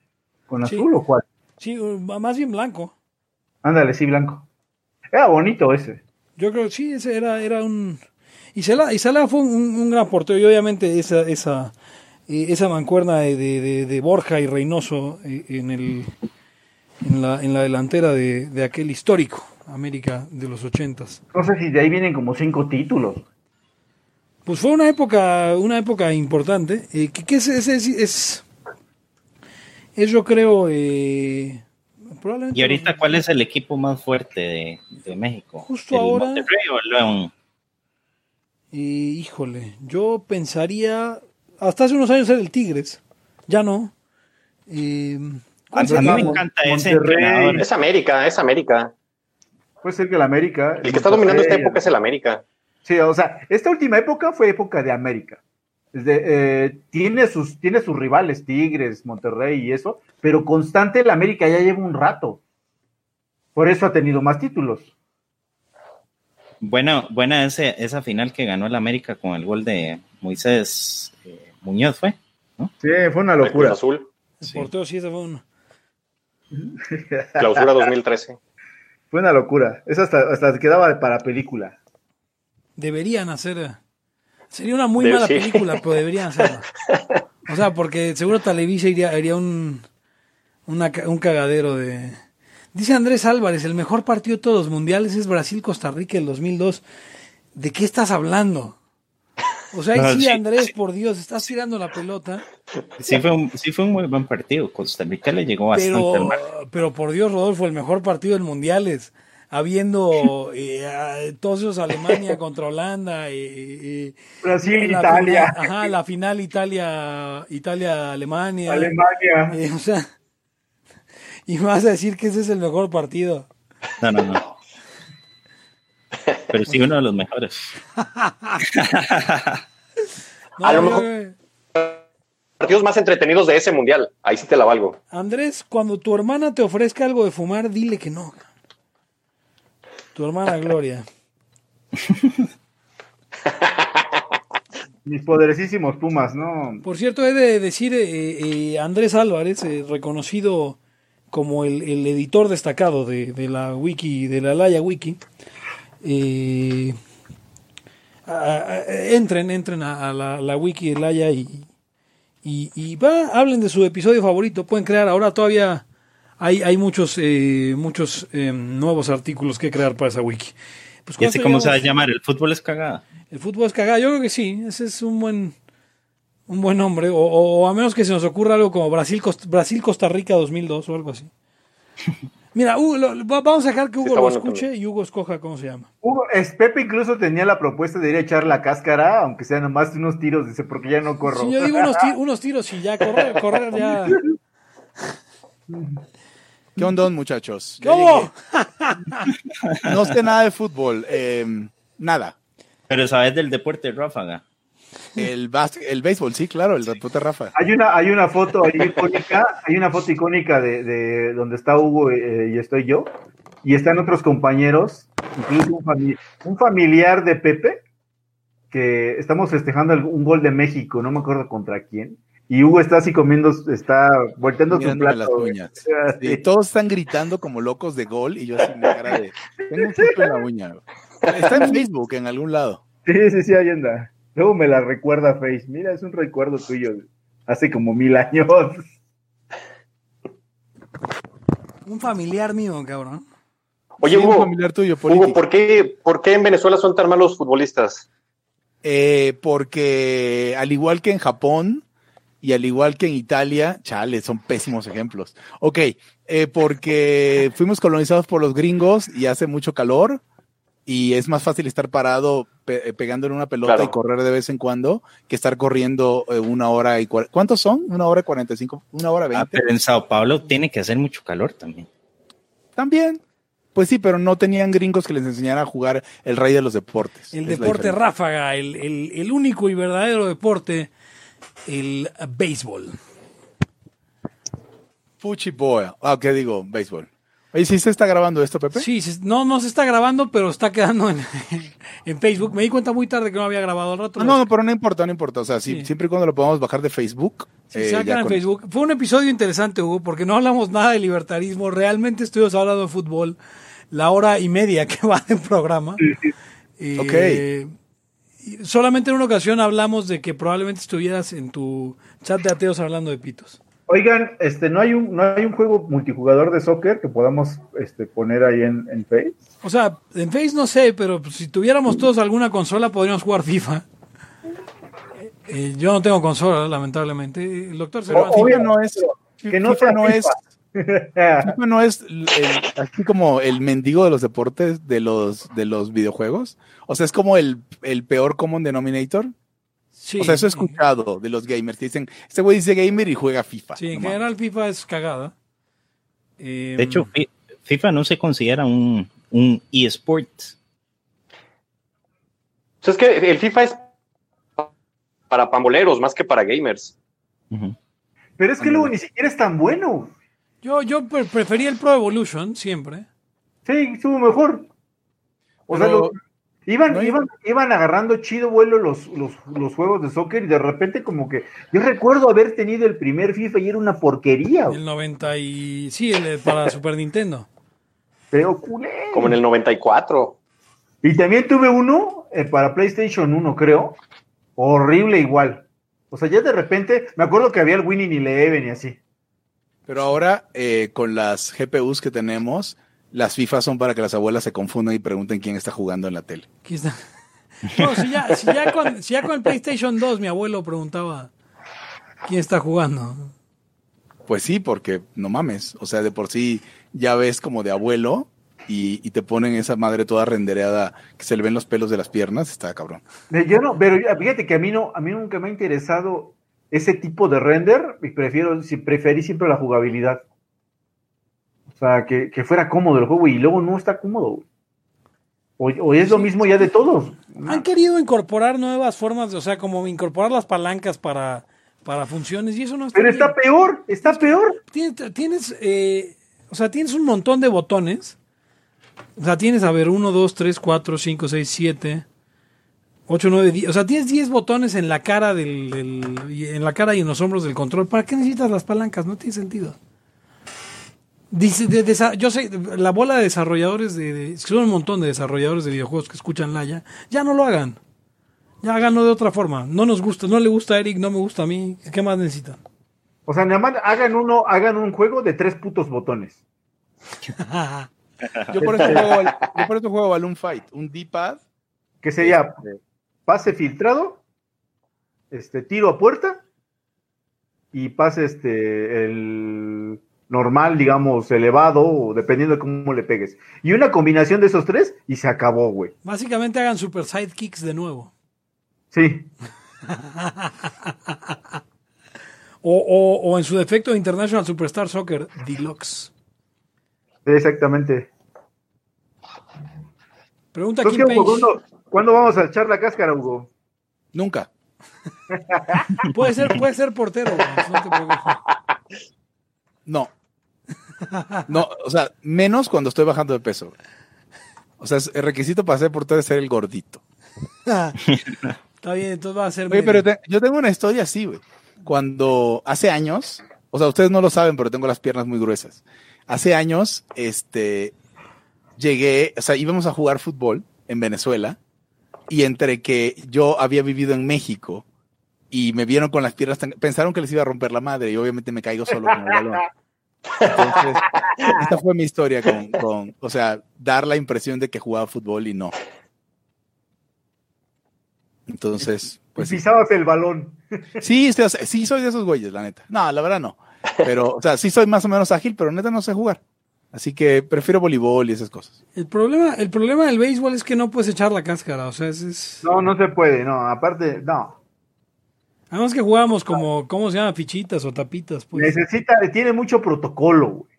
con Sí. azul o cuál. Sí, más bien blanco. Ándale, sí, blanco. Era bonito ese. Yo creo que sí, ese era, era un... Y Sala, y fue un, un gran portero y obviamente esa, esa, eh, esa mancuerna de, de- de- Borja y Reynoso eh, en, el, en, la, en la delantera de, de aquel histórico América de los ochentas. No sé si de ahí vienen como cinco títulos. Pues fue una época, una época importante, eh, que, que es, es, es, es, es, yo creo, eh, probablemente... Y ahorita, ¿cuál es el equipo más fuerte de, de México? Justo ¿El ahora- Monterrey o el León? Eh, híjole, yo pensaría, hasta hace unos años era el Tigres, ya no. Eh, A, mí me encanta ese Monterrey. entrenador. Es América, es América. Puede ser que el América. El que está dominando esta época es el América. Sí, o sea, esta última época fue época de América. Eh, tiene, sus, tiene sus rivales, Tigres, Monterrey y eso, pero constante el América ya lleva un rato. Por eso ha tenido más títulos. Buena, buena ese, esa final que ganó el América con el gol de Moisés eh, Muñoz, ¿fue? Sí, fue una El locura. Azul, Sí. portero sí, ese fue un... clausura 2013. Fue una locura. Eso hasta, hasta quedaba para película. Deberían hacer... Sería una muy mala sí. película, pero deberían hacerla. O sea, porque seguro Televisa iría, haría un, una un cagadero de... Dice Andrés Álvarez, el mejor partido de todos los mundiales es Brasil-Costa Rica el 2002. ¿De qué estás hablando? O sea, ahí No, sí, Andrés, sí. por Dios, estás tirando la pelota. Sí fue, un, sí fue un muy buen partido. Costa Rica le llegó bastante Pero, al mar. pero por Dios, Rodolfo, el mejor partido del mundiales. Habiendo eh, a- todos esos Alemania contra Holanda. eh, Brasil, la Italia, final- ajá, la final Italia, Italia, Alemania. Alemania. Eh, o sea, y me vas a decir que ese es el mejor partido. No, no, no. Pero sí uno de los mejores. No, A lo mejor- Partidos más entretenidos de ese mundial. Ahí sí te la valgo. Andrés, cuando tu hermana te ofrezca algo de fumar, dile que no. Tu hermana Gloria. Mis poderosísimos Pumas, ¿no? Por cierto, he de decir, eh, eh, Andrés Álvarez, eh, reconocido como el, el editor destacado de, de la wiki, de la Laya Wiki, eh, a- a- entren, entren a, a la, la wiki de Laya y, y, y va, hablen de su episodio favorito. Pueden crear, ahora todavía hay, hay muchos, eh, muchos eh, nuevos artículos que crear para esa wiki. Pues, ¿Y ese ¿cuánto cómo se va a llamar? ¿El fútbol es cagada? El fútbol es cagado, yo creo que sí, ese es un buen Un buen nombre. O, o a menos que se nos ocurra algo como Brasil, Cost- Brasil Costa Rica 2002 o algo así. Mira, Hugo, lo- vamos a dejar que Hugo lo bueno escuche y Hugo escoja cómo se llama. Hugo, es, Pepe incluso tenía la propuesta de ir a echar la cáscara, aunque sean nomás unos tiros, dice, porque ya no corro. Si yo digo unos, ti- unos tiros y ya correr, correr ya. ¿Qué onda, muchachos? ¿Cómo? No sé nada de fútbol. eh, nada. Pero sabes del deporte ráfaga. El, bas- el béisbol, sí, claro, el deporte Rafa. Hay una, hay una foto ahí icónica, hay una foto icónica de, de donde está Hugo eh, y estoy yo, y están otros compañeros, incluso un, fami- un familiar de Pepe, que estamos festejando el- un gol de México, no me acuerdo contra quién, y Hugo está así comiendo, está volteando su plato. las. Sí. Todos están gritando como locos de gol y yo así mi cara de tengo un en la uña. Está en Facebook en algún lado. Sí, sí, sí, ahí anda. Luego me la recuerda Face. Mira, es un recuerdo tuyo. Hace como mil años. Un familiar mío, cabrón. Oye, Sí, un Hugo, familiar tuyo, Hugo. ¿por qué, ¿por qué en Venezuela son tan malos futbolistas? Eh, porque al igual que en Japón y al igual que en Italia, chale, son pésimos ejemplos. Ok, eh, porque fuimos colonizados por los gringos y hace mucho calor y es más fácil estar parado pe- eh, pegando en una pelota Claro. y correr de vez en cuando que estar corriendo eh, una hora y ¿cuántos son? Una hora y cuarenta y cinco, una hora Ah, veinte. pero en Sao Paulo tiene que hacer mucho calor también. También. Pues sí, pero no tenían gringos que les enseñaran a jugar el rey de los deportes. El Es deporte ráfaga, el, el- el único y verdadero deporte, el béisbol. Fuchi boy. Ah, ¿qué digo? Béisbol. Oye, ¿sí se está grabando esto, Pepe? Sí, se- no, no se está grabando, pero está quedando en, en Facebook. Me di cuenta muy tarde que no había grabado al rato. No, no, no, pero no importa, no importa. O sea, si- Sí. siempre y cuando lo podamos bajar de Facebook. Sí, eh, se va a ya quedar en Facebook. Fue un episodio interesante, Hugo, porque no hablamos nada de libertarismo. Realmente estuvimos hablando de fútbol la hora y media que va del programa. Eh, y solamente en una ocasión hablamos de que probablemente estuvieras en tu chat de ateos hablando de pitos. Oigan, este, ¿no hay un, no hay un juego multijugador de soccer que podamos este, poner ahí en, en Face? O sea, en Face no sé, pero si tuviéramos todos alguna consola podríamos jugar FIFA. Eh, yo no tengo consola, lamentablemente. El doctor Cervantes. obvio- FIFA no es. que no FIFA no es. FIFA. No es el- así como el mendigo de los deportes de los, de los videojuegos. O sea, es como el, el peor common denominator. Sí, o sea, eso he escuchado de los gamers. que Dicen, este güey dice gamer y juega FIFA. Sí, en No mames. general FIFA es cagada. Eh, De hecho, Fi- FIFA no se considera un, un eSport. O sea, es que el FIFA es para pamboleros más que para gamers. Pero es que luego ni siquiera es tan bueno. yo, yo pre- prefería el Pro Evolution siempre. Sí, estuvo mejor. O sea, lo- iban, no iban, iban agarrando chido vuelo los, los, los juegos de soccer y de repente como que yo recuerdo haber tenido el primer FIFA y era una porquería. güey. El 90 y... Sí, el, para Super Nintendo. Pero culé. Como en el 94. Y también tuve uno eh, para PlayStation 1, creo. Horrible igual. O sea, ya de repente, me acuerdo que había el Winning Eleven y así. Pero ahora, eh, con las GPUs que tenemos, las FIFA son para que las abuelas se confundan y pregunten quién está jugando en la tele. No, si ya, si, ya con, si ya con el PlayStation 2 mi abuelo preguntaba quién está jugando. Pues sí, porque no mames. O sea, de por sí ya ves como de abuelo y, y te ponen esa madre toda rendereada que se le ven los pelos de las piernas. Está cabrón. Eh, Yo no, pero fíjate que a mí no, a mí nunca me ha interesado ese tipo de render y prefiero, si preferí siempre la jugabilidad. O sea, que, que fuera cómodo el juego y luego no está cómodo. O, o es lo mismo ya de todos. Han querido incorporar nuevas formas, de, o sea, como incorporar las palancas para, para funciones y eso no está Pero bien. está peor, está peor. Tienes, tienes, eh, o sea, tienes un montón de botones. O sea, tienes, a ver, 1, 2, 3, 4, 5, 6, 7, 8, 9, 10. O sea, tienes 10 botones en la cara del, del- en la cara y en los hombros del control. ¿Para qué necesitas las palancas? No tiene sentido. Dice, de- yo sé, la bola de desarrolladores de, de- son un montón de desarrolladores de videojuegos que escuchan Laya, ya no lo hagan. Ya háganlo de otra forma. No nos gusta, no le gusta a Eric, no me gusta a mí. ¿Qué más necesitan? O sea, nada más hagan uno, hagan un juego de tres putos botones. Yo por eso juego, yo por eso juego Balloon Fight. Un D-pad. Que sería pase filtrado, este, tiro a puerta y pase este, el normal, digamos, elevado, o dependiendo de cómo le pegues. Y una combinación de esos tres y se acabó, güey. Básicamente hagan super sidekicks de nuevo. Sí. O, o, o en su defecto International Superstar Soccer Deluxe. Exactamente. Pregunta Kim Page. ¿cuándo, cuándo vamos a echar la cáscara, Hugo? Nunca. Puede ser, puede ser portero, güey, no te preocupes. No. No, o sea, menos cuando estoy bajando de peso. O sea, el requisito para ser portero es ser el gordito. Está bien, entonces va a ser. Oye, medio. pero te- yo tengo una historia así, güey. Cuando hace años, o sea, ustedes no lo saben, pero tengo las piernas muy gruesas. Hace años, este, llegué, o sea, íbamos a jugar fútbol en Venezuela y entre que yo había vivido en México y me vieron con las piernas tan, pensaron que les iba a romper la madre y obviamente me caigo solo con el balón. Entonces, esta fue mi historia con, con, o sea, dar la impresión de que jugaba fútbol y no. Entonces, pues sí. Pisabas el balón. Sí, sí soy de esos güeyes, la neta. No, la verdad no. Pero, o sea, sí soy más o menos ágil, pero neta no sé jugar. Así que prefiero voleibol y esas cosas. El problema, el problema del béisbol es que no puedes echar la cáscara. O sea, es. es- No, no se puede, no. Aparte, no. Además que jugábamos como, ¿cómo se llama? Fichitas o tapitas, pues. Necesita, tiene mucho protocolo, güey.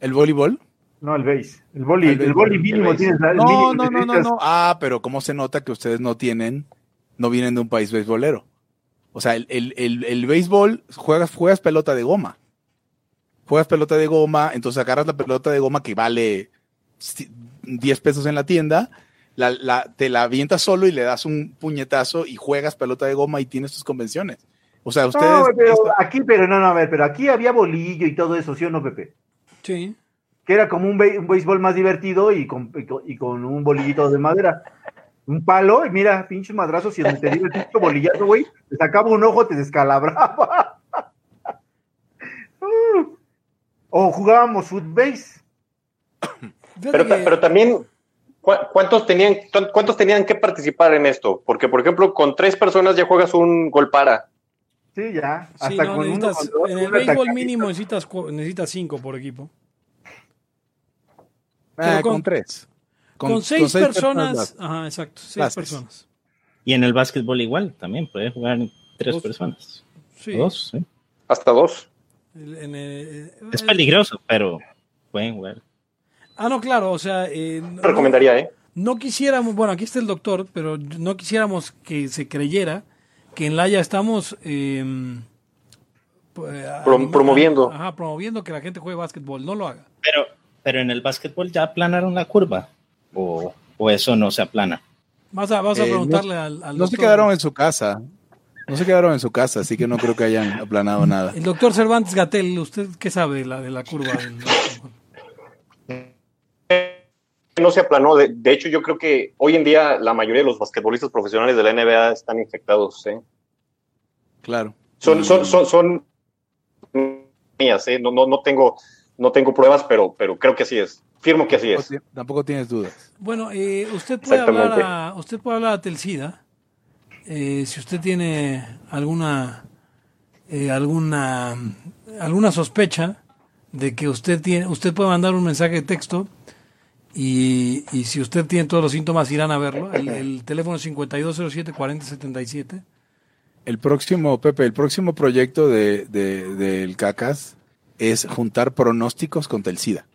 ¿El voleibol? No, el base. El boli, El el, béisbol, boli mínimo el tienes. el No, mínimo no, no, no, necesitas- no. Ah, pero ¿cómo se nota que ustedes no tienen, no vienen de un país beisbolero? O sea, el, el, el, el béisbol, juegas, juegas pelota de goma. Juegas pelota de goma, entonces agarras la pelota de goma que vale ci- 10 pesos en la tienda, la, la- te la avientas solo y le das un puñetazo y juegas pelota de goma y tienes tus convenciones. O sea, ustedes... No, pero aquí, pero no, no, a ver, pero aquí había bolillo y todo eso, ¿sí o no, Pepe? Sí. Que era como un, be- un béisbol más divertido y con, y con- y con un bolillito de madera. Un palo, y mira, pinches madrazos, y donde te digo el pinche bolillazo, güey, te sacaba un ojo, te descalabraba. Mm. o jugábamos footbase. Pero, también, ¿cu- ¿cuántos tenían, cu- ¿cuántos tenían que participar en esto? Porque, por ejemplo, con tres personas ya juegas un gol para. Sí, ya. sí, Hasta no, con uno, necesitas- con dos, en el béisbol mínimo necesitas, necesitas cinco por equipo. Ah, con, con- tres. Con, seis, personas. Ajá, exacto, seis Bases. personas. Y en el básquetbol igual, también puede jugar tres Dos. personas. Sí. Dos, sí. Hasta dos. El- en el- Es el- peligroso, pero pueden jugar. Ah, no, claro, o sea. eh, no- Recomendaría, ¿eh? No quisiéramos, bueno, aquí está el doctor, pero no quisiéramos que se creyera que en Laia estamos eh, pues, Pro- anima- promoviendo. Ajá, promoviendo que la gente juegue básquetbol. No lo haga. Pero, pero en el básquetbol ya aplanaron la curva. O, o eso no se aplana. Vas a, vas a Eh, preguntarle al, al No se doctor. quedaron en su casa. No se quedaron en su casa, así que no creo que hayan aplanado nada. El doctor Cervantes Gatel, ¿usted qué sabe de la, de la curva del? No se aplanó. De, de hecho, yo creo que hoy en día la mayoría de los basquetbolistas profesionales de la NBA están infectados. ¿eh? Claro. Son, son, son, son mías, ¿eh? No, no, no tengo, no tengo pruebas, pero, pero creo que así es. Firmo que así es. Tampoco, ti- tampoco tienes dudas. Bueno, eh, usted puede hablar a, usted puede hablar a Telcida eh, si usted tiene alguna eh, alguna alguna sospecha de que usted tiene usted puede mandar un mensaje de texto y, y si usted tiene todos los síntomas irán a verlo. El, el teléfono es 5207 4077. El próximo, Pepe, el próximo proyecto de, de- del CACAS es juntar pronósticos con Telcida.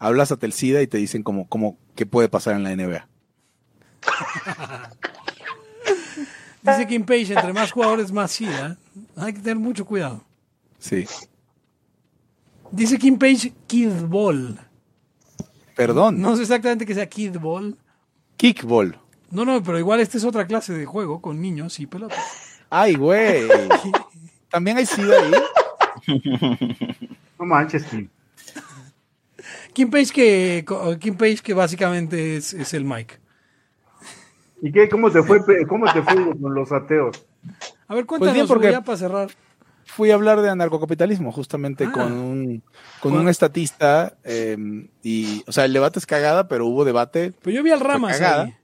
Hablas a Telcida y te dicen como, como qué puede pasar en la NBA. Dice Kim Page, entre más jugadores más SIDA. Hay que tener mucho cuidado. Sí. Dice Kim Page Kidball. Perdón. No sé exactamente qué sea Kidball. Kickball. No, no, pero igual esta es otra clase de juego con niños y pelotas. Ay, güey. También hay SIDA ahí. No manches, Kim. Kim Page que, Kim Page que básicamente es, es el Mike. ¿Y qué? ¿Cómo te fue, cómo te fue con los ateos? A ver, cuéntanos, bien, porque- ya para cerrar. Fui a hablar de anarcocapitalismo justamente Ah. con un con un estatista eh, y, o sea, el debate es cagada, pero hubo debate. Pero yo vi al Ramas cagada. ahí.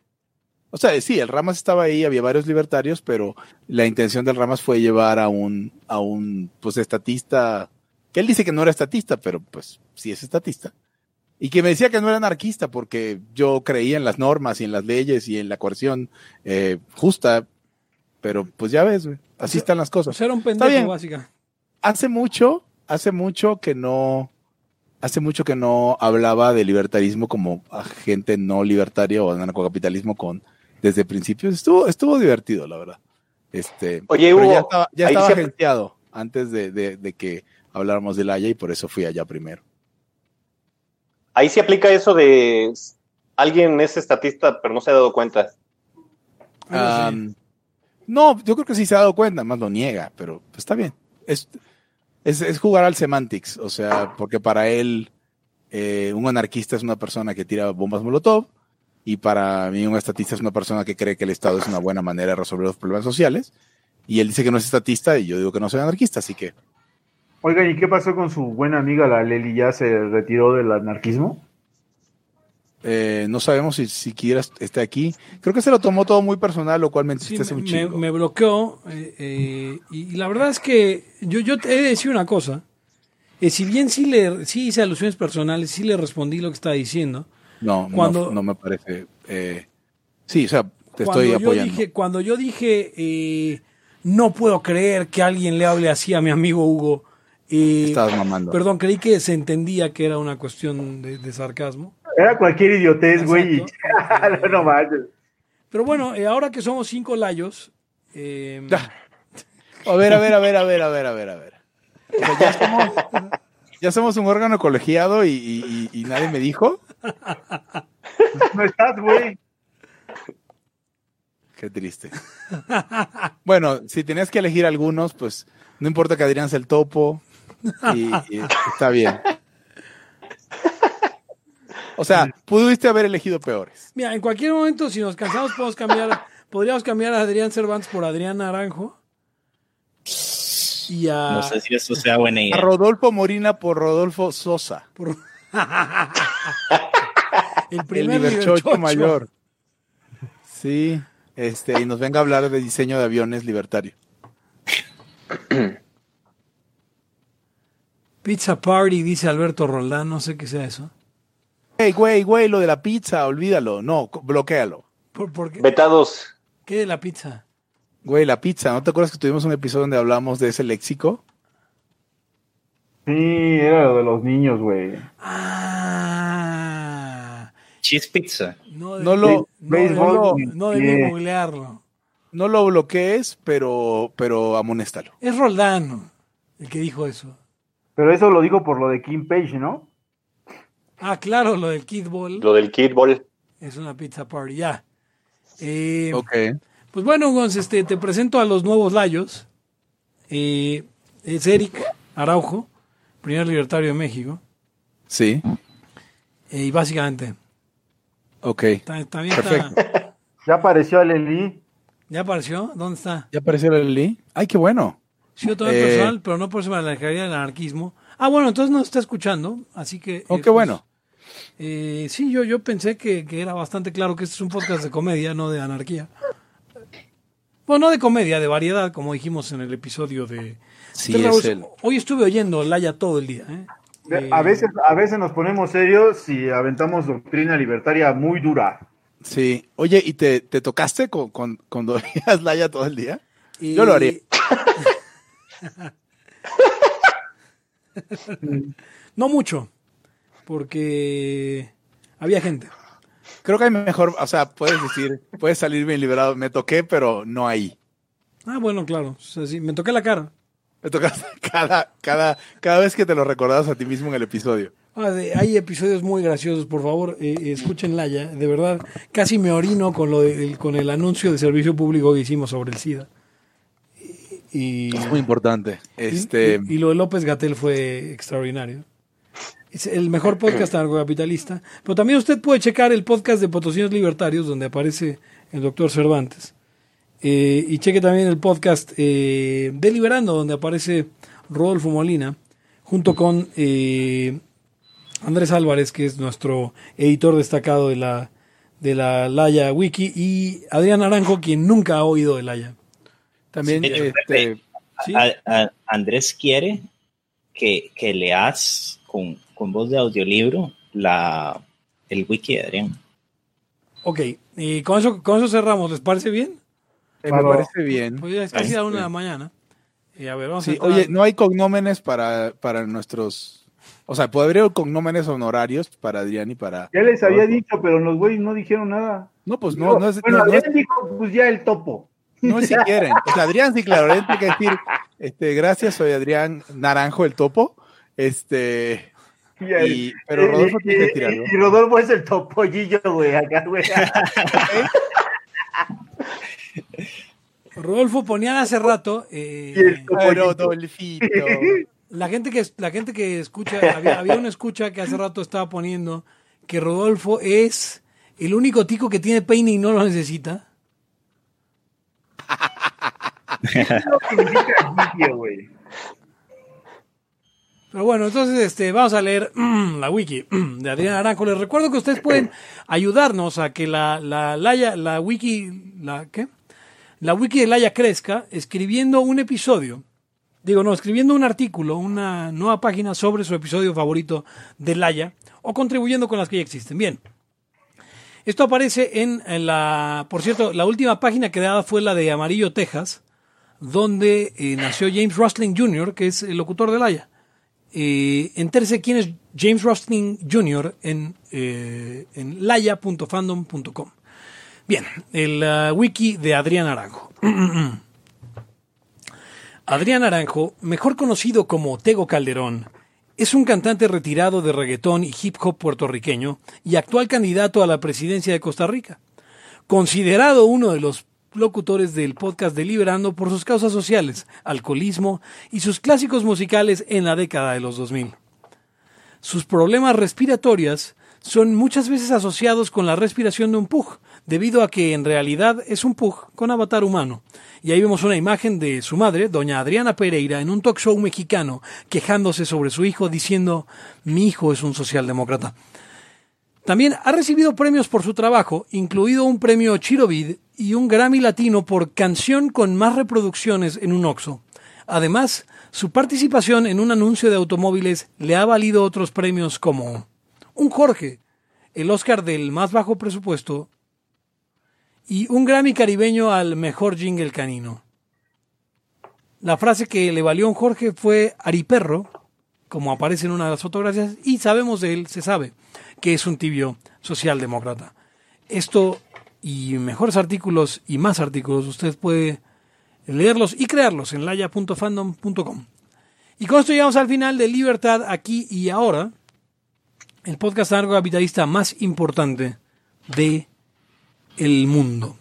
O sea, sí, el Ramas estaba ahí, había varios libertarios, pero la intención del Ramas fue llevar a un, a un, pues, estatista, que él dice que no era estatista, pero pues sí es estatista. Y que me decía que no era anarquista porque yo creía en las normas y en las leyes y en la coerción eh, justa, pero pues ya ves, güey, así están las O cosas. sea, era un Está pendejo, bien. básica. Hace mucho, hace mucho que no, hace mucho que no hablaba de libertarismo como agente no libertario o anarcocapitalismo con desde principios. Estuvo, estuvo divertido, la verdad. Este, Oye, pero Hugo, ya estaba, ya estaba se- agenciado antes de, de- de que habláramos del Haya y por eso fui allá primero. Ahí se aplica eso de alguien es estatista, pero no se ha dado cuenta. Sí. Am, no, yo creo que sí se ha dado cuenta, más lo niega, pero está bien. Es, es, jugar al semantics, o sea, porque para él eh, un anarquista es una persona que tira bombas molotov y para mí un estatista es una persona que cree que el Estado es una buena manera de resolver los problemas sociales y él dice que no es estatista y yo digo que no soy anarquista, así que Oigan, ¿y qué pasó con su buena amiga la Leli? ¿Ya se retiró del anarquismo? Eh, no sabemos si siquiera esté aquí. Creo que se lo tomó todo muy personal, lo cual me Sí, me, un me- me bloqueó eh, eh, y, la verdad es que yo, yo te he de decir una cosa. Eh, si bien sí, le, sí hice alusiones personales, sí le respondí lo que estaba diciendo. No, Cuando- no, me parece. eh, sí, o sea, te estoy yo apoyando. Dije, cuando yo dije, no puedo creer que alguien le hable así a mi amigo Hugo, eh, Estabas mamando. perdón, creí que se entendía que era una cuestión de, de sarcasmo. Era cualquier idiotez, güey. no manches. Pero bueno, eh, ahora que somos cinco layos, eh. A ver, a ver, a ver, a ver, a ver, a ver, a ver. O sea, ya somos, ya somos un órgano colegiado y, y- y- y nadie me dijo. No estás, güey. Qué triste. Bueno, si tenías que elegir algunos, pues no importa que Adrián sea el topo. Y, y está bien. O sea, pudiste haber elegido peores. Mira, en cualquier momento, si nos cansamos, podemos cambiar, podríamos cambiar a Adrián Cervantes por Adrián Naranjo. Y a. No sé si eso sea buena A idea. Rodolfo Morina por Rodolfo Sosa, por- el primer liberchocho. mayor. Sí, este, y nos venga a hablar de diseño de aviones libertario. Pizza Party, dice Alberto Roldán, no sé qué sea eso. Hey, güey, güey, lo de la pizza, olvídalo. No, bloquéalo. ¿Por, por qué? Vetados. ¿Qué de la pizza? Güey, la pizza. ¿No te acuerdas que tuvimos un episodio donde hablamos de ese léxico? Sí, era lo de los niños, güey. Ah. Cheese pizza. No, No lo- no, debí- no debí yeah. googlearlo. No lo bloquees, pero, pero amonéstalo. Es Roldán el que dijo eso. Pero eso lo digo por lo de Kim Page, ¿no? Ah, claro, lo del Kid Ball Lo del Kid Ball. es una pizza party, ya. Eh, Ok. Pues bueno, Gonz, este, te presento a los nuevos layos. Eh, es Eric Araujo, primer libertario de México. Sí. Eh, y básicamente, Ok. está, está bien, está- Perfecto. Ya apareció Leli. ¿ya apareció? ¿Dónde está? ¿Ya apareció el Lee? Ay, qué bueno. Sí, yo tomé Eh. personal, pero no por eso me alejaría del anarquismo. Ah, bueno, entonces nos está escuchando, así que... Oh, eh, qué bueno. Eh, sí, yo, yo pensé que, que era bastante claro que este es un podcast de comedia, no de anarquía. Bueno, no de comedia, de variedad, como dijimos en el episodio de... Sí, Entonces, es Raúl, el- Hoy estuve oyendo Laya todo el día. ¿eh? Eh, A veces, a veces nos ponemos serios y aventamos doctrina libertaria muy dura. Sí. Oye, ¿y te, te tocaste con, con, cuando oías Laya todo el día? y- yo lo haría. no mucho, porque había gente. Creo que hay mejor, o sea, puedes decir, puedes salir bien liberado. Me toqué, pero no ahí. Ah, bueno, claro. o sea, sí, me toqué la cara. Me tocaste cada, cada, cada vez que te lo recordabas a ti mismo en el episodio. Ah, de- hay episodios muy graciosos, por favor, eh, escúchenla ya. De verdad, casi me orino con lo de- el- con el anuncio de servicio público que hicimos sobre el SIDA. Y, Es muy importante. y- Este, y, y lo de López Gatel fue extraordinario. Es el mejor podcast anarcocapitalista. Pero también usted puede checar el podcast de Potosinos Libertarios, donde aparece el doctor Cervantes. Eh, y cheque también el podcast eh, Deliberando, donde aparece Rodolfo Molina, junto con eh, Andrés Álvarez, que es nuestro editor destacado de la, de la Laya Wiki y Adrián Naranjo, quien nunca ha oído de Laya. También, Sí, este, Pepe, ¿sí? A- a- Andrés quiere que, que leas con, con voz de audiolibro la, el wiki de Adrián. Ok, y con eso, con eso cerramos, ¿les parece bien? eh, me parece bien. Pues ya es casi a la una de la mañana. Y a ver, vamos a Sí, entrar- oye, no hay cognómenes para, para nuestros. O sea, podría haber cognómenes honorarios para Adrián y para. Ya les había dicho, pero los güeyes no dijeron nada. No, pues no, no es, bueno, no, no es, Adrián dijo, pues ya el topo. no es si quieren. O sea, Adrián, sí, claro, tiene que decir, este, gracias, soy Adrián Naranjo, el topo. Este, y, pero Rodolfo tiene que decir algo. Y Rodolfo es el topollillo, güey, acá, güey. Rodolfo ponían hace rato. eh, el. La gente que la gente que escucha, había, había una escucha que hace rato estaba poniendo que Rodolfo es el único tico que tiene peine y no lo necesita. Lo que significa sitio, güey. Pero bueno, entonces este, vamos a leer la wiki de Adrián Aranjo. Les recuerdo que ustedes pueden ayudarnos a que la, la, la wiki, la, ¿qué? La wiki de Laya crezca escribiendo un episodio. Digo, no, escribiendo un artículo, una nueva página sobre su episodio favorito de Laya o contribuyendo con las que ya existen. Bien. Esto aparece en, en la, por cierto, la última página creada fue la de Amarillo, Texas, donde eh, nació James Rustling Jr., que es el locutor de Laya. Eh, entérese quién es James Rustling Jr. en, eh, en laya.fandom.com. Bien, el ah, wiki de Adrián Aranjo. Adrián Aranjo, mejor conocido como Tego Calderón, es un cantante retirado de reggaetón y hip hop puertorriqueño y actual candidato a la presidencia de Costa Rica. Considerado uno de los locutores del podcast Deliberando por sus causas sociales, alcoholismo y sus clásicos musicales en la década de los 2000. Sus problemas respiratorios son muchas veces asociados con la respiración de un pug, debido a que en realidad es un pug con avatar humano. Y ahí vemos una imagen de su madre, doña Adriana Pereira, en un talk show mexicano, quejándose sobre su hijo, diciendo, mi hijo es un socialdemócrata. También ha recibido premios por su trabajo, incluido un premio Chirovid y un Grammy Latino por canción con más reproducciones en un Oxo. Además, su participación en un anuncio de automóviles le ha valido otros premios como un Jorge, el Oscar del más bajo presupuesto y un Grammy caribeño al mejor jingle canino. La frase que le valió a un Jorge fue Ariperro, como aparece en una de las fotografías, y sabemos de él, se sabe, que es un tibio socialdemócrata. Esto y mejores artículos y más artículos usted puede leerlos y crearlos en laya.fandom.com. Y con esto llegamos al final de Libertad aquí y ahora, el podcast anarcocapitalista más importante de el mundo.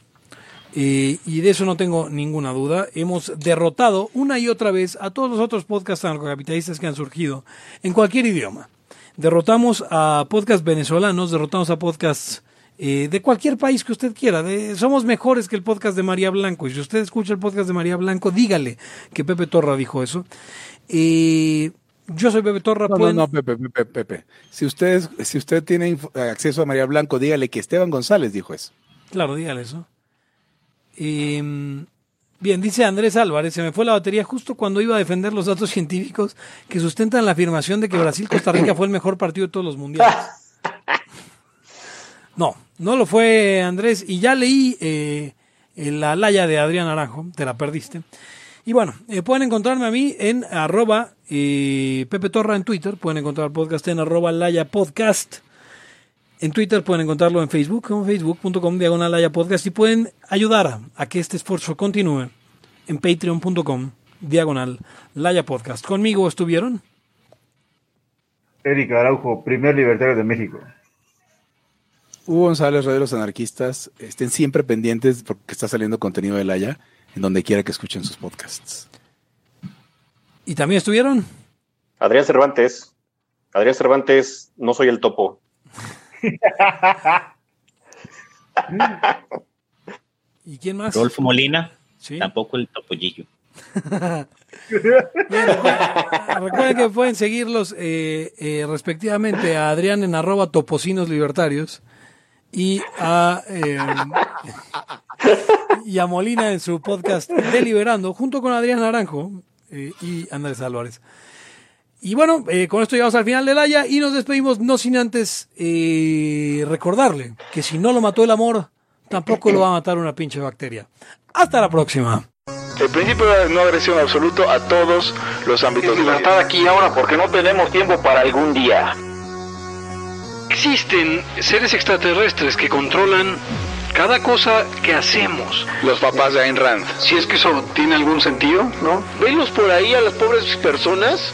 Eh, y de eso no tengo ninguna duda. Hemos derrotado una y otra vez a todos los otros podcasts anarcocapitalistas que han surgido en cualquier idioma. Derrotamos a podcasts venezolanos, derrotamos a podcasts eh, de cualquier país que usted quiera. De- somos mejores que el podcast de María Blanco. Y si usted escucha el podcast de María Blanco, dígale que Pepe Torra dijo eso. Eh, yo soy Pepe Torra. No, no, pueden- no, Pepe, Pepe, Pepe. Si usted, si usted tiene acceso a María Blanco, dígale que Esteban González dijo eso. Claro, dígale eso. Eh, bien, dice Andrés Álvarez, se me fue la batería justo cuando iba a defender los datos científicos que sustentan la afirmación de que Brasil-Costa Rica fue el mejor partido de todos los mundiales. No, no lo fue Andrés. Y ya leí eh, la laya de Adrián Aranjo, te la perdiste. Y bueno, eh, pueden encontrarme a mí en arroba eh, Pepe Torra en Twitter, pueden encontrar el podcast en arroba laya podcast. En Twitter pueden encontrarlo en Facebook, como facebook.com diagonal Laya podcast y pueden ayudar a, a que este esfuerzo continúe en patreon.com diagonal Laya podcast. Conmigo estuvieron Eric Araujo, primer libertario de México. Hugo González, Radio de los Anarquistas, estén siempre pendientes porque está saliendo contenido de Laya en donde quiera que escuchen sus podcasts. y también estuvieron Adrián Cervantes. Adrián Cervantes, no soy el topo. ¿Y quién más? Rodolfo Molina, Sí. tampoco el topollillo. Bien, recuerden, recuerden que pueden seguirlos eh, eh, respectivamente a Adrián en arroba topocinos libertarios y a, eh, y a Molina en su podcast Deliberando, junto con Adrián Naranjo eh, y Andrés Álvarez. Y bueno, eh, con esto llegamos al final del Haya y nos despedimos, no sin antes eh, recordarle que si no lo mató el amor, tampoco lo va a matar una pinche bacteria. Hasta la próxima. El principio de no agresión absoluto a todos los ámbitos de la vida. aquí y ahora porque no tenemos tiempo para algún día. Existen seres extraterrestres que controlan cada cosa que hacemos. Los papás de Ayn Rand. Si es que eso tiene algún sentido, ¿no? Venlos por ahí a las pobres personas